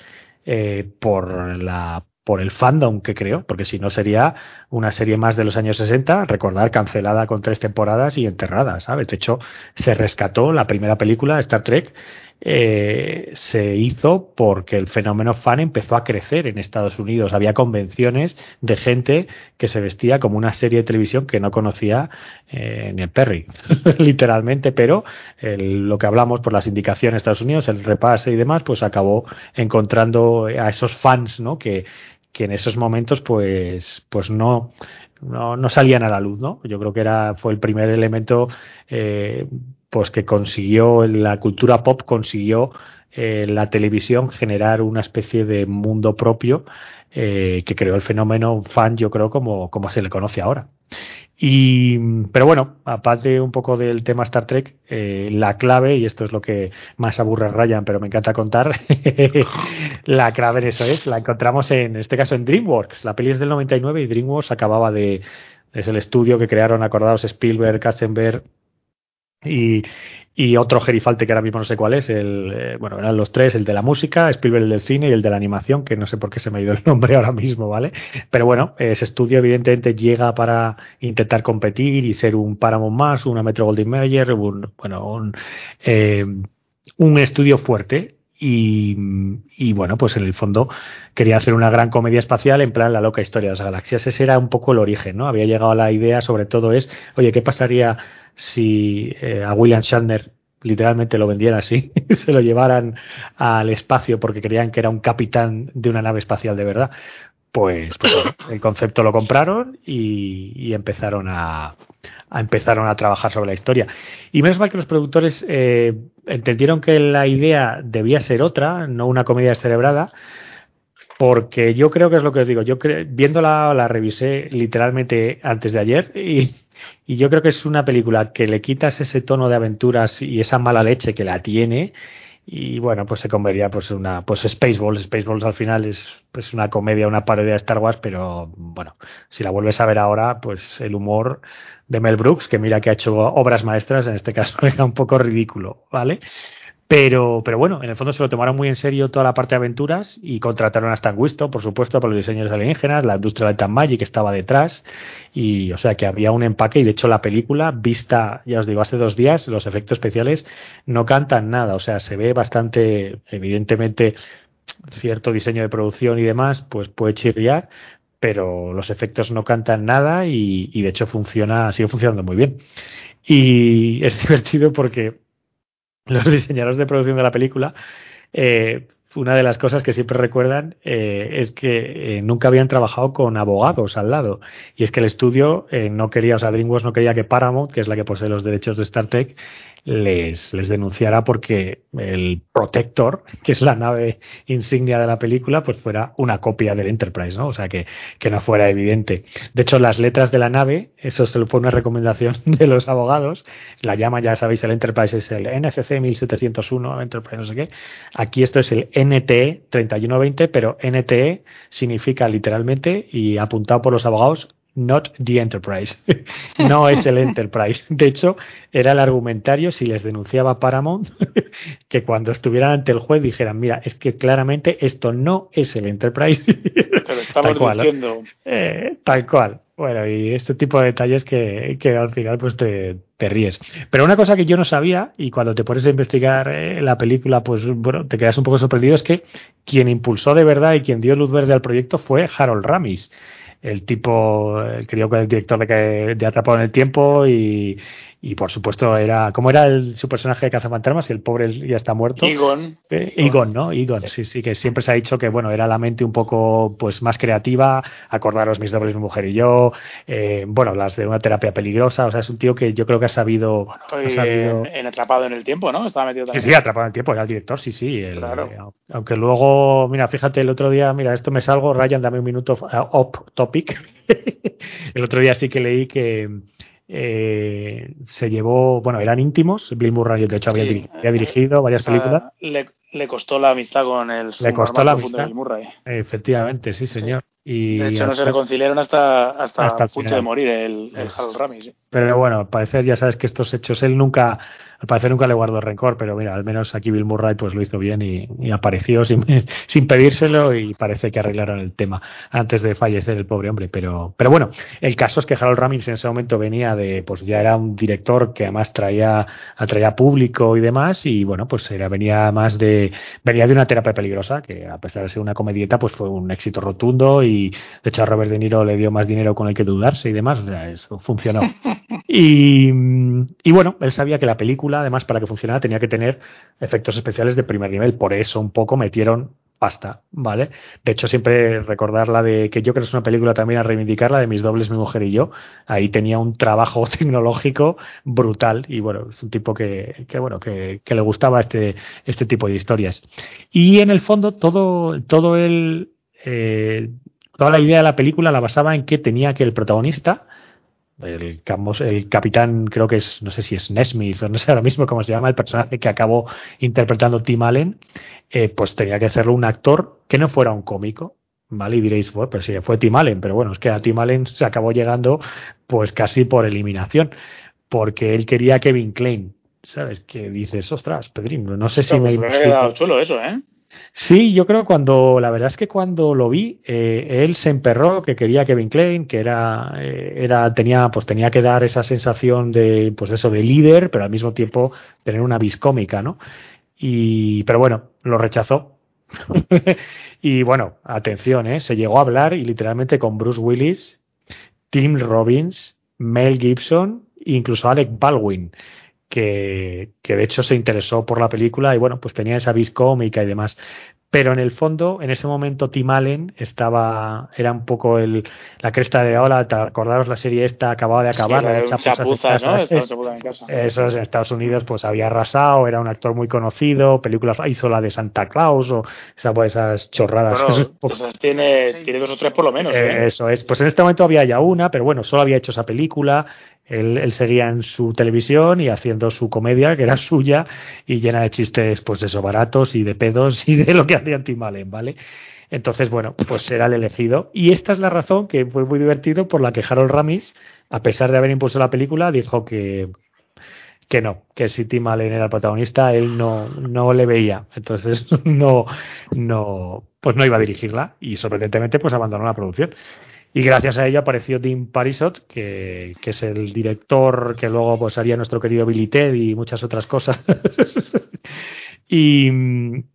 [SPEAKER 7] eh, por la por el fandom que creo, porque si no sería una serie más de los años 60, recordar cancelada con tres temporadas y enterrada, ¿sabes? De hecho, se rescató la primera película, Star Trek, eh, se hizo porque el fenómeno fan empezó a crecer en Estados Unidos. Había convenciones de gente que se vestía como una serie de televisión que no conocía eh, ni el Perry, literalmente, pero lo que hablamos por las indicaciones de Estados Unidos, el repase y demás, pues acabó encontrando a esos fans, ¿no? Que, que en esos momentos, pues, pues no, no, no, salían a la luz, ¿no? Yo creo que era, fue el primer elemento eh, pues que consiguió la cultura pop consiguió eh, la televisión generar una especie de mundo propio eh, que creó el fenómeno fan yo creo como, como se le conoce ahora. Y pero bueno aparte un poco del tema Star Trek eh, la clave y esto es lo que más aburre a Ryan pero me encanta contar la clave en eso es la encontramos en este caso en DreamWorks. La peli es del 99 y DreamWorks acababa de es el estudio que crearon acordados Spielberg Katzenberg y, y otro gerifalte que ahora mismo no sé cuál es, el, eh, bueno, eran los tres, el de la música, Spielberg el del cine y el de la animación, que no sé por qué se me ha ido el nombre ahora mismo, ¿vale? Pero bueno, ese estudio evidentemente llega para intentar competir y ser un Paramount más, una Metro Goldwyn Mayer, un, bueno, un, eh, un estudio fuerte y, y, bueno, pues en el fondo quería hacer una gran comedia espacial en plan la loca historia de las galaxias. Ese era un poco el origen, ¿no? Había llegado a la idea, sobre todo es, oye, ¿qué pasaría si eh, a William Shatner literalmente lo vendieran así, se lo llevaran al espacio porque creían que era un capitán de una nave espacial de verdad, pues, pues el concepto lo compraron y, empezaron a, empezaron a trabajar sobre la historia. Y menos mal que los productores eh, entendieron que la idea debía ser otra, no una comedia descerebrada, porque yo creo que es lo que os digo, yo viéndola la revisé literalmente antes de ayer y y yo creo que es una película que le quitas ese tono de aventuras y esa mala leche que la tiene y bueno, pues se convertiría pues una pues Spaceballs, Spaceballs al final es pues una comedia, una parodia de Star Wars, pero bueno, si la vuelves a ver ahora, pues el humor de Mel Brooks, que mira que ha hecho obras maestras, en este caso era un poco ridículo, ¿vale? Pero, pero bueno, en el fondo se lo tomaron muy en serio toda la parte de aventuras y contrataron a Stan Winston, por supuesto, por los diseños alienígenas, la industria de Tan Magic estaba detrás y o sea que había un empaque y de hecho la película vista ya os digo hace dos días los efectos especiales no cantan nada. O sea se ve bastante evidentemente cierto diseño de producción y demás pues puede chirriar pero los efectos no cantan nada y, y de hecho funciona sigue funcionando muy bien. Y es divertido porque los diseñadores de producción de la película eh, una de las cosas que siempre recuerdan eh, es que eh, nunca habían trabajado con abogados al lado. Y es que el estudio eh, no quería, o sea, DreamWorks no quería que Paramount, que es la que posee los derechos de Star Trek, les, les denunciara porque el Protector, que es la nave insignia de la película, pues fuera una copia del Enterprise, ¿no? O sea, que, que no fuera evidente. De hecho, las letras de la nave, eso se fue una recomendación de los abogados, la llama, ya sabéis, el Enterprise es el NCC 1701, Enterprise no sé qué. Aquí esto es el NTE 3120, pero NTE significa literalmente, y apuntado por los abogados, not the Enterprise. no es el Enterprise. De hecho, era el argumentario si les denunciaba Paramount que cuando estuvieran ante el juez dijeran, mira, es que claramente esto no es el Enterprise.
[SPEAKER 2] tal cual, diciendo.
[SPEAKER 7] Eh, tal cual. Bueno, y este tipo de detalles que, que al final pues te, te, ríes. Pero una cosa que yo no sabía, y cuando te pones a investigar eh, la película, pues bueno, te quedas un poco sorprendido, es que quien impulsó de verdad y quien dio luz verde al proyecto fue Harold Ramis el tipo, creo que el director de, de Atrapado en el Tiempo y, y por supuesto era cómo era el, su personaje de Cazafantasmas el pobre ya está muerto.
[SPEAKER 2] Egon.
[SPEAKER 7] Eh, Egon no Egon sí sí que siempre se ha dicho que bueno era la mente un poco pues más creativa. Acordaros mis dobles mi mujer y yo. Eh, bueno las de una terapia peligrosa. O sea es un tío que yo creo que ha sabido, ha
[SPEAKER 2] sabido... En, atrapado en el tiempo no estaba metido también.
[SPEAKER 7] sí sí atrapado en el tiempo era el director sí sí claro. Eh, aunque luego mira fíjate el otro día mira esto me salgo Ryan dame un minuto off topic. El otro día sí que leí que eh, se llevó, bueno, eran íntimos, Bill Murray de hecho había, dirigido varias películas.
[SPEAKER 2] Le, le, costó la amistad con el
[SPEAKER 7] le costó la amistad.
[SPEAKER 2] Bill Murray.
[SPEAKER 7] Efectivamente, sí, señor. Y
[SPEAKER 2] de hecho, no se reconciliaron hasta, hasta, el punto de morir el, el Harold Ramis.
[SPEAKER 7] Pero bueno, al parecer ya sabes que estos hechos él nunca al parecer nunca le guardó rencor, pero mira, al menos aquí Bill Murray pues lo hizo bien y, apareció sin, sin, pedírselo y parece que arreglaron el tema antes de fallecer el pobre hombre. Pero, pero bueno, el caso es que Harold Ramis en ese momento venía de, pues ya era un director que además traía, atraía público y demás, y bueno, pues era, venía más de, venía de una terapia peligrosa, que a pesar de ser una comedieta, pues fue un éxito rotundo y de hecho a Robert De Niro le dio más dinero con el que dudarse y demás, o sea, eso funcionó. Y, y bueno, él sabía que la película, además, para que funcionara, tenía que tener efectos especiales de primer nivel. Por eso un poco metieron pasta, ¿vale? De hecho, siempre recordar la de que yo creo que es una película también a reivindicar, la de mis dobles, mi mujer y yo. Ahí tenía un trabajo tecnológico brutal y bueno, es un tipo que, que bueno, que, que, le gustaba este, este tipo de historias. Y en el fondo, todo, todo el, eh, toda la idea de la película la basaba en que tenía que el protagonista, el, el capitán, creo que es, no sé si es Nesmith o no sé ahora mismo cómo se llama, el personaje que acabó interpretando Tim Allen, eh, pues tenía que hacerlo un actor que no fuera un cómico. ¿Vale? Y diréis, bueno, pero sí, fue Tim Allen, pero bueno, es que a Tim Allen se acabó llegando pues casi por eliminación, porque él quería a Kevin Klein, ¿sabes? Que dices, ostras, Pedrín, no sé si
[SPEAKER 2] pues
[SPEAKER 7] me...
[SPEAKER 2] ha quedado chulo eso, ¿eh?
[SPEAKER 7] Sí, yo creo cuando, la verdad es que cuando lo vi, eh, él se emperró que quería Kevin Klein, que era, eh, era, tenía, pues tenía que dar esa sensación de, pues eso, de líder, pero al mismo tiempo tener una vis cómica, ¿no? Y, pero bueno, lo rechazó. y bueno, atención, ¿eh? Se llegó a hablar y literalmente con Bruce Willis, Tim Robbins, Mel Gibson, incluso Alec Baldwin que, que, de hecho se interesó por la película y bueno, pues tenía esa vis cómica y demás. Pero en el fondo, en ese momento Tim Allen estaba, era un poco el, la cresta de ola, acordaros la serie esta acababa de acabar,
[SPEAKER 2] Sí,
[SPEAKER 7] la de
[SPEAKER 2] chapuza,
[SPEAKER 7] casa.
[SPEAKER 2] ¿no? En casa.
[SPEAKER 7] eso es, en Estados Unidos pues había arrasado, era un actor muy conocido, películas, hizo la de Santa Claus o esa, pues, esas chorradas.
[SPEAKER 2] Bueno, tiene, tiene dos o tres por lo menos.
[SPEAKER 7] ¿eh? eso es. Pues en este momento había ya una, pero bueno, solo había hecho esa película. Él, él seguía en su televisión y haciendo su comedia, que era suya, y llena de chistes, pues eso, baratos y de pedos y de lo que hacía Tim Allen, ¿vale? Entonces, bueno, pues era el elegido. Y esta es la razón que fue muy divertido por la que Harold Ramis, a pesar de haber impulsado la película, dijo que, que no, que si Tim Allen era el protagonista, él no, no le veía. Entonces, no, no, pues no iba a dirigirla y sorprendentemente pues abandonó la producción. Y gracias a ello apareció Tim Parisot, que, que es el director que luego pues haría nuestro querido Billy Ted y muchas otras cosas. y,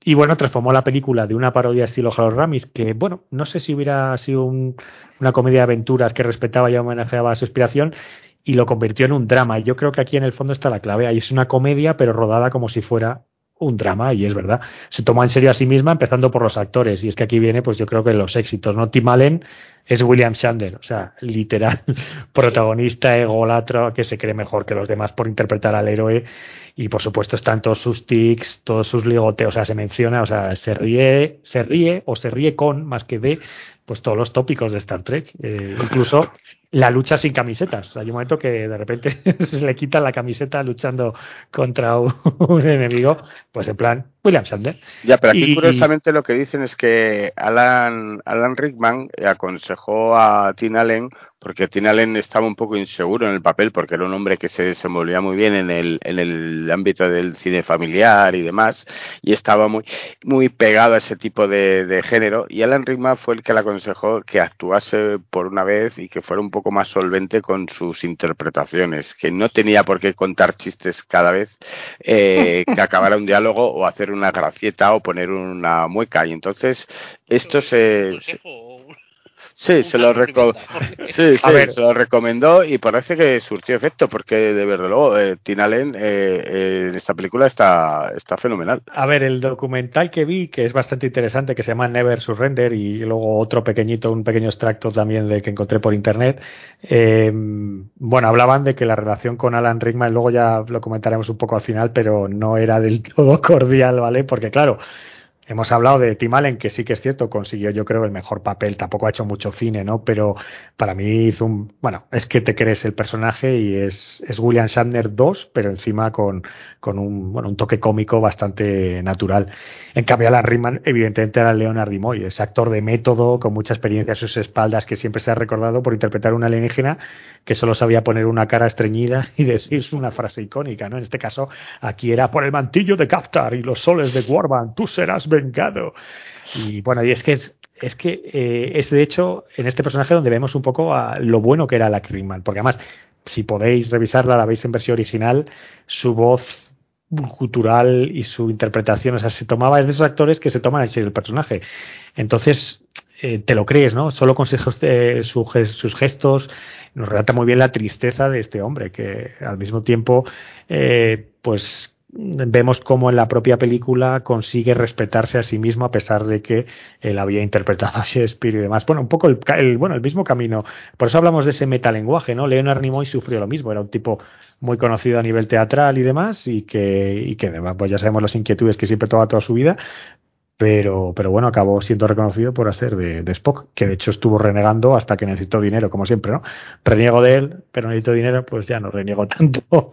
[SPEAKER 7] y bueno, transformó la película de una parodia estilo Harold Ramis, que bueno, no sé si hubiera sido un- una comedia de aventuras que respetaba y homenajeaba su inspiración, y lo convirtió en un drama. Y yo creo que aquí en el fondo está la clave. Ahí es una comedia, pero rodada como si fuera un drama, y es verdad. Se toma en serio a sí misma, empezando por los actores. Y es que aquí viene, pues yo creo que los éxitos, ¿no? Tim Allen es William Shatner, o sea, literal, protagonista, egolatro, que se cree mejor que los demás por interpretar al héroe. Y por supuesto están todos sus tics, todos sus ligoteos, o sea, se menciona, o sea, se ríe, se ríe o se ríe con, más que de, pues todos los tópicos de Star Trek. Eh, incluso la lucha sin camisetas. Hay un momento que de repente se le quita la camiseta luchando contra un, un enemigo, pues en plan William Shatner.
[SPEAKER 6] Ya, pero aquí
[SPEAKER 7] Y-
[SPEAKER 6] curiosamente lo que dicen es que Alan, Alan Rickman aconsejó a Tim Allen porque Tim Allen estaba un poco inseguro en el papel porque era un hombre que se desenvolvía muy bien en el, en el ámbito del cine familiar y demás y estaba muy, muy pegado a ese tipo de, de género y Alan Rickman fue el que le aconsejó que actuase por una vez y que fuera un poco más solvente con sus interpretaciones, que no tenía por qué contar chistes cada vez eh, que acabara un diálogo o hacer una gracieta o poner una mueca y entonces esto se, se-
[SPEAKER 3] Consejo.
[SPEAKER 6] Sí, se lo reco- sí,
[SPEAKER 7] A
[SPEAKER 6] sí,
[SPEAKER 7] ver.
[SPEAKER 6] se lo recomendó y parece que surtió efecto porque de verdad luego eh, Tim Allen eh, eh, en esta película está está fenomenal.
[SPEAKER 7] A ver, el documental que vi, que es bastante interesante, que se llama Never Surrender, y luego otro pequeñito, un pequeño extracto también de que encontré por internet. eh, bueno, hablaban de que la relación con Alan Rickman, luego ya lo comentaremos un poco al final, pero no era del todo cordial, ¿vale? Porque claro, hemos hablado de Tim Allen, que sí que es cierto, consiguió yo creo el mejor papel, tampoco ha hecho mucho cine, ¿no? Pero para mí hizo un, bueno, es que te crees el personaje y es, es William Shatner 2, pero encima con, con un, bueno, un toque cómico bastante natural. En cambio, Alan Rickman, evidentemente, era Leonard Nimoy, ese actor de método, con mucha experiencia a sus espaldas, que siempre se ha recordado por interpretar una alienígena que solo sabía poner una cara estreñida y decir una frase icónica, ¿no? En este caso, aquí era por el mantillo de Captar y los soles de Warban, tú serás Y bueno, y es que es, que eh, es de hecho en este personaje donde vemos un poco a lo bueno que era la Rickman, porque además, si podéis revisarla, la veis en versión original, su voz cultural y su interpretación, o sea, se tomaba, es de esos actores que se toman en serio el personaje. Entonces, eh, te lo crees, ¿no? Solo con sus, eh, sus gestos, nos relata muy bien la tristeza de este hombre, que al mismo tiempo, pues vemos cómo en la propia película consigue respetarse a sí mismo a pesar de que él había interpretado a Shakespeare y demás. Bueno, un poco el, bueno, el mismo camino. Por eso hablamos de ese metalenguaje, ¿no? Leonard Nimoy sufrió lo mismo, era un tipo muy conocido a nivel teatral y demás y que, y que pues ya sabemos las inquietudes que siempre toma toda su vida, pero, pero bueno, acabó siendo reconocido por hacer de, Spock, que de hecho estuvo renegando hasta que necesitó dinero, como siempre, ¿no? Reniego de él, pero necesito dinero, pues ya no reniego tanto.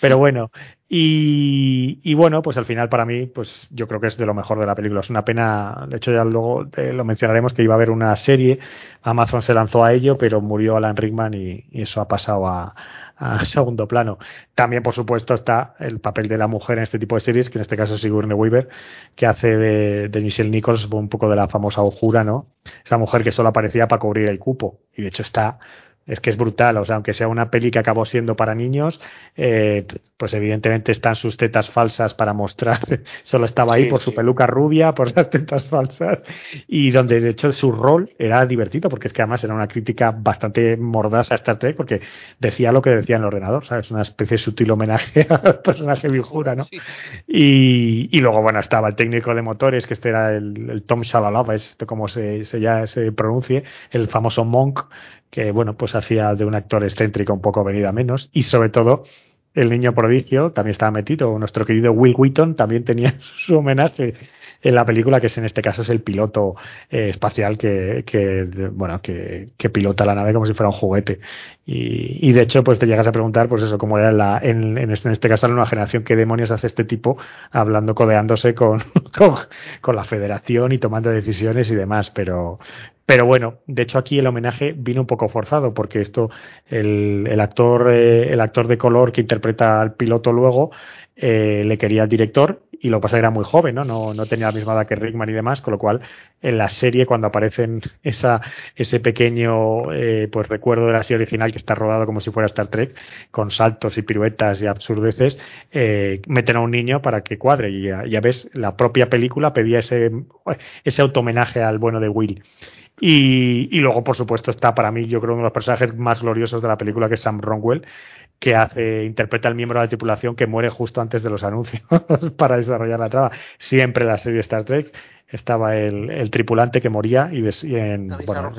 [SPEAKER 7] Pero bueno, y, y, bueno, pues al final para mí, pues yo creo que es de lo mejor de la película. Es una pena, de hecho ya luego eh, lo mencionaremos que iba a haber una serie, Amazon se lanzó a ello, pero murió Alan Rickman y eso ha pasado a, a segundo plano. También, por supuesto, está el papel de la mujer en este tipo de series, que en este caso es Sigourney Weaver, que hace de, de Michelle Nichols un poco de la famosa ojura, ¿no? Esa mujer que solo aparecía para cubrir el cupo. Y de hecho está es que es brutal, o sea, aunque sea una peli que acabó siendo para niños, eh, pues evidentemente están sus tetas falsas para mostrar, solo estaba ahí por su peluca rubia, por las tetas falsas, y donde de hecho su rol era divertido, porque es que además era una crítica bastante mordasa a Star Trek, porque decía lo que decía en el ordenador, ¿sabes? Una especie de sutil homenaje al personaje viejura, ¿no? Y, y, luego, bueno, estaba el técnico de motores, que este era el, Tom Shalalova, es como se, se, ya se pronuncie, el famoso Monk, que bueno, pues hacía de un actor excéntrico un poco venida menos. Y sobre todo el niño prodigio también estaba metido, nuestro querido Will Wheaton también tenía su homenaje en la película, que es en este caso es el piloto eh, espacial que, que bueno, que, pilota la nave como si fuera un juguete. Y, y, de hecho, pues te llegas a preguntar, pues eso, cómo era la, en, en, este, en este caso la nueva generación, qué demonios hace este tipo hablando, codeándose con, con la federación y tomando decisiones y demás, pero, pero bueno, de hecho aquí el homenaje vino un poco forzado porque esto, el, el actor, eh, el actor de color que interpreta al piloto luego, eh, le quería al director y lo que pasa era muy joven, ¿no? ¿no? No tenía la misma edad que Rickman y demás, con lo cual en la serie cuando aparecen esa, ese pequeño eh, pues recuerdo de la serie original que está rodado como si fuera Star Trek, con saltos y piruetas y absurdeces, eh, meten a un niño para que cuadre y ya, ves, la propia película pedía ese, ese automenaje al bueno de Will. Y, y, luego, por supuesto, está para mí, yo creo, uno de los personajes más gloriosos de la película, que es Sam Ronwell, que hace, interpreta al miembro de la tripulación que muere justo antes de los anuncios para desarrollar la trama. Siempre en la serie Star Trek estaba el, el tripulante que moría y, en, bueno,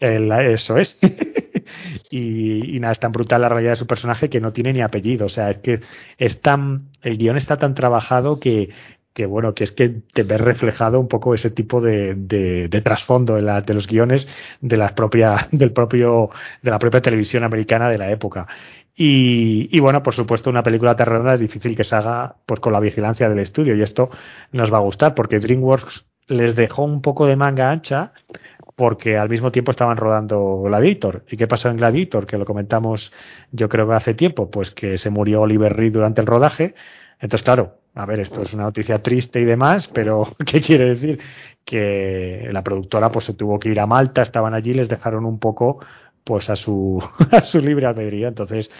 [SPEAKER 7] el, eso es. y, y, nada, es tan brutal la realidad de su personaje que no tiene ni apellido. O sea, es que es tan, el guion está tan trabajado que, que bueno, que es que te ves reflejado un poco ese tipo de, de, trasfondo de, los guiones de la propia, del propio, de la propia televisión americana de la época. Y, y, bueno, por supuesto, una película terrorista es difícil que se haga pues, con la vigilancia del estudio y esto nos va a gustar porque DreamWorks les dejó un poco de manga ancha porque al mismo tiempo estaban rodando Gladiator. ¿Y qué pasó en Gladiator? Que lo comentamos yo creo que hace tiempo, pues que se murió Oliver Reed durante el rodaje. Entonces, claro, a ver, esto es una noticia triste y demás, pero ¿qué quiere decir? Que la productora pues se tuvo que ir a Malta, estaban allí, les dejaron un poco pues a su, a su libre albedrío. Entonces,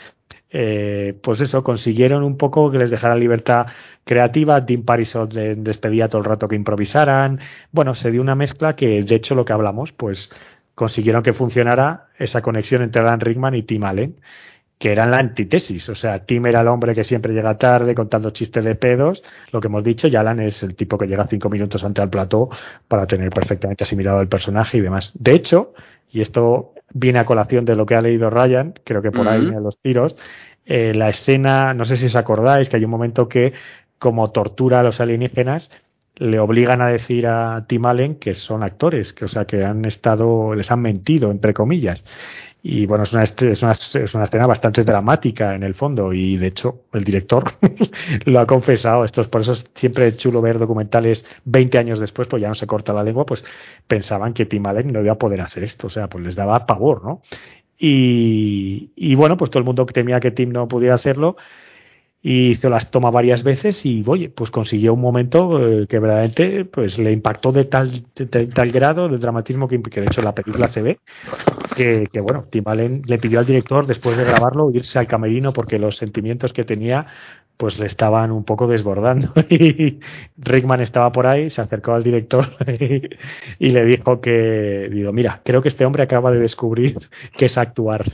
[SPEAKER 7] eh, pues eso, consiguieron un poco que les dejaran libertad creativa. Tim Parisot despedía todo el rato que improvisaran. Bueno, se dio una mezcla que, de hecho, lo que hablamos, pues consiguieron que funcionara esa conexión entre Dan Rickman y Tim Allen que eran la antítesis. O sea, Tim era el hombre que siempre llega tarde contando chistes de pedos, lo que hemos dicho, y Alan es el tipo que llega cinco minutos antes al plató para tener perfectamente asimilado el personaje y demás. De hecho, y esto viene a colación de lo que ha leído Ryan, creo que por ahí en los tiros, eh, la escena, no sé si os acordáis, que hay un momento que como tortura a los alienígenas, le obligan a decir a Tim Allen que son actores, que o sea que han estado, les han mentido entre comillas. Y bueno, es una, es una, es una escena bastante dramática en el fondo y de hecho el director lo ha confesado. Esto es por eso es siempre chulo ver documentales 20 años después, pues ya no se corta la lengua, pues pensaban que Tim Allen no iba a poder hacer esto, o sea, pues les daba pavor, ¿no? Y, y bueno, pues todo el mundo temía que Tim no pudiera hacerlo y hizo las toma varias veces y oye pues consiguió un momento eh, que verdaderamente pues le impactó de tal de, tal grado de dramatismo que, que, de hecho la película se ve que, que, bueno Tim Allen le pidió al director después de grabarlo irse al camerino porque los sentimientos que tenía pues le estaban un poco desbordando. Y Rickman estaba por ahí se acercó al director y le dijo que digo mira creo que este hombre acaba de descubrir que es actuar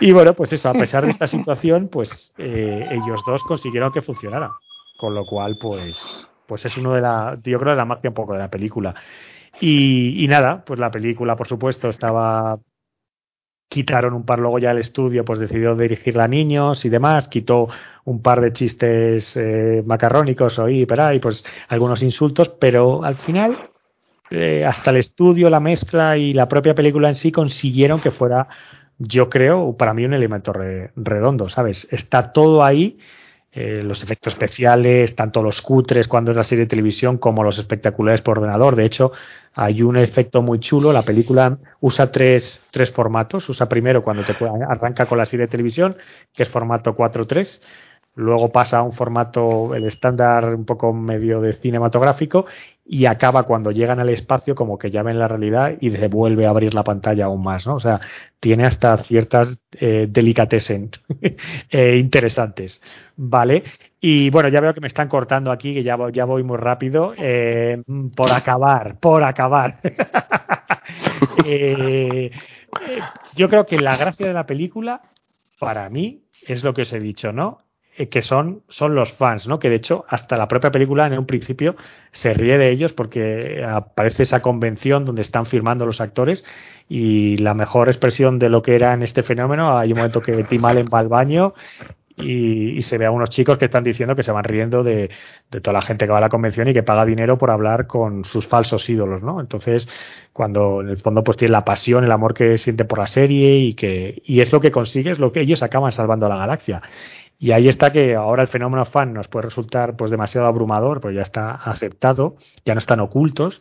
[SPEAKER 7] y bueno, pues eso, a pesar de esta situación, pues eh, ellos dos consiguieron que funcionara. Con lo cual, pues, pues es uno de la, yo creo, de la magia un poco de la película. Y, y nada, pues la película, por supuesto, estaba quitaron un par luego ya el estudio, pues decidió dirigirla a niños y demás, quitó un par de chistes eh, macarrónicos o y pues algunos insultos, pero al final eh, hasta el estudio, la mezcla y la propia película en sí consiguieron que fuera yo creo, para mí un elemento redondo, ¿sabes? Está todo ahí, eh, los efectos especiales, tanto los cutres cuando es la serie de televisión como los espectaculares por ordenador. De hecho, hay un efecto muy chulo. La película usa tres, tres formatos. Usa primero cuando te arranca con la serie de televisión, que es formato 4.3 luego pasa a un formato, el estándar un poco medio de cinematográfico, y acaba cuando llegan al espacio como que ya ven la realidad y se vuelve a abrir la pantalla aún más, ¿no? O sea, tiene hasta ciertas eh, delicatessen eh, interesantes, ¿vale? Y bueno, ya veo que me están cortando aquí, que ya, ya voy muy rápido. Eh, por acabar, por acabar. Eh, yo creo que la gracia de la película, para mí, es lo que os he dicho, ¿no? Eh, que son, son los fans, ¿no? Que de hecho hasta la propia película en un principio se ríe de ellos porque aparece esa convención donde están firmando los actores y la mejor expresión de lo que era en este fenómeno, hay un momento que Tim Allen va al baño y, se ve a unos chicos que están diciendo que se van riendo de, de, toda la gente que va a la convención y que paga dinero por hablar con sus falsos ídolos, ¿no? Entonces, cuando en el fondo pues tiene la pasión, el amor que siente por la serie y que y es lo que consigue, es lo que ellos acaban salvando a la galaxia. Y ahí está que ahora el fenómeno fan nos puede resultar pues demasiado abrumador, pues ya está aceptado, ya no están ocultos,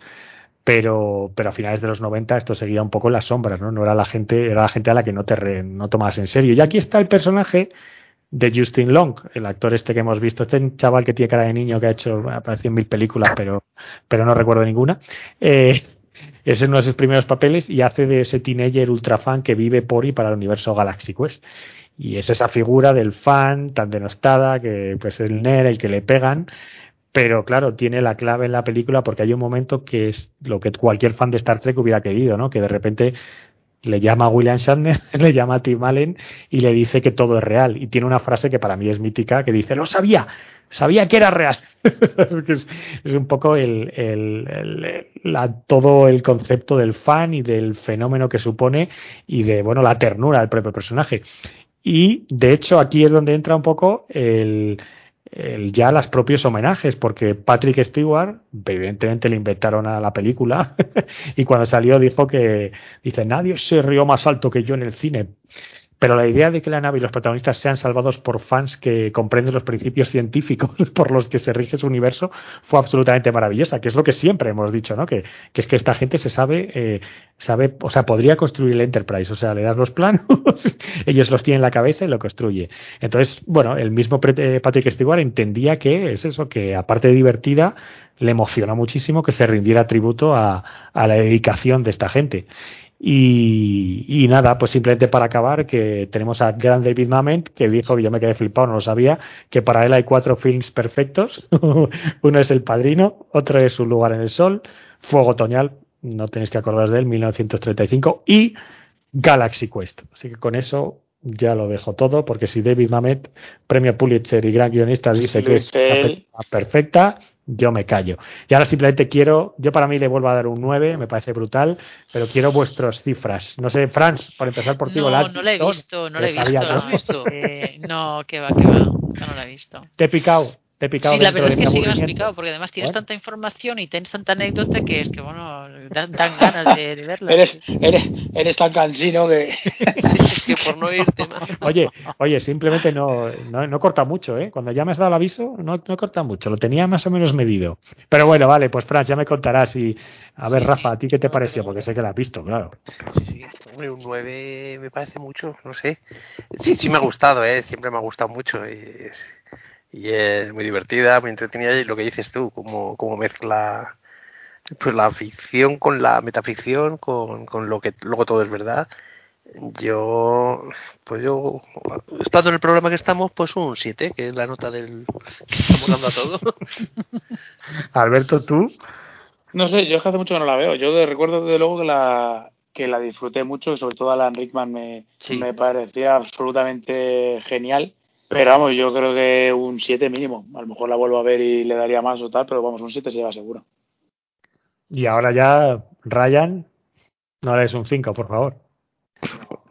[SPEAKER 7] pero, pero a finales de los 90 esto seguía un poco en las sombras, ¿no? No era la gente, era la gente a la que no te no tomas en serio. Y aquí está el personaje de Justin Long, el actor este que hemos visto, este chaval que tiene cara de niño que ha hecho, en mil películas, pero, pero no recuerdo ninguna. Eh, es uno de sus primeros papeles y hace de ese teenager ultra fan que vive por y para el universo Galaxy Quest y es esa figura del fan tan denostada que pues es el nerd el que le pegan pero claro tiene la clave en la película porque hay un momento que es lo que cualquier fan de Star Trek hubiera querido no que de repente le llama a William Shatner, le llama a Tim Allen y le dice que todo es real. Y tiene una frase que para mí es mítica que dice, lo sabía, sabía que era real. es, un poco el, el, todo el concepto del fan y del fenómeno que supone y de, bueno, la ternura del propio personaje. Y de hecho aquí es donde entra un poco el, el, ya los propios homenajes, porque Patrick Stewart, evidentemente le inventaron a la película, y cuando salió dijo que, dice, nadie se rió más alto que yo en el cine. Pero la idea de que la nave y los protagonistas sean salvados por fans que comprenden los principios científicos por los que se rige su universo fue absolutamente maravillosa, que es lo que siempre hemos dicho, ¿no? Que, es que esta gente se sabe, eh, sabe, o sea, podría construir el Enterprise, o sea, le das los planos, ellos los tienen en la cabeza y lo construye. Entonces, bueno, el mismo eh, Patrick Stewart entendía que es eso, que aparte de divertida, le emocionó muchísimo que se rindiera tributo a la dedicación de esta gente. Y, y, nada, pues simplemente para acabar, que tenemos a Grand David Mamet, que dijo, que yo me quedé flipado, no lo sabía, que para él hay cuatro films perfectos. Uno es El Padrino, otro es Un lugar en el sol, Fuego Otoñal, no tenéis que acordaros de él, 1935, y Galaxy Quest. Así que con eso ya lo dejo todo, porque si David Mamet, premio Pulitzer y gran guionista, dice que es perfecta, yo me callo. Y ahora simplemente quiero, yo para mí le vuelvo a dar un 9, me parece brutal, pero quiero vuestras cifras. No sé, Franz, por empezar por ti.
[SPEAKER 4] No, no la he visto, no la he visto, no, eh, no, que va, que va, no la he visto.
[SPEAKER 7] ¿Te he picado? Te he picado
[SPEAKER 4] Sí, la verdad es que sí que me has picado, porque además tienes
[SPEAKER 7] ¿Eh?
[SPEAKER 4] tanta información y tienes tanta anécdota que es que, bueno, dan, dan ganas de, de verla.
[SPEAKER 2] Eres, eres, eres tan cansino que.
[SPEAKER 3] es que por no irte más.
[SPEAKER 7] Oye, oye, simplemente no, no, no corta mucho, ¿eh? Cuando ya me has dado el aviso, no, no corta mucho, lo tenía más o menos medido. Pero bueno, vale, pues Fran, ya me contarás y... A ver,
[SPEAKER 3] Sí,
[SPEAKER 7] Rafa. ¿a ti qué te
[SPEAKER 3] No,
[SPEAKER 7] pareció? Porque sé que la has visto, claro.
[SPEAKER 3] Sí, sí, hombre, un 9 me parece mucho, no sé. Sí, sí me ha gustado, ¿eh? Siempre me ha gustado mucho. Y es, y es muy divertida, muy entretenida. Y lo que dices tú, como, como mezcla pues la ficción con la metaficción, con, con lo que luego todo es verdad. Yo, pues yo, estando en el programa que estamos, pues un 7, que es la nota del que estamos dando a todo.
[SPEAKER 7] Alberto, tú.
[SPEAKER 2] No sé, yo es que hace mucho que no la veo. Yo de- recuerdo desde luego que la, que la disfruté mucho, sobre todo Alan Rickman me,
[SPEAKER 3] Sí.
[SPEAKER 2] me parecía absolutamente genial. Pero vamos, yo creo que un 7 mínimo. A lo mejor la vuelvo a ver y le daría más o tal, pero vamos, un 7 se lleva seguro.
[SPEAKER 7] Y ahora ya, Ryan, no eres un 5, por favor.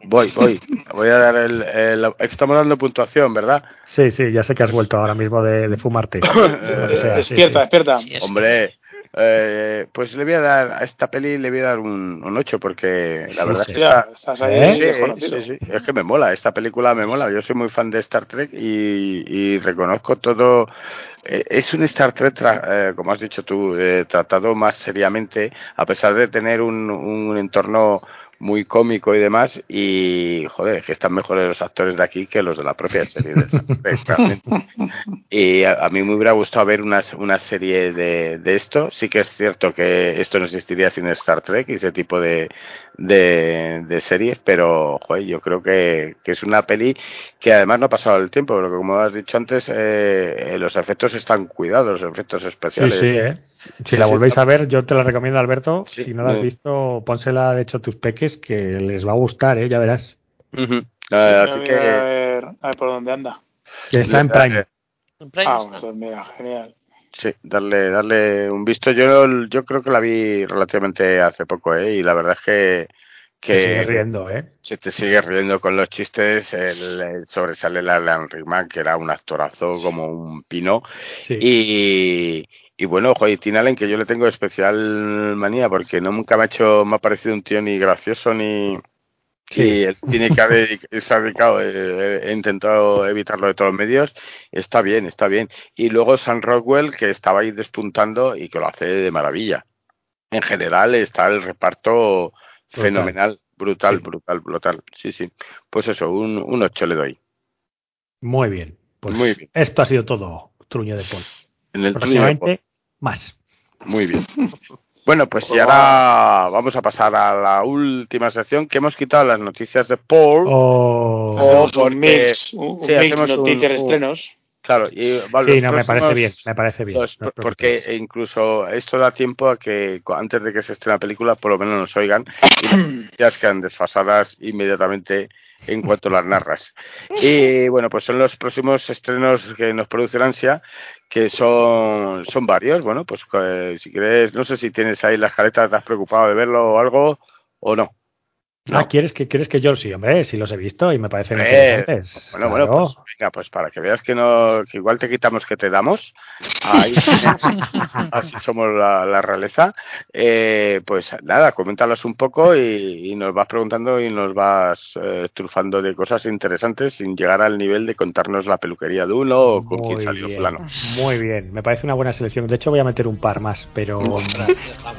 [SPEAKER 6] Voy, voy. Voy a dar el, el- Estamos dando puntuación, ¿verdad?
[SPEAKER 7] Sí, sí, ya sé que has vuelto ahora mismo de, de fumarte. Sea,
[SPEAKER 2] despierta,
[SPEAKER 7] sí.
[SPEAKER 2] despierta.
[SPEAKER 4] Sí,
[SPEAKER 6] Hombre, eh, pues le voy a dar a esta peli le voy a dar un, un 8 porque la
[SPEAKER 7] Sí,
[SPEAKER 6] verdad
[SPEAKER 7] sí.
[SPEAKER 6] es que
[SPEAKER 2] Hostia, estás ahí
[SPEAKER 7] ¿Eh?
[SPEAKER 6] Sí,
[SPEAKER 2] desconocido.
[SPEAKER 6] sí, sí. Es que me mola, esta película me mola. Yo soy muy fan de Star Trek y, y reconozco todo. eh, es un Star Trek, tra- eh, como has dicho tú, eh, tratado más seriamente, a pesar de tener un, un entorno muy cómico y demás. Y, joder, que están mejores los actores de aquí que los de la propia serie de. Y a, a mí me hubiera gustado ver una, una serie de, de esto. Sí que es cierto que esto no existiría sin Star Trek y ese tipo de, de, de series, pero joder, yo creo que, que es una peli que además no ha pasado el tiempo, porque como has dicho antes, eh, los efectos están cuidados, los efectos
[SPEAKER 7] Sí,
[SPEAKER 6] especiales.
[SPEAKER 7] sí, ¿eh? Si la volvéis a ver, yo te la recomiendo, Alberto.
[SPEAKER 6] Sí,
[SPEAKER 7] si no la has
[SPEAKER 6] eh.
[SPEAKER 7] visto, pónsela de hecho a tus peques, que les va a gustar, ¿eh? Ya verás.
[SPEAKER 6] Ujú. Eh,
[SPEAKER 2] A
[SPEAKER 6] así
[SPEAKER 2] ver,
[SPEAKER 6] que
[SPEAKER 2] a ver, a ver por dónde anda.
[SPEAKER 7] Que está en Prime.
[SPEAKER 3] En Prime
[SPEAKER 2] Ah, pues mira, genial.
[SPEAKER 6] sí, darle, darle un visto. Yo, yo creo que la vi relativamente hace poco, ¿eh? y la verdad es que
[SPEAKER 7] Te sigues
[SPEAKER 6] que
[SPEAKER 7] riendo, ¿eh?
[SPEAKER 6] se te sigue riendo con los chistes. El, el sobresale el Alan Rickman, que era un actorazo como un pino.
[SPEAKER 7] Sí.
[SPEAKER 6] Y, y bueno, joder, Tim Allen, que yo le tengo especial manía porque no nunca me ha hecho, me ha parecido un tío ni gracioso ni.
[SPEAKER 7] Sí.
[SPEAKER 6] Y él tiene que haber, se ha dedicado, eh, he intentado evitarlo de todos los medios. Está bien, está bien. Y luego Sam Rockwell, que estaba ahí despuntando y que lo hace de maravilla. En general está el reparto
[SPEAKER 7] Brutal.
[SPEAKER 6] fenomenal, brutal,
[SPEAKER 7] Sí.
[SPEAKER 6] brutal, brutal. Sí, sí. Pues eso, un, un 8 le doy.
[SPEAKER 7] Muy bien. Pues
[SPEAKER 6] Muy bien.
[SPEAKER 7] esto ha sido todo, Truño de Paul.
[SPEAKER 6] En el truño de
[SPEAKER 7] Próximamente, más.
[SPEAKER 6] Muy bien. Bueno, pues y ahora vamos a pasar a la última sección que hemos quitado las noticias de Paul.
[SPEAKER 7] Oh,
[SPEAKER 2] Hacemos
[SPEAKER 6] porque-
[SPEAKER 2] un mix, un, un
[SPEAKER 6] sí,
[SPEAKER 2] mix
[SPEAKER 6] hacemos un-
[SPEAKER 2] noticias,
[SPEAKER 6] un-
[SPEAKER 2] estrenos.
[SPEAKER 6] Claro, y vale,
[SPEAKER 7] sí,
[SPEAKER 6] los
[SPEAKER 7] no, me
[SPEAKER 6] próximos-
[SPEAKER 7] parece bien, me parece bien.
[SPEAKER 6] los-
[SPEAKER 7] no os
[SPEAKER 6] porque incluso esto da tiempo a que antes de que se estrene la película por lo menos nos oigan y las noticias quedan desfasadas inmediatamente en cuanto las narras. Y bueno, pues son los próximos estrenos que nos producen ansia, que son, son varios. Bueno, pues eh, si quieres, no sé si tienes ahí las caretas, te has preocupado de verlo o algo o no.
[SPEAKER 7] Ah, ¿quieres que, ¿quieres que yo sí, hombre? Sí los he visto y me parecen
[SPEAKER 6] Hombre,
[SPEAKER 7] interesantes.
[SPEAKER 6] Bueno, bueno,
[SPEAKER 7] Claro.
[SPEAKER 6] pues venga, pues para que veas que no, que igual te quitamos que te damos, ahí así somos la, la realeza, eh, pues nada, coméntalos un poco y, y nos vas preguntando y nos vas eh, trufando de cosas interesantes sin llegar al nivel de contarnos la peluquería de uno o con quién
[SPEAKER 7] Muy
[SPEAKER 6] salió
[SPEAKER 7] bien,
[SPEAKER 6] fulano.
[SPEAKER 7] Muy bien, me parece una buena selección. De hecho, voy a meter un par más, pero.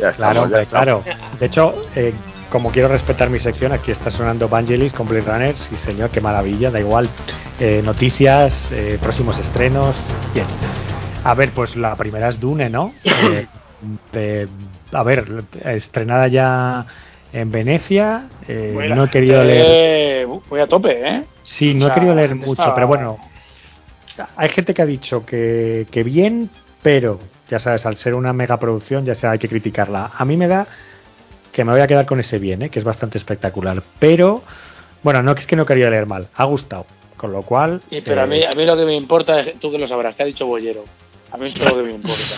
[SPEAKER 6] Ya estamos,
[SPEAKER 7] Claro,
[SPEAKER 6] ya
[SPEAKER 7] hombre, claro. De hecho, eh, como quiero respetar mi sección, aquí está sonando Vangelis con Blade Runner. Sí, señor, qué maravilla. Da igual. Eh, noticias, eh, próximos estrenos. Bien. A ver, pues la primera es Dune, ¿no? Eh, de- a ver, estrenada ya en Venecia. eh,
[SPEAKER 2] a-
[SPEAKER 7] no he querido leer.
[SPEAKER 2] Voy a tope, ¿eh?
[SPEAKER 7] Sí, no
[SPEAKER 2] o
[SPEAKER 7] he querido leer mucho, pero bueno. Hay gente que ha dicho que, que bien, pero ya sabes, al ser una megaproducción, ya sea, hay que criticarla. A mí me da que me voy a quedar con ese bien, ¿eh? que es bastante espectacular. Pero, bueno, no es que no quería leer mal, ha gustado. Con lo cual.
[SPEAKER 2] Y, pero a,
[SPEAKER 7] eh,
[SPEAKER 2] mí, a mí lo que me importa es, tú que lo sabrás, que ha dicho Bollero. A mí eso es lo que me importa.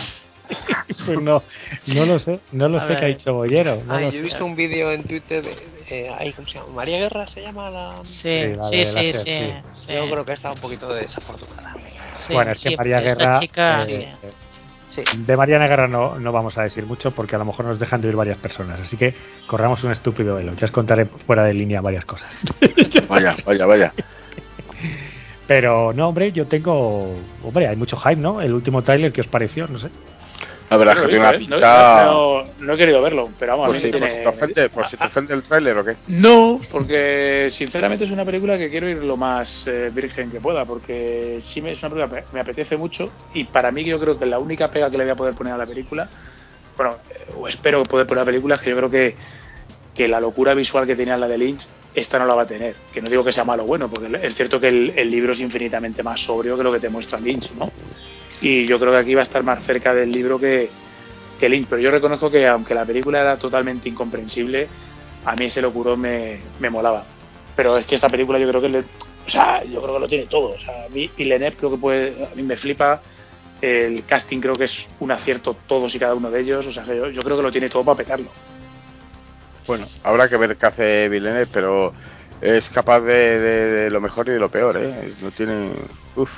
[SPEAKER 7] pues no, no lo sé, no lo
[SPEAKER 3] A
[SPEAKER 7] sé
[SPEAKER 3] ver.
[SPEAKER 7] qué ha dicho Bollero. No
[SPEAKER 3] Ay,
[SPEAKER 7] lo
[SPEAKER 3] yo he
[SPEAKER 7] sé.
[SPEAKER 3] visto un vídeo en Twitter de, ¿cómo se llama? María Guerra se llama la.
[SPEAKER 4] Sí,
[SPEAKER 7] la
[SPEAKER 4] sí,
[SPEAKER 7] de
[SPEAKER 4] sí,
[SPEAKER 7] láser,
[SPEAKER 4] sí,
[SPEAKER 7] sí.
[SPEAKER 4] sí.
[SPEAKER 3] Yo creo que está un poquito desafortunada.
[SPEAKER 4] Sí,
[SPEAKER 7] bueno, es que
[SPEAKER 4] sí,
[SPEAKER 7] María Guerra.
[SPEAKER 4] chica,
[SPEAKER 7] eh,
[SPEAKER 3] Sí.
[SPEAKER 7] De Mariana Guerra no, no vamos a decir mucho porque a lo mejor nos dejan de oír varias personas. Así que corramos un estúpido velo. Ya os contaré fuera de línea varias cosas.
[SPEAKER 6] Vaya, vaya, vaya.
[SPEAKER 7] Pero no, hombre, yo tengo. Hombre, hay mucho hype, ¿no? El último tráiler, ¿qué os pareció? No sé.
[SPEAKER 6] La verdad es
[SPEAKER 2] No
[SPEAKER 6] que
[SPEAKER 2] lo
[SPEAKER 6] tiene
[SPEAKER 2] he
[SPEAKER 6] una
[SPEAKER 2] visto,
[SPEAKER 6] pinta.
[SPEAKER 2] No, no- no he querido verlo, pero vamos, a mí me
[SPEAKER 6] por si te ofende, por si te ofende el tráiler o qué.
[SPEAKER 2] No, porque sinceramente es una película que quiero ir lo más eh, virgen que pueda, porque sí me, es una película que me apetece mucho y para mí yo creo que la única pega que le voy a poder poner a la película, bueno, o espero poder poner a la película, es que yo creo que, que la locura visual que tenía la de Lynch, esta no la va a tener. Que no digo que sea malo o bueno, porque es cierto que el, el libro es infinitamente más sobrio que lo que te muestra Lynch, ¿no? Y yo creo que aquí va a estar más cerca del libro que, que Lynch, pero yo reconozco que aunque la película era totalmente incomprensible, a mí ese locurón me, me molaba. Pero es que esta película yo creo que le, o sea, yo creo que lo tiene todo. O sea, a mí Villeneuve creo que puede, a mí me flipa. El casting creo que es un acierto todos y cada uno de ellos. O sea, yo, yo creo que lo tiene todo para petarlo.
[SPEAKER 6] Bueno, habrá que ver qué hace Villeneuve, pero es capaz de, de- de lo mejor y de lo peor, ¿eh? No tiene... Uf.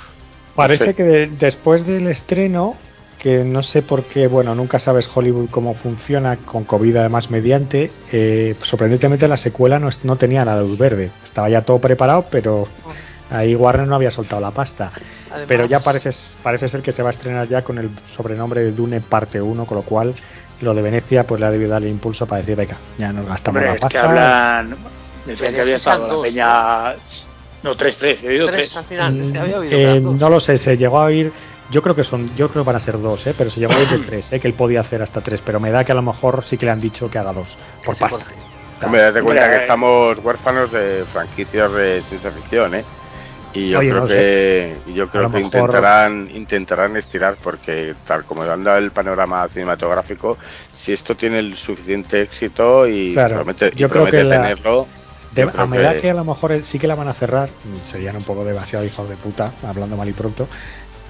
[SPEAKER 7] Parece
[SPEAKER 6] sé.
[SPEAKER 7] que de- después del estreno, que no sé por qué, bueno, nunca sabes Hollywood cómo funciona, con COVID además mediante, eh, sorprendentemente la secuela no, es- no tenía la luz verde. Estaba ya todo preparado, pero ahí Warner no había soltado la pasta.
[SPEAKER 3] Además-
[SPEAKER 7] Pero ya parece, parece ser que se va a estrenar ya con el sobrenombre de Dune parte 1, con lo cual lo de Venecia pues le ha debido darle impulso para decir, venga, ya nos gastamos
[SPEAKER 2] Hombre,
[SPEAKER 7] la
[SPEAKER 2] es
[SPEAKER 7] pasta.
[SPEAKER 2] que hablan. Decían que
[SPEAKER 3] es
[SPEAKER 2] había estado la
[SPEAKER 3] dos,
[SPEAKER 2] peña. No, tres, tres. He oído
[SPEAKER 3] Tres
[SPEAKER 2] tres.
[SPEAKER 3] al final, es que había oído
[SPEAKER 7] Eh, no lo sé, se llegó a oír. Yo creo que son, yo creo que van a ser dos, ¿eh? pero se llegó a oír de tres, ¿eh? que él podía hacer hasta tres, pero me da que a lo mejor sí que le han dicho que haga dos, por
[SPEAKER 3] Sí,
[SPEAKER 7] pasta.
[SPEAKER 6] Hombre, date cuenta que
[SPEAKER 2] eh.
[SPEAKER 6] estamos huérfanos de franquicias de ciencia ficción, ¿eh? Y yo
[SPEAKER 7] Oye,
[SPEAKER 6] creo
[SPEAKER 7] no
[SPEAKER 6] que yo creo que
[SPEAKER 7] mejor-
[SPEAKER 6] intentarán intentarán estirar porque tal como anda el panorama cinematográfico, si esto tiene el suficiente éxito y
[SPEAKER 7] Claro,
[SPEAKER 6] promete, y
[SPEAKER 7] la-
[SPEAKER 6] tenerlo, yo
[SPEAKER 7] a me da
[SPEAKER 6] que-
[SPEAKER 7] que a lo mejor sí que la van a cerrar, serían un poco demasiado hijos de puta, hablando mal y pronto,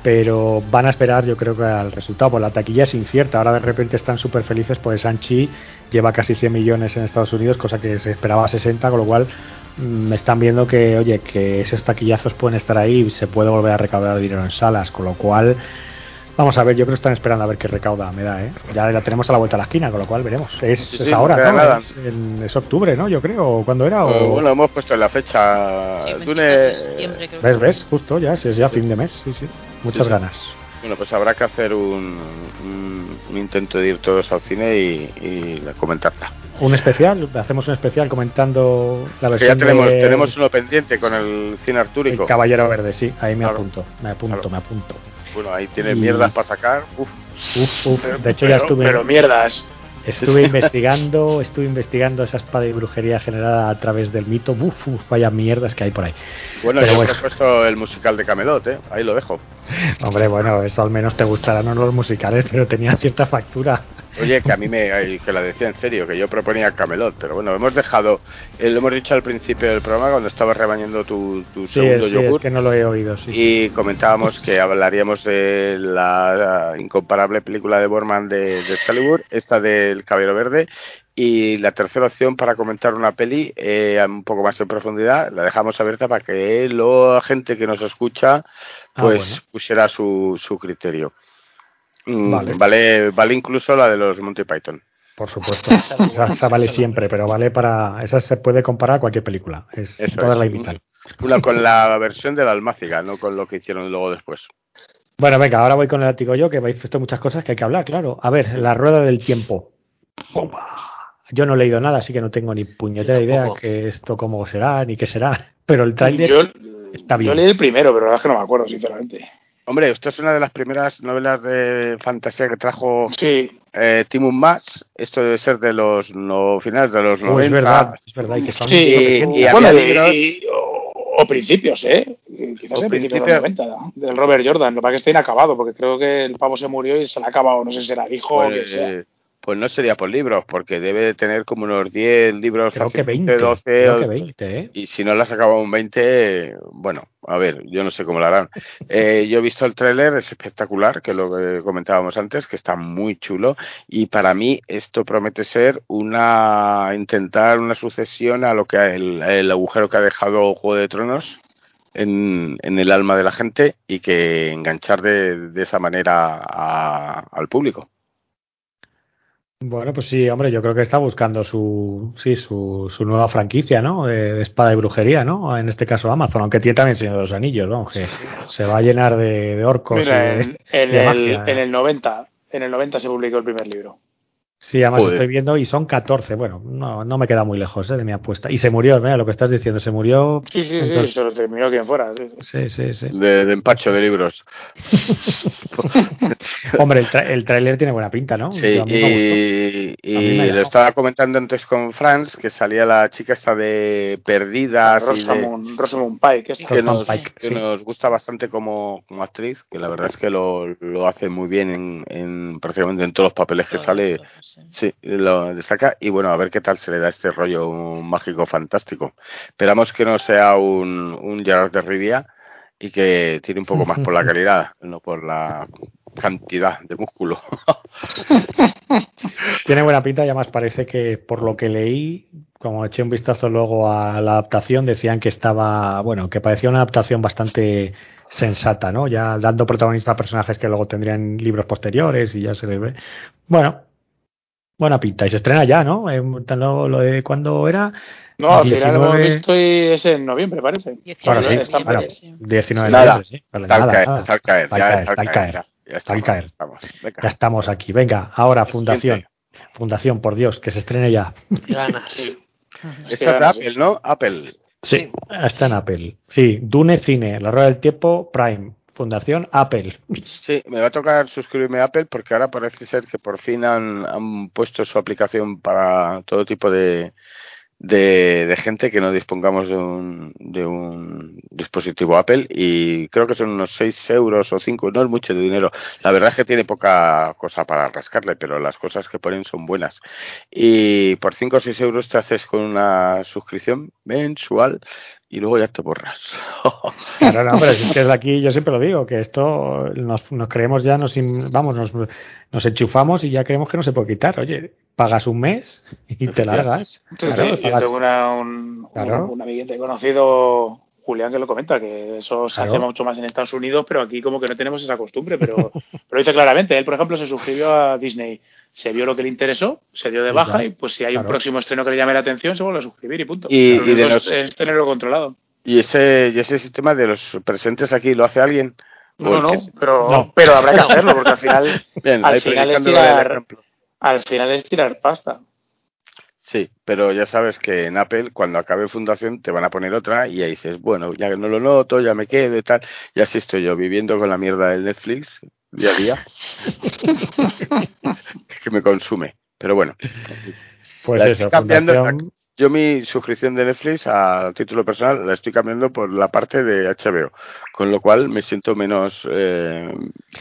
[SPEAKER 7] pero van a esperar yo creo que al resultado, pues la taquilla es incierta, ahora de repente están súper felices, pues Sanchi lleva casi 100 millones en Estados Unidos, cosa que se esperaba 60, con lo cual mm, están viendo que, oye, que esos taquillazos pueden estar ahí y se puede volver a recaudar dinero en salas, con lo cual... Vamos a ver, yo creo que están esperando a ver qué recauda me da, ¿eh? Ya la tenemos a la vuelta de la esquina, con lo cual veremos. Es,
[SPEAKER 6] Sí,
[SPEAKER 7] es
[SPEAKER 6] sí,
[SPEAKER 7] ahora,
[SPEAKER 6] no.
[SPEAKER 7] Es, en- es octubre, ¿no? Yo creo. ¿Cuándo era?
[SPEAKER 6] Eh,
[SPEAKER 7] O...
[SPEAKER 6] bueno, hemos puesto en la fecha
[SPEAKER 4] Sí, 24
[SPEAKER 6] Dune-
[SPEAKER 4] de septiembre, creo que
[SPEAKER 7] ¿Ves, ves? Justo, ya, si es ya fin de mes, sí, sí. Muchas
[SPEAKER 6] sí.
[SPEAKER 7] ganas.
[SPEAKER 6] Bueno, pues habrá que hacer un, un- un intento de ir todos al cine y, y comentarla.
[SPEAKER 7] Un especial, hacemos un especial comentando la
[SPEAKER 6] Que
[SPEAKER 7] versión
[SPEAKER 6] ya tenemos
[SPEAKER 7] de
[SPEAKER 6] tenemos uno pendiente con el cine
[SPEAKER 7] el
[SPEAKER 6] artúrico.
[SPEAKER 7] Caballero Verde, sí, ahí me
[SPEAKER 6] Claro.
[SPEAKER 7] apunto, me apunto,
[SPEAKER 6] Claro.
[SPEAKER 7] me apunto.
[SPEAKER 6] Bueno, ahí tiene
[SPEAKER 7] Y-
[SPEAKER 6] mierdas para sacar. Uf.
[SPEAKER 7] Uf, uf. De hecho, ya estuve,
[SPEAKER 2] Pero mierdas.
[SPEAKER 7] estuve investigando, estuve investigando esa espada y brujería generada a través del mito. Uf, uf, vaya mierdas que hay por ahí.
[SPEAKER 6] Bueno,
[SPEAKER 7] Pero
[SPEAKER 6] yo
[SPEAKER 7] bueno.
[SPEAKER 6] he puesto el musical de Camelot, ¿eh? Ahí lo dejo.
[SPEAKER 7] Hombre, bueno, eso al menos te gustarán no los musicales, pero tenía cierta factura.
[SPEAKER 6] Oye, que a mí me que la decía en serio, que yo proponía Camelot, pero bueno, hemos dejado, eh, lo hemos dicho al principio del programa cuando estabas rebañando tu, tu
[SPEAKER 7] Sí,
[SPEAKER 6] segundo
[SPEAKER 7] sí, es
[SPEAKER 6] yogur
[SPEAKER 7] que no lo he oído, sí.
[SPEAKER 6] y comentábamos que hablaríamos de la, incomparable película de Borman de, de Excalibur, esta del Caballero Verde y la tercera opción para comentar una peli eh, un poco más en profundidad la dejamos abierta para que la gente que nos escucha
[SPEAKER 7] Ah,
[SPEAKER 6] pues
[SPEAKER 7] bueno.
[SPEAKER 6] pusiera su, su criterio. Mm,
[SPEAKER 7] Vale.
[SPEAKER 6] vale, vale incluso la de los Monty Python.
[SPEAKER 7] Por supuesto. Esa, esa vale siempre, pero vale para. Esa se puede comparar a cualquier película. Es,
[SPEAKER 6] Eso
[SPEAKER 7] todas
[SPEAKER 6] es.
[SPEAKER 7] la imitan.
[SPEAKER 6] Una con la versión de la Almáciga, no con lo que hicieron luego después.
[SPEAKER 7] Bueno, venga, ahora voy con el látigo yo, que habéis visto muchas cosas que hay que hablar, claro. A ver, la rueda del tiempo. ¡Pumba! Yo no he leído nada, así que no tengo ni puñetera idea que esto cómo será, ni qué será. Pero el tráiler
[SPEAKER 2] Yo,
[SPEAKER 7] está bien.
[SPEAKER 2] yo leí el primero, pero la verdad es que no me acuerdo, sinceramente.
[SPEAKER 6] Hombre, esto es una de las primeras novelas de fantasía que trajo
[SPEAKER 2] Sí,
[SPEAKER 6] eh, Timon Mas. Esto debe ser de los no, finales de los
[SPEAKER 7] Oh,
[SPEAKER 6] 90.
[SPEAKER 7] es verdad, es verdad, y que son
[SPEAKER 2] sí.
[SPEAKER 7] 1900.
[SPEAKER 6] y había
[SPEAKER 2] bueno,
[SPEAKER 6] libros-
[SPEAKER 2] y- o, o principios, ¿eh? Quizás
[SPEAKER 6] O
[SPEAKER 2] en principios de los 90, ¿no? del Robert Jordan. Lo que pasa es que está inacabado, porque creo que el pavo se murió y se le ha acabado. No sé si era el hijo o
[SPEAKER 6] Pues,
[SPEAKER 2] quien sea.
[SPEAKER 6] Pues no sería por libros, porque debe de tener como unos 10 libros,
[SPEAKER 7] Creo que
[SPEAKER 6] fácilmente
[SPEAKER 7] 20.
[SPEAKER 6] 12.
[SPEAKER 7] Creo que 20, ¿eh?
[SPEAKER 6] Y si no las acabado un 20, bueno, a ver, yo no sé cómo lo harán. Eh, yo he visto el tráiler, es espectacular, que lo que comentábamos antes, que está muy chulo. Y para mí esto promete ser una intentar una sucesión a lo que el, el agujero que ha dejado Juego de Tronos. en, en el alma de la gente y que enganchar de, de esa manera a- al público.
[SPEAKER 7] Bueno, pues sí, hombre, yo creo que está buscando su, sí, su, su nueva franquicia, ¿no? De, de espada y brujería, ¿no? En este caso Amazon, aunque tiene también Señor de los Anillos, ¿no? Que se va a llenar de, de orcos.
[SPEAKER 2] Mira,
[SPEAKER 7] y de-
[SPEAKER 2] en, el,
[SPEAKER 7] magia.
[SPEAKER 2] en el 90, en el 90 se publicó el primer libro.
[SPEAKER 7] Sí, además
[SPEAKER 6] Joder.
[SPEAKER 7] estoy viendo y son 14. Bueno, no, no me queda muy lejos ¿eh? de mi apuesta. Y se murió, mira lo que estás diciendo, se murió.
[SPEAKER 2] Sí, sí, sí, se lo terminó quien fuera. sí.
[SPEAKER 7] Sí, sí, sí.
[SPEAKER 6] De, de empacho de libros.
[SPEAKER 7] Hombre, el, tra- el tráiler tiene buena pinta, ¿no?
[SPEAKER 6] Sí, y, lo estaba comentando antes con Franz, que salía la chica esta de Perdidas de-
[SPEAKER 2] Rosamund, Rosamund Pike. esta.
[SPEAKER 6] que, nos,
[SPEAKER 7] Pike,
[SPEAKER 6] que
[SPEAKER 7] sí.
[SPEAKER 6] nos gusta bastante como, como actriz, que la verdad es que lo, lo hace muy bien en, en prácticamente en todos los papeles que sale. Sí, lo destaca. Y bueno, a ver qué tal se le da este rollo mágico fantástico. Esperamos que no sea un, un Gerard de Rivia y que tire un poco más por la calidad, no por la cantidad de músculo.
[SPEAKER 7] Tiene buena pinta y además parece que por lo que leí, como eché un vistazo luego a la adaptación, decían que estaba, bueno, que parecía una adaptación bastante sensata, ¿no? Ya dando protagonismo a personajes que luego tendrían libros posteriores y ya se les ve. Bueno, buena pinta. Y se estrena ya, ¿no? Eh, lo, lo de cuándo era.
[SPEAKER 2] No, al final lo hemos
[SPEAKER 7] 19.
[SPEAKER 2] visto y es en noviembre, parece.
[SPEAKER 7] Bueno, sí,
[SPEAKER 2] Está-
[SPEAKER 7] bueno, 19 de
[SPEAKER 6] Nada,
[SPEAKER 7] noviembre, sí. Vale,
[SPEAKER 6] Está al
[SPEAKER 7] nada,
[SPEAKER 6] caer,
[SPEAKER 7] nada.
[SPEAKER 6] está al caer,
[SPEAKER 7] Está al
[SPEAKER 6] ya
[SPEAKER 7] caer,
[SPEAKER 6] está al caer,
[SPEAKER 7] caer.
[SPEAKER 6] ya, ya
[SPEAKER 7] Está al
[SPEAKER 6] estamos,
[SPEAKER 7] caer.
[SPEAKER 6] estamos. Venga.
[SPEAKER 7] Ya estamos aquí. Venga, ahora, Fundación.
[SPEAKER 6] siguiente.
[SPEAKER 7] Fundación, por Dios, que se estrene ya.
[SPEAKER 3] Ganas.
[SPEAKER 2] Sí.
[SPEAKER 6] Esta es de Apple, ¿no? Apple.
[SPEAKER 7] Sí, está en Apple. Sí, Dune Cine, La Rueda del Tiempo, Prime. Fundación Apple.
[SPEAKER 6] Sí, me va a tocar suscribirme a Apple porque ahora parece ser que por fin han, han puesto su aplicación para todo tipo de, de, gente que no dispongamos de un, de un dispositivo Apple y creo que son unos 6 euros o 5, no es mucho de dinero. La verdad es que tiene poca cosa para rascarle, pero las cosas que ponen son buenas. Y por 5 o 6 euros te haces con una suscripción mensual y luego ya te borras.
[SPEAKER 7] Claro, no, pero si es que desde aquí yo siempre lo digo, que esto nos, nos creemos ya, nos, in- vamos, nos, nos enchufamos y ya creemos que no se puede quitar. Oye, pagas un mes y te largas. Claro,
[SPEAKER 2] sí, yo tengo una, un,
[SPEAKER 7] Claro.
[SPEAKER 2] un, un amiguete conocido, Julián, que lo comenta, que eso se
[SPEAKER 7] Claro.
[SPEAKER 2] hace mucho más en Estados Unidos, pero aquí como que no tenemos esa costumbre, pero, pero dice claramente, él por ejemplo se suscribió a Disney, se vio lo que le interesó, se dio de baja y pues si hay
[SPEAKER 7] Claro.
[SPEAKER 2] un próximo estreno que le llame la atención, se vuelve a suscribir y punto.
[SPEAKER 6] Y- y de
[SPEAKER 2] es-
[SPEAKER 6] los-
[SPEAKER 2] es tenerlo controlado.
[SPEAKER 6] ¿Y ese, y ese sistema de los presentes aquí lo hace alguien? ¿O
[SPEAKER 2] No, no,
[SPEAKER 6] que-
[SPEAKER 2] pero,
[SPEAKER 7] No.
[SPEAKER 2] pero habrá que hacerlo porque al final,
[SPEAKER 6] Bien,
[SPEAKER 2] al final es tirar- al final es tirar pasta.
[SPEAKER 6] Sí, pero ya sabes que en Apple, cuando acabe Fundación, te van a poner otra y ahí dices, bueno, ya no lo noto, ya me quedo y tal. Y así estoy yo, viviendo con la mierda del Netflix día a día. que me consume. Pero bueno,
[SPEAKER 7] Pues
[SPEAKER 6] La
[SPEAKER 7] eso,
[SPEAKER 6] estoy cambiando,
[SPEAKER 7] Fundación-
[SPEAKER 6] yo mi suscripción de Netflix a título personal la estoy cambiando por la parte de HBO, con lo cual me siento menos... eh,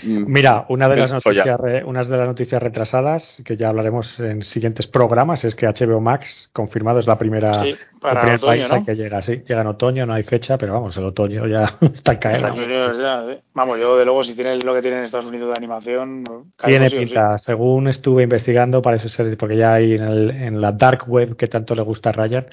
[SPEAKER 7] Mira, una de las noticias, re- unas de las noticias retrasadas que ya hablaremos en siguientes programas es que HBO Max confirmado es la primera
[SPEAKER 2] Sí,
[SPEAKER 7] el
[SPEAKER 2] para
[SPEAKER 7] primer
[SPEAKER 2] otoño,
[SPEAKER 7] país que llega, sí, llega en otoño, no hay fecha, pero vamos, el otoño ya está al caer.
[SPEAKER 2] Para
[SPEAKER 7] vamos.
[SPEAKER 2] juniors ya, ¿eh? Vamos, yo de luego si tiene lo que tiene en Estados Unidos de animación,
[SPEAKER 7] Tiene
[SPEAKER 2] sí o sí.
[SPEAKER 7] pinta, según estuve investigando, parece ser, porque ya hay en, el- en la dark web que tanto le gusta a Ryan,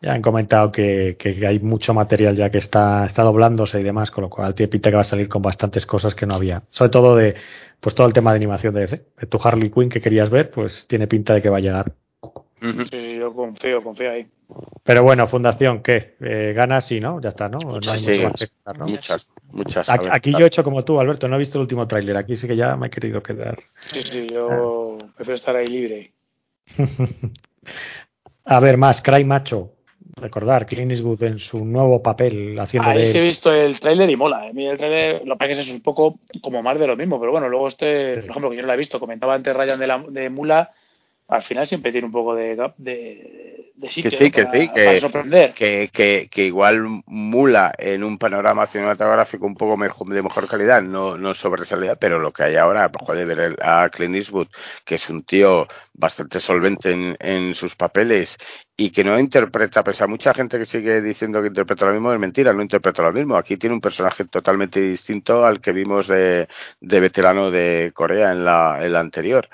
[SPEAKER 7] ya han comentado que, que hay mucho material ya que está, está doblándose y demás, con lo cual tiene pinta que va a salir con bastantes cosas que no había. Sobre todo de, pues todo el tema de animación de, DC, de tu Harley Quinn que querías ver, pues tiene pinta de que va a llegar.
[SPEAKER 6] Ujú.
[SPEAKER 2] Sí, yo confío, confío ahí.
[SPEAKER 7] Pero bueno, Fundación, ¿qué? Eh, gana sí, ¿no? Ya está, ¿no? No hay
[SPEAKER 6] Sí,
[SPEAKER 7] mucho más que contar, ¿no?
[SPEAKER 6] Muchas, muchas.
[SPEAKER 7] aquí yo he hecho como tú, Alberto, no he visto el último tráiler, aquí sí que ya me he querido quedar.
[SPEAKER 2] Sí, sí, yo prefiero estar ahí libre.
[SPEAKER 7] A ver, más, Cry Macho. Recordar, Clint Eastwood en su nuevo papel haciendo
[SPEAKER 2] Ahí
[SPEAKER 7] de...
[SPEAKER 2] sí he visto el tráiler y mola. ¿eh? A mí el tráiler, lo que pasa es que es un poco como más de lo mismo, pero bueno, luego este, por ejemplo, que yo no la he visto, comentaba antes Ryan de, la, de Mula, al final siempre tiene un poco de, gap- de, de sitio
[SPEAKER 6] sí,
[SPEAKER 2] ¿no?
[SPEAKER 6] que
[SPEAKER 2] para,
[SPEAKER 6] sí, que-
[SPEAKER 2] para sorprender.
[SPEAKER 6] que, que, que igual Mula en un panorama cinematográfico un poco mejor, de mejor calidad no, no sobresalía, pero lo que hay ahora, pues, joder, ver a Clint Eastwood, que es un tío bastante solvente en, en sus papeles y que no interpreta, pese a mucha gente que sigue diciendo que interpreta lo mismo, es mentira, no interpreta lo mismo. Aquí tiene un personaje totalmente distinto al que vimos de, de veterano de Corea en la, en la anterior.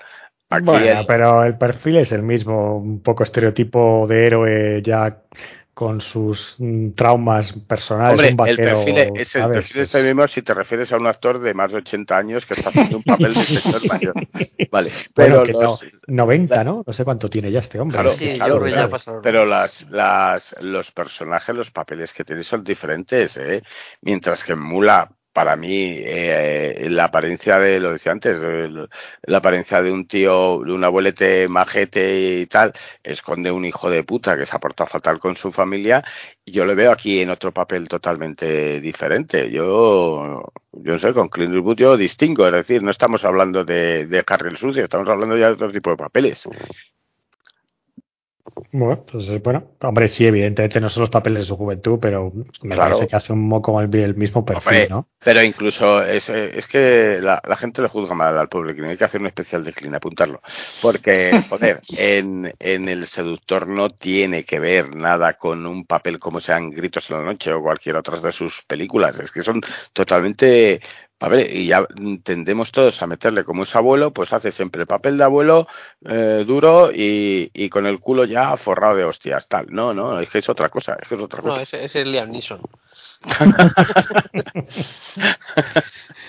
[SPEAKER 6] Aquí
[SPEAKER 7] Bueno, pero el perfil es el mismo, un poco estereotipo de héroe ya con sus mm, traumas personales.
[SPEAKER 6] Hombre,
[SPEAKER 7] un
[SPEAKER 6] el perfil es el perfil es el mismo si te refieres a un actor de más de 80 años que está haciendo un papel de señor mayor. Vale,
[SPEAKER 7] Bueno,
[SPEAKER 6] pero
[SPEAKER 7] que
[SPEAKER 6] los,
[SPEAKER 7] no, 90, ¿no? No sé cuánto tiene ya este hombre.
[SPEAKER 6] Claro,
[SPEAKER 3] Sí,
[SPEAKER 6] claro,
[SPEAKER 3] ya.
[SPEAKER 6] Pero las, las, los personajes, los papeles que tiene son diferentes, ¿eh? Mientras que en Mula, para mí, eh, la apariencia de, lo decía antes, la apariencia de un tío, de un abuelete majete y tal, esconde un hijo de puta que se ha portado fatal con su familia, yo le veo aquí en otro papel totalmente diferente. Yo, yo no sé, con Clint Eastwood yo distingo, es decir, no estamos hablando de, de Harry sucio, estamos hablando ya de otro tipo de papeles.
[SPEAKER 7] Bueno, pues eh, bueno, hombre, sí, evidentemente no son los papeles de su juventud, pero me
[SPEAKER 6] Claro.
[SPEAKER 7] parece que hace un poco el, el mismo perfil,
[SPEAKER 6] Hombre,
[SPEAKER 7] ¿no?
[SPEAKER 6] Pero incluso es, es que la, la gente le juzga mal al Clint. Hay que hacer un especial de Clint, apuntarlo. Porque, joder, en, en El Seductor no tiene que ver nada con un papel como sean Gritos en la Noche o cualquier otra de sus películas. Es que son totalmente. A ver, y ya tendemos todos a meterle como es abuelo, pues hace siempre el papel de abuelo eh, duro y, y con el culo ya forrado de hostias, tal. No, no, es que es otra cosa, es que es otra cosa.
[SPEAKER 3] No, ese, ese es Liam Neeson.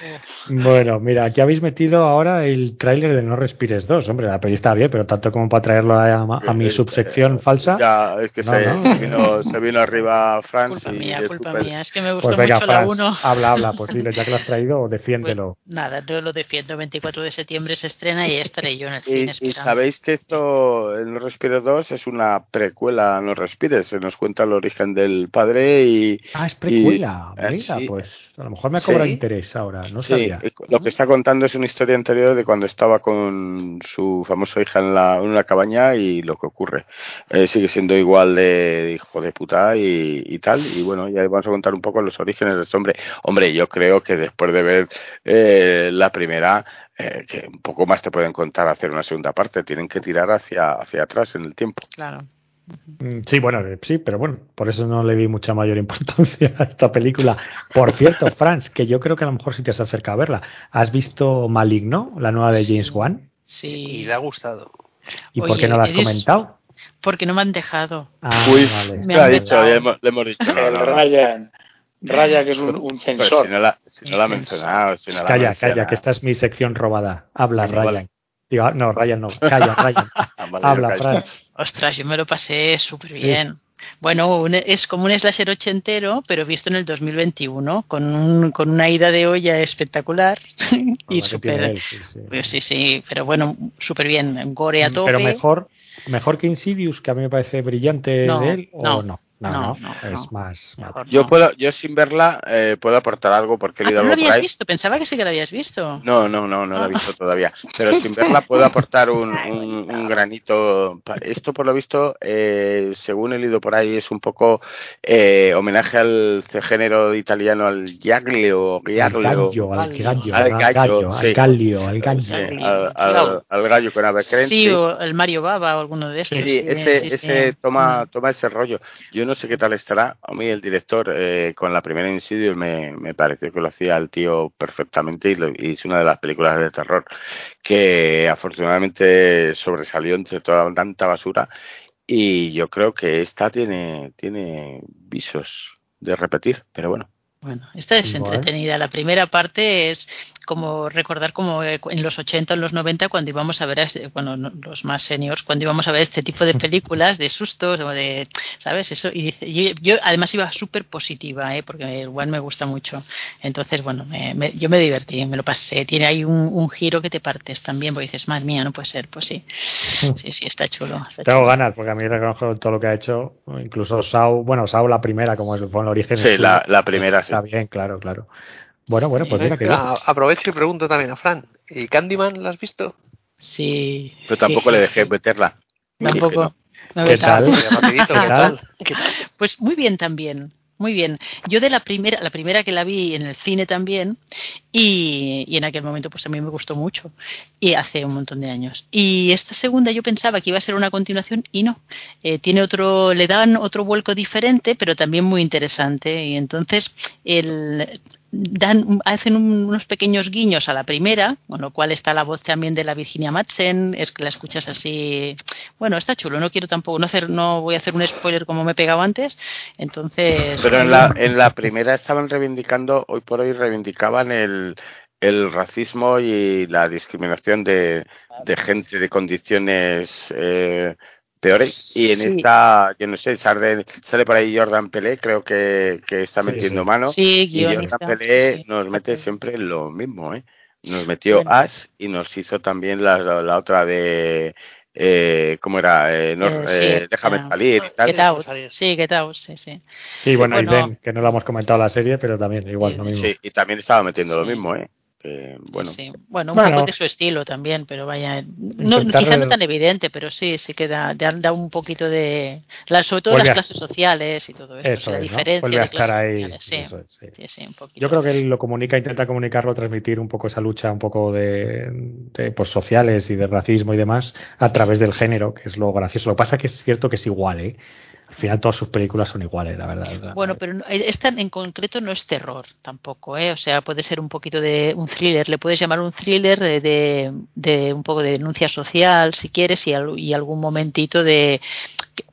[SPEAKER 7] Bueno, mira, aquí habéis metido ahora el tráiler de No Respires 2. Hombre, la peli está bien, pero tanto como para traerlo a, a mi subsección falsa.
[SPEAKER 6] Ya, es que
[SPEAKER 7] No,
[SPEAKER 6] se,
[SPEAKER 7] no.
[SPEAKER 6] se vino, se vino arriba Franz
[SPEAKER 4] Culpa
[SPEAKER 6] y
[SPEAKER 4] mía,
[SPEAKER 6] es
[SPEAKER 4] culpa
[SPEAKER 6] súper-
[SPEAKER 4] mía. Es que me gustó
[SPEAKER 7] Pues venga,
[SPEAKER 4] mucho la
[SPEAKER 7] Fran,
[SPEAKER 4] 1.
[SPEAKER 7] habla, habla, pues dile, ya que lo has traído,
[SPEAKER 4] Pues,
[SPEAKER 7] defiéndelo.
[SPEAKER 4] nada, yo lo defiendo. 24 de septiembre se estrena y estaré yo en el
[SPEAKER 6] Y,
[SPEAKER 4] cine
[SPEAKER 6] y
[SPEAKER 4] esperando.
[SPEAKER 6] sabéis que esto, el No Respires 2, es una precuela a No Respires. Se nos cuenta el origen del padre y.
[SPEAKER 7] Ah, es precuela.
[SPEAKER 6] y- eh,
[SPEAKER 7] Mira,
[SPEAKER 6] sí.
[SPEAKER 7] pues a lo mejor me ha cobrado
[SPEAKER 6] Sí.
[SPEAKER 7] interés ahora, no
[SPEAKER 6] Sí,
[SPEAKER 7] sabía.
[SPEAKER 6] lo que está contando es una historia anterior de cuando estaba con su famosa hija en, la, en una cabaña y lo que ocurre. Eh, sigue siendo igual de hijo de puta y, y tal. Y bueno, ya vamos a contar un poco los orígenes de este hombre. Hombre, yo creo que después de ver eh, la primera, eh, que un poco más te pueden contar hacer una segunda parte. Tienen que tirar hacia, hacia atrás en el tiempo.
[SPEAKER 4] Claro.
[SPEAKER 7] Mm, Sí, bueno, eh, sí, pero bueno, por eso no le di mucha mayor importancia a esta película. Por cierto, Franz, que yo creo que a lo mejor si te has acercado a verla, ¿has visto Maligno, la nueva de James Wan?
[SPEAKER 4] Sí.
[SPEAKER 3] Y le ha gustado.
[SPEAKER 7] ¿Y por
[SPEAKER 4] Oye,
[SPEAKER 7] qué no la has
[SPEAKER 4] eres-
[SPEAKER 7] comentado?
[SPEAKER 4] Porque no me han dejado.
[SPEAKER 7] Ah,
[SPEAKER 6] Uy,
[SPEAKER 7] vale.
[SPEAKER 4] Me han
[SPEAKER 6] dicho, le hemos, le hemos dicho. no,
[SPEAKER 2] El
[SPEAKER 6] no.
[SPEAKER 2] Ryan. Ryan, que es un, un
[SPEAKER 6] Pero
[SPEAKER 2] censor.
[SPEAKER 6] si no la, si no la ha mencionado, si no la ha
[SPEAKER 7] Calla, calla, que esta es mi sección robada. Habla, Ryan.
[SPEAKER 6] vale.
[SPEAKER 7] Digo, no, Ryan no. Calla, Ryan.
[SPEAKER 6] Ah, vale,
[SPEAKER 7] Habla,
[SPEAKER 6] yo callo.
[SPEAKER 7] Franz.
[SPEAKER 4] Ostras, yo me lo pasé súper bien. Bueno, un- es como un slasher ochentero, pero visto en el 2021, con, un, con una ida de olla espectacular y súper...
[SPEAKER 7] sí, sí.
[SPEAKER 4] pues sí, sí, pero bueno, súper bien. Gore a tope.
[SPEAKER 7] Pero mejor, mejor que Insidious, que a mí me parece brillante
[SPEAKER 4] No,
[SPEAKER 7] de él, o
[SPEAKER 4] no,
[SPEAKER 7] no. No,
[SPEAKER 4] no,
[SPEAKER 7] no, es más.
[SPEAKER 6] Yo puedo, yo sin verla eh, puedo aportar algo porque he
[SPEAKER 4] Ah,
[SPEAKER 6] leído
[SPEAKER 4] ¿tú no lo habías visto? Pensaba que sí que lo habías visto.
[SPEAKER 6] No, no, no, no la he
[SPEAKER 4] Ah.
[SPEAKER 6] visto todavía. Pero sin verla puedo aportar un, un, un granito. Esto, por lo visto, eh, según he leído por ahí, es un poco eh, homenaje al género italiano, al giaglio,
[SPEAKER 7] Al
[SPEAKER 6] giaglio,
[SPEAKER 7] gallo, al
[SPEAKER 3] Gallo.
[SPEAKER 6] Al
[SPEAKER 7] al
[SPEAKER 6] gallo,
[SPEAKER 7] al gallo, al gallo.
[SPEAKER 4] Giaglio.
[SPEAKER 6] al, al- al gallo con ave
[SPEAKER 4] Sí, o el Mario Baba o alguno de estos.
[SPEAKER 6] Sí, ese,
[SPEAKER 4] sí,
[SPEAKER 6] ese
[SPEAKER 4] sí.
[SPEAKER 6] toma,
[SPEAKER 4] Mm.
[SPEAKER 6] toma ese rollo. Yo no sé qué tal estará. A mí el director eh, con la primera Insidious me, me pareció que lo hacía el tío perfectamente y, lo- y es una de las películas de terror que afortunadamente sobresalió entre toda tanta basura y yo creo que esta tiene, tiene visos de repetir, pero bueno.
[SPEAKER 4] Bueno, esta es entretenida. La primera parte es como recordar como eh, en los 80 o en los 90 cuando íbamos a ver, a este- bueno, no- los más seniors, cuando íbamos a ver este tipo de películas de sustos o de, ¿sabes? Eso. Y dice- yo, yo además iba súper positiva, ¿eh? porque el One me gusta mucho. Entonces, bueno, me- me- yo me divertí, me lo pasé. Tiene ahí un, un giro que te partes también, porque dices, madre mía, no puede ser. Pues sí, sí, sí, está chulo. está
[SPEAKER 7] Tengo
[SPEAKER 4] chulo.
[SPEAKER 7] ganas, porque a mí reconozco todo lo que ha hecho, incluso Sao, bueno, Sao la primera, como fue en el origen.
[SPEAKER 6] Sí, la, la primera sí.
[SPEAKER 7] Está bien, claro, claro. Bueno, bueno, pues mira que.
[SPEAKER 3] Ah, aprovecho y pregunto también a Fran. ¿Y Candyman la has visto?
[SPEAKER 4] Sí.
[SPEAKER 6] Pero tampoco le dejé meterla.
[SPEAKER 4] Tampoco.
[SPEAKER 6] no.
[SPEAKER 7] ¿Qué tal?
[SPEAKER 4] Pues muy bien también, muy bien. Yo de la primera, la primera que la vi en el cine también, y, y en aquel momento pues a mí me gustó mucho, y hace un montón de años. Y esta segunda yo pensaba que iba a ser una continuación y no. Eh, tiene otro, le dan otro vuelco diferente, pero también muy interesante. Y entonces el dan, hacen unos pequeños guiños a la primera, con lo cual está la voz también de la Virginia Madsen, es que la escuchas así, bueno, está chulo, no quiero tampoco, no hacer, no voy a hacer un spoiler como me he pegado antes, entonces...
[SPEAKER 6] Pero en la, en la primera estaban reivindicando, hoy por hoy reivindicaban el, el racismo y la discriminación de, de gente de condiciones eh, peores. Y en
[SPEAKER 4] Sí.
[SPEAKER 6] esta, yo no sé, sale, sale por ahí Jordan Pelé, creo que, que está
[SPEAKER 7] Sí,
[SPEAKER 6] metiendo
[SPEAKER 7] sí.
[SPEAKER 6] mano.
[SPEAKER 4] Sí,
[SPEAKER 6] y Jordan. Pelé
[SPEAKER 4] sí.
[SPEAKER 6] nos mete siempre lo mismo, ¿eh? Nos metió
[SPEAKER 4] Bueno.
[SPEAKER 6] Ash y nos hizo también la, la otra de. Eh, ¿Cómo era? Eh, no,
[SPEAKER 4] Eh, sí,
[SPEAKER 6] eh, déjame salir y tal.
[SPEAKER 4] Get Out, sí, Get Out, sí, sí.
[SPEAKER 7] Sí, bueno,
[SPEAKER 4] bueno.
[SPEAKER 7] y Den, que no lo hemos comentado la serie, pero también igual lo mismo.
[SPEAKER 6] Sí, y también estaba metiendo lo mismo, ¿eh? Que, bueno,
[SPEAKER 4] Sí, bueno, un
[SPEAKER 7] Bueno.
[SPEAKER 4] poco de su estilo también, pero vaya, no, quizá no tan evidente, pero sí, sí que da, da- da un poquito de, la- sobre todo las
[SPEAKER 7] a-
[SPEAKER 4] clases sociales y todo esto,
[SPEAKER 7] Eso
[SPEAKER 4] la
[SPEAKER 7] es, ¿no?
[SPEAKER 4] diferencia
[SPEAKER 7] a estar
[SPEAKER 4] clases
[SPEAKER 7] ahí.
[SPEAKER 4] sí,
[SPEAKER 7] eso es, sí.
[SPEAKER 4] sí, sí, un poquito.
[SPEAKER 7] Yo creo que él lo comunica, intenta comunicarlo, transmitir un poco esa lucha, un poco de, de pues, sociales y de racismo y demás a través del género, que es lo gracioso. Lo que pasa que es cierto que es igual, ¿eh? Al final todas sus películas son iguales, la verdad.
[SPEAKER 4] Bueno, pero no- esta en concreto no es terror tampoco, ¿eh? O sea, puede ser un poquito de un thriller, le puedes llamar un thriller de, de, de un poco de denuncia social, si quieres, y, al- y algún momentito de...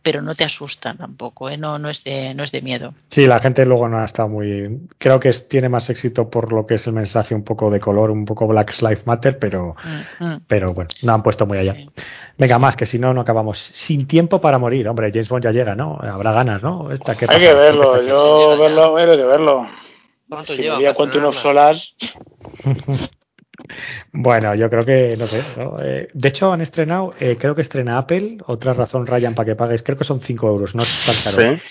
[SPEAKER 4] Pero no te asusta tampoco, ¿eh? No, no, es de, no es de miedo.
[SPEAKER 7] Sí, la gente luego no ha estado muy. Creo que tiene más éxito por lo que es el mensaje un poco de color, un poco Black Lives Matter, pero,
[SPEAKER 4] Mm, mm.
[SPEAKER 7] pero bueno, no han puesto muy allá.
[SPEAKER 4] Sí.
[SPEAKER 7] Venga, más, que si no, no acabamos. Sin tiempo para morir, hombre, James Bond ya llega, ¿no? Habrá ganas, ¿no? Esta, ¿qué
[SPEAKER 2] Hay que verlo,
[SPEAKER 7] ¿Qué
[SPEAKER 2] yo verlo, hay que verlo.
[SPEAKER 3] ¿Cuánto
[SPEAKER 2] Si
[SPEAKER 3] lleva
[SPEAKER 2] me cuento unos solas,
[SPEAKER 7] Bueno, yo creo que, no sé. ¿no? Eh, de hecho, han estrenado, eh, creo que estrena Apple, otra razón, Ryan, para que pagues, creo que son 5 euros, no es tan caro.
[SPEAKER 6] sí.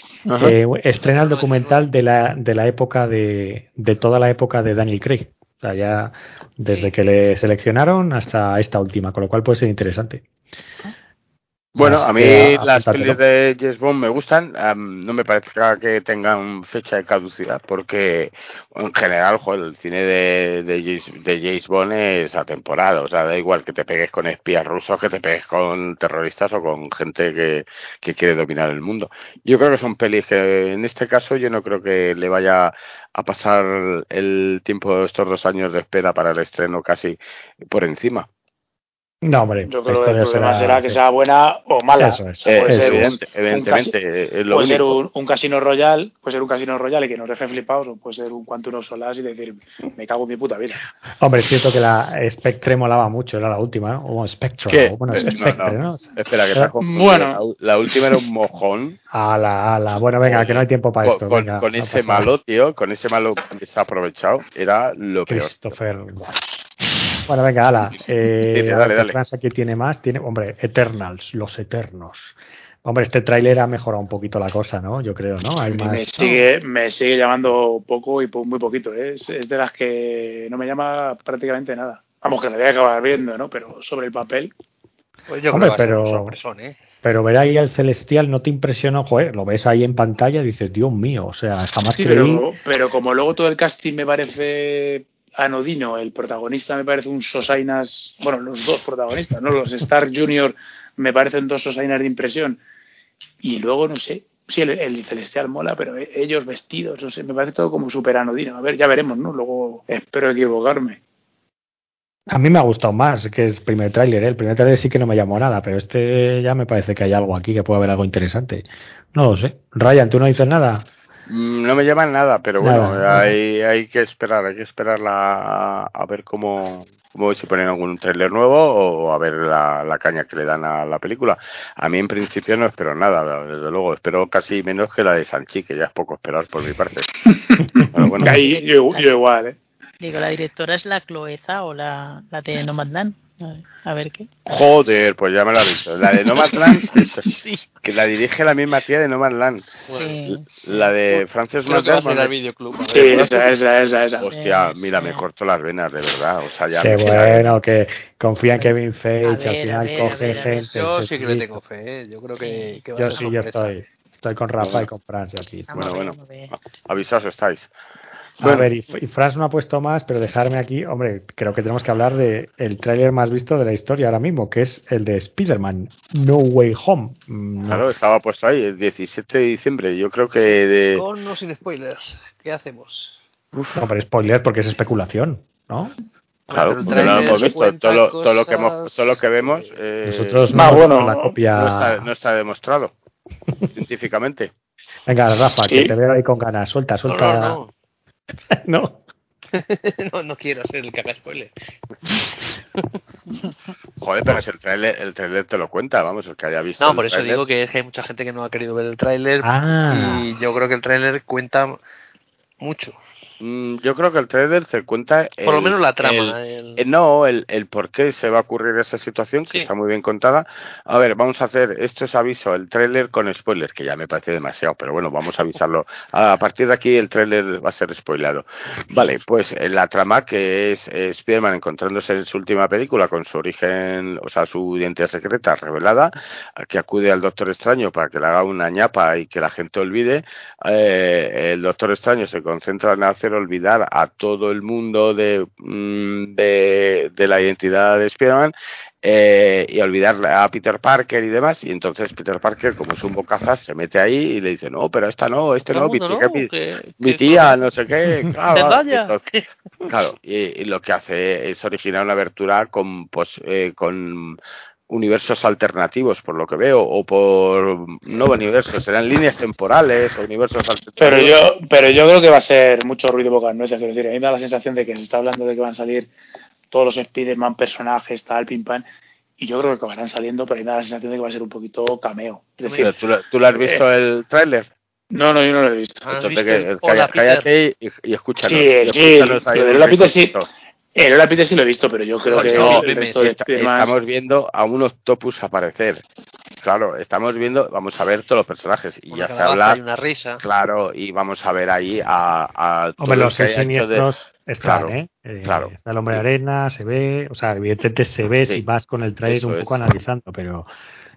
[SPEAKER 7] Eh, estrena el documental de la, de la época de, de toda la época de Daniel Craig. O sea, ya desde que le seleccionaron hasta esta última, con lo cual puede ser interesante.
[SPEAKER 6] Bueno,
[SPEAKER 7] Así
[SPEAKER 6] a mí las pelis de James Bond me gustan. am, no me parece que tengan fecha de caducidad porque en general, joder, el cine de, de, James, de James Bond es atemporal. O sea, da igual que te pegues con espías rusos, que te pegues con terroristas o con gente que, que quiere dominar el mundo. Yo creo que son pelis que en este caso yo no creo que le vaya a pasar el tiempo de estos dos años de espera para el estreno casi por encima.
[SPEAKER 7] No, hombre,
[SPEAKER 2] yo creo que el problema será que
[SPEAKER 7] sí.
[SPEAKER 2] sea buena o mala.
[SPEAKER 7] Eso es.
[SPEAKER 2] Puede
[SPEAKER 6] Eh,
[SPEAKER 2] ser un-
[SPEAKER 6] evidente-
[SPEAKER 2] un
[SPEAKER 6] evidentemente, eh, es lo
[SPEAKER 2] puede ser un, un casino royal, puede ser un casino royal y que nos deje flipados, o puede ser un Quantum Solas y decir, me cago en mi puta vida.
[SPEAKER 7] Hombre, es cierto que la Spectre molaba mucho, era la última, ¿no? O Spectre,
[SPEAKER 6] ¿Qué?
[SPEAKER 7] o bueno,
[SPEAKER 6] Eh, no,
[SPEAKER 7] Spectre,
[SPEAKER 6] no.
[SPEAKER 7] ¿no?
[SPEAKER 6] Espera, que confundido.
[SPEAKER 2] bueno.
[SPEAKER 6] La, la última era un mojón.
[SPEAKER 7] Ala, ala. Bueno, venga, que no hay tiempo para
[SPEAKER 6] Con,
[SPEAKER 7] esto.
[SPEAKER 6] con-
[SPEAKER 7] venga,
[SPEAKER 6] con
[SPEAKER 7] no
[SPEAKER 6] ese malo, tío, con ese malo desaprovechado, era lo peor.
[SPEAKER 7] Christopher. Bueno, venga, ala. Eh,
[SPEAKER 6] dale, dale.
[SPEAKER 7] Franz aquí tiene más. Tiene, hombre, Eternals, los Eternos. Hombre, este tráiler ha mejorado un poquito la cosa, ¿no? Yo creo, ¿no? Hay
[SPEAKER 2] Y
[SPEAKER 7] más.
[SPEAKER 2] me sigue, me sigue llamando poco y muy poquito. ¿eh? Es, es de las que no me llama prácticamente nada. Vamos, que la voy a acabar viendo, ¿no? Pero sobre el papel,
[SPEAKER 3] Pues yo
[SPEAKER 7] Hombre,
[SPEAKER 3] creo que va a
[SPEAKER 7] pero-
[SPEAKER 3] un sorpresón, ¿eh?
[SPEAKER 7] Pero ver ahí al Celestial no te impresionó, joder, lo ves ahí en pantalla y dices, Dios mío, o sea, jamás
[SPEAKER 2] Sí,
[SPEAKER 7] creí.
[SPEAKER 2] pero, pero como luego todo el casting me parece anodino, el protagonista me parece un Sosainas, bueno, los dos protagonistas, ¿no? Los Star Junior me parecen dos Sosainas de impresión. Y luego, no sé, sí, el, el Celestial mola, pero e- ellos vestidos, no sé, me parece todo como súper anodino. A ver, ya veremos, ¿no? Luego espero equivocarme.
[SPEAKER 7] A mí me ha gustado más que el primer tráiler, ¿eh? El primer tráiler sí que no me llamó nada, pero este ya me parece que hay algo aquí, que puede haber algo interesante. No lo sé. Ryan, ¿tú no dices nada?
[SPEAKER 6] Mm, No me llaman nada, pero bueno,
[SPEAKER 7] Nada.
[SPEAKER 6] hay, hay que esperar, hay que esperarla a, a ver cómo, cómo si ponen algún tráiler nuevo o a ver la, la caña que le dan a la película. A mí en principio no espero nada, desde luego, espero casi menos que la de Sanchi, que ya es poco esperar por mi parte. Bueno, bueno,
[SPEAKER 2] Ahí yo, yo igual, ¿eh?
[SPEAKER 4] Digo, la directora es la Cloeza o la, la de Nomadland. A ver, a ver qué.
[SPEAKER 6] joder, pues ya me lo has dicho. La de Nomadland, que la dirige la misma tía de Nomadland.
[SPEAKER 4] Sí.
[SPEAKER 6] La de Frances
[SPEAKER 3] videoclub. ver.
[SPEAKER 2] Sí, esa, esa, esa, esa.
[SPEAKER 6] Hostia,
[SPEAKER 4] Sí,
[SPEAKER 6] mira,
[SPEAKER 4] sí.
[SPEAKER 6] me corto las venas, de verdad. O sea, ya
[SPEAKER 7] Qué bueno, que confía en Kevin Feige, al final
[SPEAKER 4] ver,
[SPEAKER 7] coge
[SPEAKER 4] ver,
[SPEAKER 7] gente.
[SPEAKER 3] Yo sí que le tengo fe, ¿eh? Yo creo que, que va a
[SPEAKER 7] Yo
[SPEAKER 3] ser
[SPEAKER 7] sí, yo estoy. Estoy con Rafa y con Franz aquí.
[SPEAKER 4] Vamos
[SPEAKER 6] Bueno,
[SPEAKER 4] a ver,
[SPEAKER 6] bueno.
[SPEAKER 4] a ver.
[SPEAKER 7] Y, y Franz no ha puesto más, pero dejarme aquí, hombre, creo que tenemos que hablar de el tráiler más visto de la historia ahora mismo, que es el de Spider-Man, No Way Home. Mm, no.
[SPEAKER 6] Claro, estaba puesto ahí, el 17 de diciembre. Yo creo que de.
[SPEAKER 3] Con o sin spoilers, ¿qué hacemos?
[SPEAKER 7] No, pero spoiler porque es especulación, ¿no?
[SPEAKER 6] Claro,
[SPEAKER 3] Pero el
[SPEAKER 6] porque no lo hemos visto. Todo lo, todo lo que hemos, todo lo que vemos eh,
[SPEAKER 7] Nosotros
[SPEAKER 2] más
[SPEAKER 7] no
[SPEAKER 2] bueno,
[SPEAKER 7] la copia.
[SPEAKER 6] no, está, no está demostrado científicamente.
[SPEAKER 7] Venga, Rafa, que te veo ahí con ganas. Suelta,
[SPEAKER 3] No,
[SPEAKER 7] suelta.
[SPEAKER 3] no,
[SPEAKER 7] No.
[SPEAKER 3] no. no, no quiero ser el que haga spoiler.
[SPEAKER 6] Joder, pero si el trailer, el trailer te lo cuenta, vamos, el que haya visto.
[SPEAKER 3] No, por eso digo que es que hay mucha gente que no ha querido ver el tráiler
[SPEAKER 7] Ah.
[SPEAKER 3] y yo creo que el tráiler cuenta mucho.
[SPEAKER 6] Mm, Yo creo que el trailer te cuenta.
[SPEAKER 3] Por lo menos la trama. el-
[SPEAKER 6] Eh, no, el, por qué se va a ocurrir esa situación, que está muy bien contada. A ver, vamos a hacer, esto es aviso, el tráiler con spoilers, que ya me parece demasiado, pero bueno, vamos a avisarlo. A partir de aquí el tráiler va a ser spoilado. Vale, pues en la trama que es eh, Spider-Man encontrándose en su última película con su origen, o sea, su identidad secreta revelada, que acude al Doctor Extraño para que le haga una ñapa y que la gente olvide, eh, el Doctor Extraño se concentra en hacer olvidar a todo el mundo de, mm, de, de la identidad de Spider-Man eh, y olvidar a Peter Parker y demás. Y entonces Peter Parker, como es un bocazas, se mete ahí y le dice, no, pero esta no, este no, mi tía,
[SPEAKER 3] ¿no?
[SPEAKER 6] mi-
[SPEAKER 3] Que-
[SPEAKER 6] mi
[SPEAKER 3] que-
[SPEAKER 6] tía, no sé qué. Claro,
[SPEAKER 3] Zendaya.
[SPEAKER 6] entonces- claro, y, y lo que hace es originar una abertura con, pues, eh, con universos alternativos, por lo que veo, o por no universos, serán líneas temporales o universos alternativos.
[SPEAKER 2] Pero yo, pero yo creo que va a ser mucho ruido boca nuestra, quiero decir, a mí me da la sensación de que se está hablando de que van a salir todos los Spider-Man personajes, tal, pim pam, y yo creo que acabarán saliendo, pero a mí me da la sensación de que va a ser un poquito cameo. Es decir,
[SPEAKER 6] Pero ¿tú, lo- tú lo has visto el tráiler?
[SPEAKER 2] no, no, yo no lo he visto.
[SPEAKER 3] ¿Has
[SPEAKER 6] Entonces,
[SPEAKER 3] visto
[SPEAKER 6] que-
[SPEAKER 3] el Hola,
[SPEAKER 6] cállate y, y escúchanos.
[SPEAKER 2] Sí,
[SPEAKER 6] y
[SPEAKER 2] sí,
[SPEAKER 6] ahí el
[SPEAKER 2] Peter sí. El Hola Peter sí lo he visto, pero yo creo que
[SPEAKER 3] no,
[SPEAKER 2] el resto de
[SPEAKER 6] Esta-
[SPEAKER 2] Spider-Man...
[SPEAKER 6] estamos viendo a un octopus aparecer. Claro, estamos viendo, vamos a ver todos los personajes y
[SPEAKER 3] una
[SPEAKER 6] ya se habla,
[SPEAKER 3] y una risa.
[SPEAKER 6] claro, y vamos a ver ahí a, a
[SPEAKER 7] Hombre,
[SPEAKER 6] lo
[SPEAKER 7] los
[SPEAKER 6] que
[SPEAKER 7] seis
[SPEAKER 6] hecho de-
[SPEAKER 7] siniestros están,
[SPEAKER 6] Claro,
[SPEAKER 7] ¿eh? Eh,
[SPEAKER 6] claro.
[SPEAKER 7] Está el hombre de arena, se ve, o sea, evidentemente se ve
[SPEAKER 6] Sí,
[SPEAKER 7] si vas con el trailer un
[SPEAKER 6] es.
[SPEAKER 7] poco analizando, pero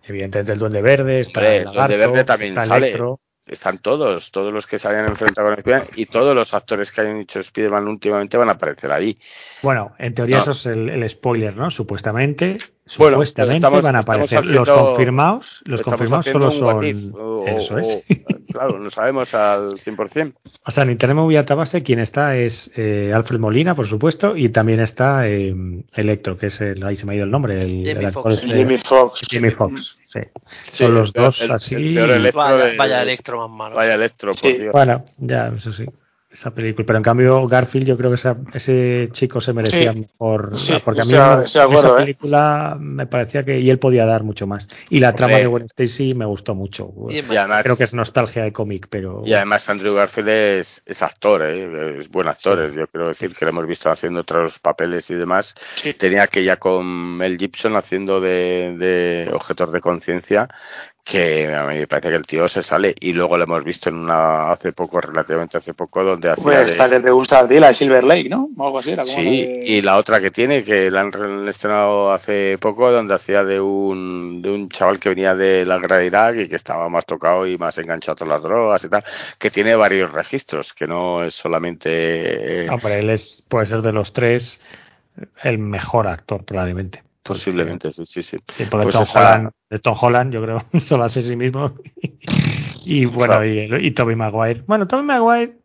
[SPEAKER 7] evidentemente el duende verde, está
[SPEAKER 6] Hombre,
[SPEAKER 7] el
[SPEAKER 6] el Duende
[SPEAKER 7] lagarto,
[SPEAKER 6] Verde también
[SPEAKER 7] está
[SPEAKER 6] sale.
[SPEAKER 7] Electro.
[SPEAKER 6] Están todos, todos los que se hayan enfrentado con Spider-Man y todos los actores que hayan hecho Spider-Man últimamente van a aparecer ahí.
[SPEAKER 7] Bueno, en teoría
[SPEAKER 6] No.
[SPEAKER 7] eso es el, el spoiler, ¿no? Supuestamente,
[SPEAKER 6] Bueno,
[SPEAKER 7] supuestamente
[SPEAKER 6] estamos-
[SPEAKER 7] van a aparecer. los confirmados, los confirmados solo son.
[SPEAKER 6] if, o-
[SPEAKER 7] eso
[SPEAKER 6] o-
[SPEAKER 7] es.
[SPEAKER 6] Claro, no sabemos al 100%.
[SPEAKER 7] O sea, en Internet Movie Database quien está es eh, Alfred Molina, por supuesto, y también está eh, Electro, que es el, ahí se me ha ido el nombre, el, este-
[SPEAKER 2] Jimmy Fox.
[SPEAKER 7] Jimmy Fox, sí.
[SPEAKER 6] Sí,
[SPEAKER 7] Son los
[SPEAKER 6] el
[SPEAKER 7] dos
[SPEAKER 6] el-
[SPEAKER 7] así.
[SPEAKER 6] el peor Electro
[SPEAKER 3] Vaya,
[SPEAKER 6] de-
[SPEAKER 3] vaya Electro más malo.
[SPEAKER 6] Vaya Electro, por. Dios.
[SPEAKER 7] Bueno, ya, eso sí. Esa película. Pero en cambio, Garfield, yo creo que esa- ese chico se merecía
[SPEAKER 2] Sí.
[SPEAKER 7] mejor.
[SPEAKER 2] Sí,
[SPEAKER 7] porque a mí
[SPEAKER 2] acuerdo,
[SPEAKER 7] esa
[SPEAKER 2] ¿eh?
[SPEAKER 7] película me parecía que. Y él podía dar mucho más. Y la trama
[SPEAKER 6] Hombre.
[SPEAKER 7] de Gwen Stacy me gustó mucho.
[SPEAKER 3] Y
[SPEAKER 6] además,
[SPEAKER 7] Creo que es nostalgia de cómic, pero.
[SPEAKER 6] y además Andrew Garfield es, es actor, ¿eh? es buen actor. Yo quiero decir que lo hemos visto haciendo otros papeles y demás.
[SPEAKER 2] Sí.
[SPEAKER 6] Tenía que ya con Mel Gibson haciendo de, de objetor de conciencia que a mí me parece que el tío se sale y luego lo hemos visto en una hace poco, relativamente hace poco, donde hacía
[SPEAKER 2] Pues
[SPEAKER 6] de-
[SPEAKER 2] esta que te gusta a ti, la de Silver Lake, ¿no? O algo así. Era como
[SPEAKER 6] Sí,
[SPEAKER 2] la de-
[SPEAKER 6] y la otra que tiene, que la han re- estrenado hace poco, donde hacía de un, de un chaval que venía de la guerra de Irak y que estaba más tocado y más enganchado a las drogas y tal, que tiene varios registros, que no es solamente... eh,
[SPEAKER 7] Hombre, él es, puede ser de los tres el mejor actor, probablemente.
[SPEAKER 6] Posiblemente, sí, sí, sí.
[SPEAKER 7] Sí, porque
[SPEAKER 6] Pues
[SPEAKER 7] Tom,
[SPEAKER 6] esa-
[SPEAKER 7] Holland, de Tom Holland, yo creo, solo hace sí mismo. y bueno,
[SPEAKER 6] Claro.
[SPEAKER 7] y, y Tobey Maguire. Bueno, Tobey Maguire,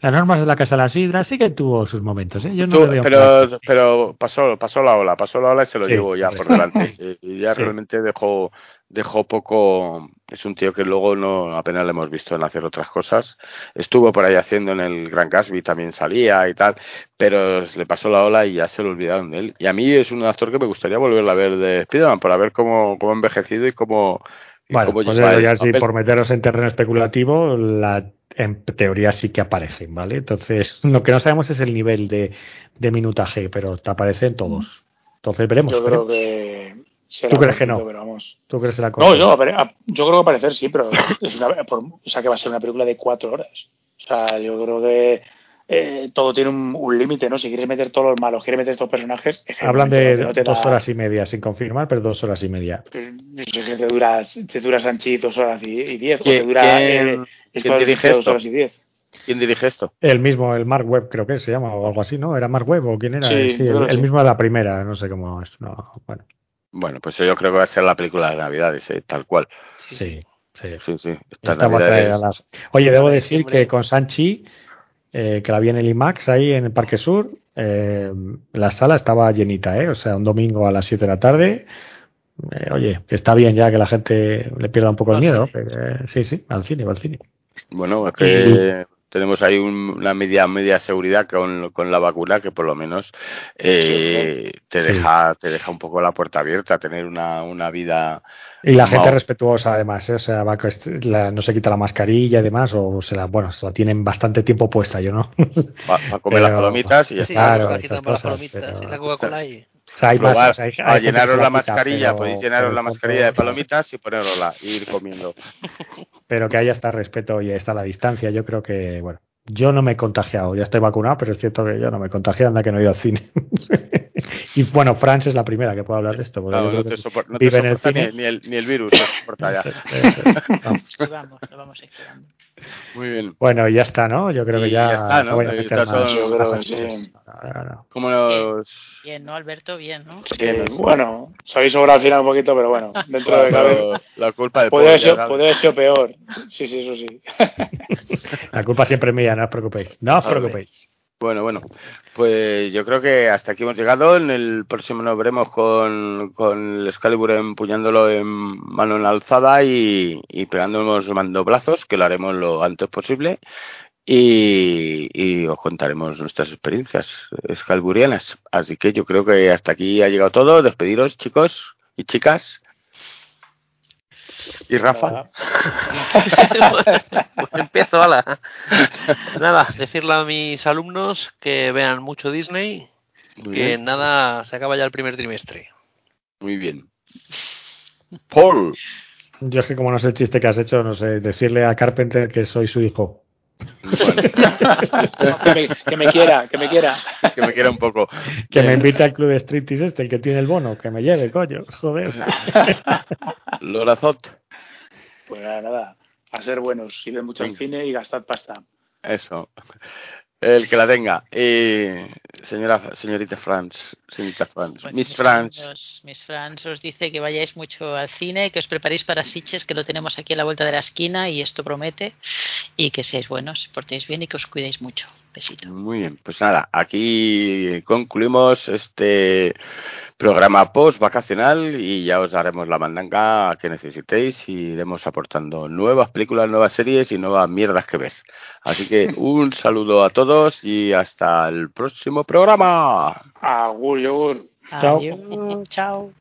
[SPEAKER 7] las normas de la Casa de la Sidra sí que tuvo sus momentos. ¿eh? Yo no
[SPEAKER 6] Tú- pero pero pasó, pasó la ola, pasó la ola y se lo
[SPEAKER 7] Sí,
[SPEAKER 6] llevo ya por delante. Y- y ya realmente dejó, dejó poco. Es un tío que luego no apenas le hemos visto en hacer otras cosas. Estuvo por ahí haciendo en el Gran Gatsby, también salía y tal, pero le pasó la ola y ya se lo olvidaron de él. Y a mí es un actor que me gustaría volver a ver de Spiderman para ver cómo, cómo ha envejecido y cómo. y
[SPEAKER 7] Bueno,
[SPEAKER 6] cómo
[SPEAKER 7] pues
[SPEAKER 6] lleva
[SPEAKER 7] eso
[SPEAKER 6] el
[SPEAKER 7] ya sí,
[SPEAKER 6] papel.
[SPEAKER 7] por meteros en terreno especulativo, la, en teoría sí que aparecen, ¿vale? Entonces, lo que no sabemos es el nivel de, de minutaje, pero te aparecen todos. Entonces veremos.
[SPEAKER 2] Yo creo
[SPEAKER 7] veremos.
[SPEAKER 2] que. Será
[SPEAKER 7] ¿Tú crees que no?
[SPEAKER 2] pero vamos.
[SPEAKER 7] ¿Tú crees que la
[SPEAKER 2] No,
[SPEAKER 7] cosa?
[SPEAKER 2] yo, apare- a- yo creo que aparecer sí, pero es una, por- o sea que va a ser una película de cuatro horas. O sea, yo creo que eh, todo tiene un, un límite, ¿no? Si quieres meter todos los malos, quieres meter estos personajes,
[SPEAKER 7] Hablan de
[SPEAKER 2] no te
[SPEAKER 7] dos
[SPEAKER 2] da-
[SPEAKER 7] horas y media, sin confirmar, pero dos horas y media.
[SPEAKER 2] es que te duras, te dura Sanchi dos horas y, y diez, o
[SPEAKER 6] ¿Quién-
[SPEAKER 2] te dura
[SPEAKER 6] quién-
[SPEAKER 2] eh,
[SPEAKER 6] quién dirige
[SPEAKER 2] dos
[SPEAKER 6] esto?
[SPEAKER 2] horas y diez.
[SPEAKER 6] ¿Quién dirige esto?
[SPEAKER 7] El mismo, el Mark Webb creo que se llama, o algo así, ¿no? ¿Era Mark Webb o quién era?
[SPEAKER 2] Sí, yo
[SPEAKER 7] el, mismo de la primera, no sé cómo es. No, bueno,
[SPEAKER 6] Bueno, pues yo creo que va a ser la película de Navidades, eh, tal cual.
[SPEAKER 7] sí, sí.
[SPEAKER 6] Sí, sí. Esta
[SPEAKER 7] las- Oye, debo decir que con Sanchi eh, que la vi en el IMAX ahí en el Parque Sur. Eh, la sala estaba llenita, ¿eh? O sea, un domingo a las 7 de la tarde. Eh, oye, está bien ya que la gente le pierda un poco el miedo. eh, sí, sí, al cine, va al cine.
[SPEAKER 6] Bueno, es que tenemos ahí un- una media media seguridad con, con la vacuna que por lo menos eh, te
[SPEAKER 7] Sí.
[SPEAKER 6] deja te deja un poco la puerta abierta, tener una, una vida
[SPEAKER 7] Y la gente respetuosa además, ¿eh? o sea, va, con- la- no se quita la mascarilla y demás, o se la, bueno, se la tienen bastante tiempo puesta, yo no.
[SPEAKER 6] para comer las palomitas y ya
[SPEAKER 3] Sí,
[SPEAKER 6] está.
[SPEAKER 7] Claro,
[SPEAKER 3] las
[SPEAKER 7] cosas,
[SPEAKER 3] palomitas
[SPEAKER 7] pero-
[SPEAKER 3] y la Coca-Cola ahí.
[SPEAKER 7] O sea, hay más, o sea, hay- hay
[SPEAKER 6] a
[SPEAKER 7] gente que
[SPEAKER 6] llenaros la
[SPEAKER 7] quita,
[SPEAKER 6] mascarilla,
[SPEAKER 7] pero-
[SPEAKER 6] podéis llenaros
[SPEAKER 7] pero
[SPEAKER 6] la
[SPEAKER 7] el
[SPEAKER 6] mascarilla de palomitas y ponerosla y ir comiendo.
[SPEAKER 7] Pero que haya está respeto y está la distancia, yo creo que, bueno, yo no me he contagiado, ya estoy vacunado, pero es cierto que yo no me he contagiado, anda que no he ido al cine. y bueno, Franz es la primera que puede hablar de esto.
[SPEAKER 6] Claro, no te, sopor- no te
[SPEAKER 7] vive en el
[SPEAKER 6] soporta
[SPEAKER 7] cine.
[SPEAKER 6] ni, ni el, ni el virus, no soporta ya.
[SPEAKER 7] Vamos.
[SPEAKER 4] Esquivamos, lo vamos esquivando.
[SPEAKER 6] Muy bien.
[SPEAKER 7] Bueno, y ya está, ¿no? Yo creo que ya,
[SPEAKER 6] ya está, ¿no?
[SPEAKER 2] sí.
[SPEAKER 6] ¿Cómo nos...?
[SPEAKER 4] Bien, ¿no, Alberto? Bien, ¿no?
[SPEAKER 2] Eh, bueno, se habéis sobrado al final un poquito, pero bueno, dentro de cabe.
[SPEAKER 6] Pero la culpa del
[SPEAKER 2] Podría haber sido- peor. Sí, sí, eso sí.
[SPEAKER 7] La culpa siempre es mía, no os preocupéis. No os preocupéis.
[SPEAKER 6] Bueno, bueno, pues yo creo que hasta aquí hemos llegado. En el próximo nos veremos con, con el Excalibur empuñándolo en mano en alzada y, y pegándonos mandoblazos, que lo haremos lo antes posible. Y, y os contaremos nuestras experiencias excaliburianas. Así que yo creo que hasta aquí ha llegado todo. Despediros, chicos y chicas. Y Rafa.
[SPEAKER 3] Pues empiezo, ala. Nada, decirle a mis alumnos que vean mucho Disney,
[SPEAKER 6] Muy
[SPEAKER 3] que
[SPEAKER 6] bien.
[SPEAKER 3] nada, se acaba ya el primer trimestre.
[SPEAKER 6] Muy bien. Paul.
[SPEAKER 7] Yo es que como no sé el chiste que has hecho, no sé, decirle a Carpenter que soy su hijo.
[SPEAKER 6] Bueno,
[SPEAKER 2] que, me, que me quiera, que me quiera.
[SPEAKER 6] que me quiera un poco.
[SPEAKER 7] Que me invite al club de striptease este, el que tiene el bono, que me lleve, coño, joder.
[SPEAKER 6] Lola Zot.
[SPEAKER 2] Pues nada, nada. A ser buenos, ven mucho al cine y gastad pasta.
[SPEAKER 6] Eso. El que la tenga. Y señora, señorita Franz, señorita Franz,
[SPEAKER 4] Bueno,
[SPEAKER 6] Miss
[SPEAKER 4] mis
[SPEAKER 6] Franz.
[SPEAKER 4] amigos, Miss Franz os dice que vayáis mucho al cine, que os preparéis para Siches, que lo tenemos aquí a la vuelta de la esquina y esto promete. Y que seáis buenos, portéis bien y que os cuidéis mucho. Besito.
[SPEAKER 6] Muy bien, pues nada, aquí concluimos este programa post vacacional y ya os daremos la mandanga que necesitéis y iremos aportando nuevas películas, nuevas series y nuevas mierdas que ver. Así que un saludo a todos y hasta el próximo programa.
[SPEAKER 2] Agur, yogur.
[SPEAKER 7] Chao.
[SPEAKER 4] Chao.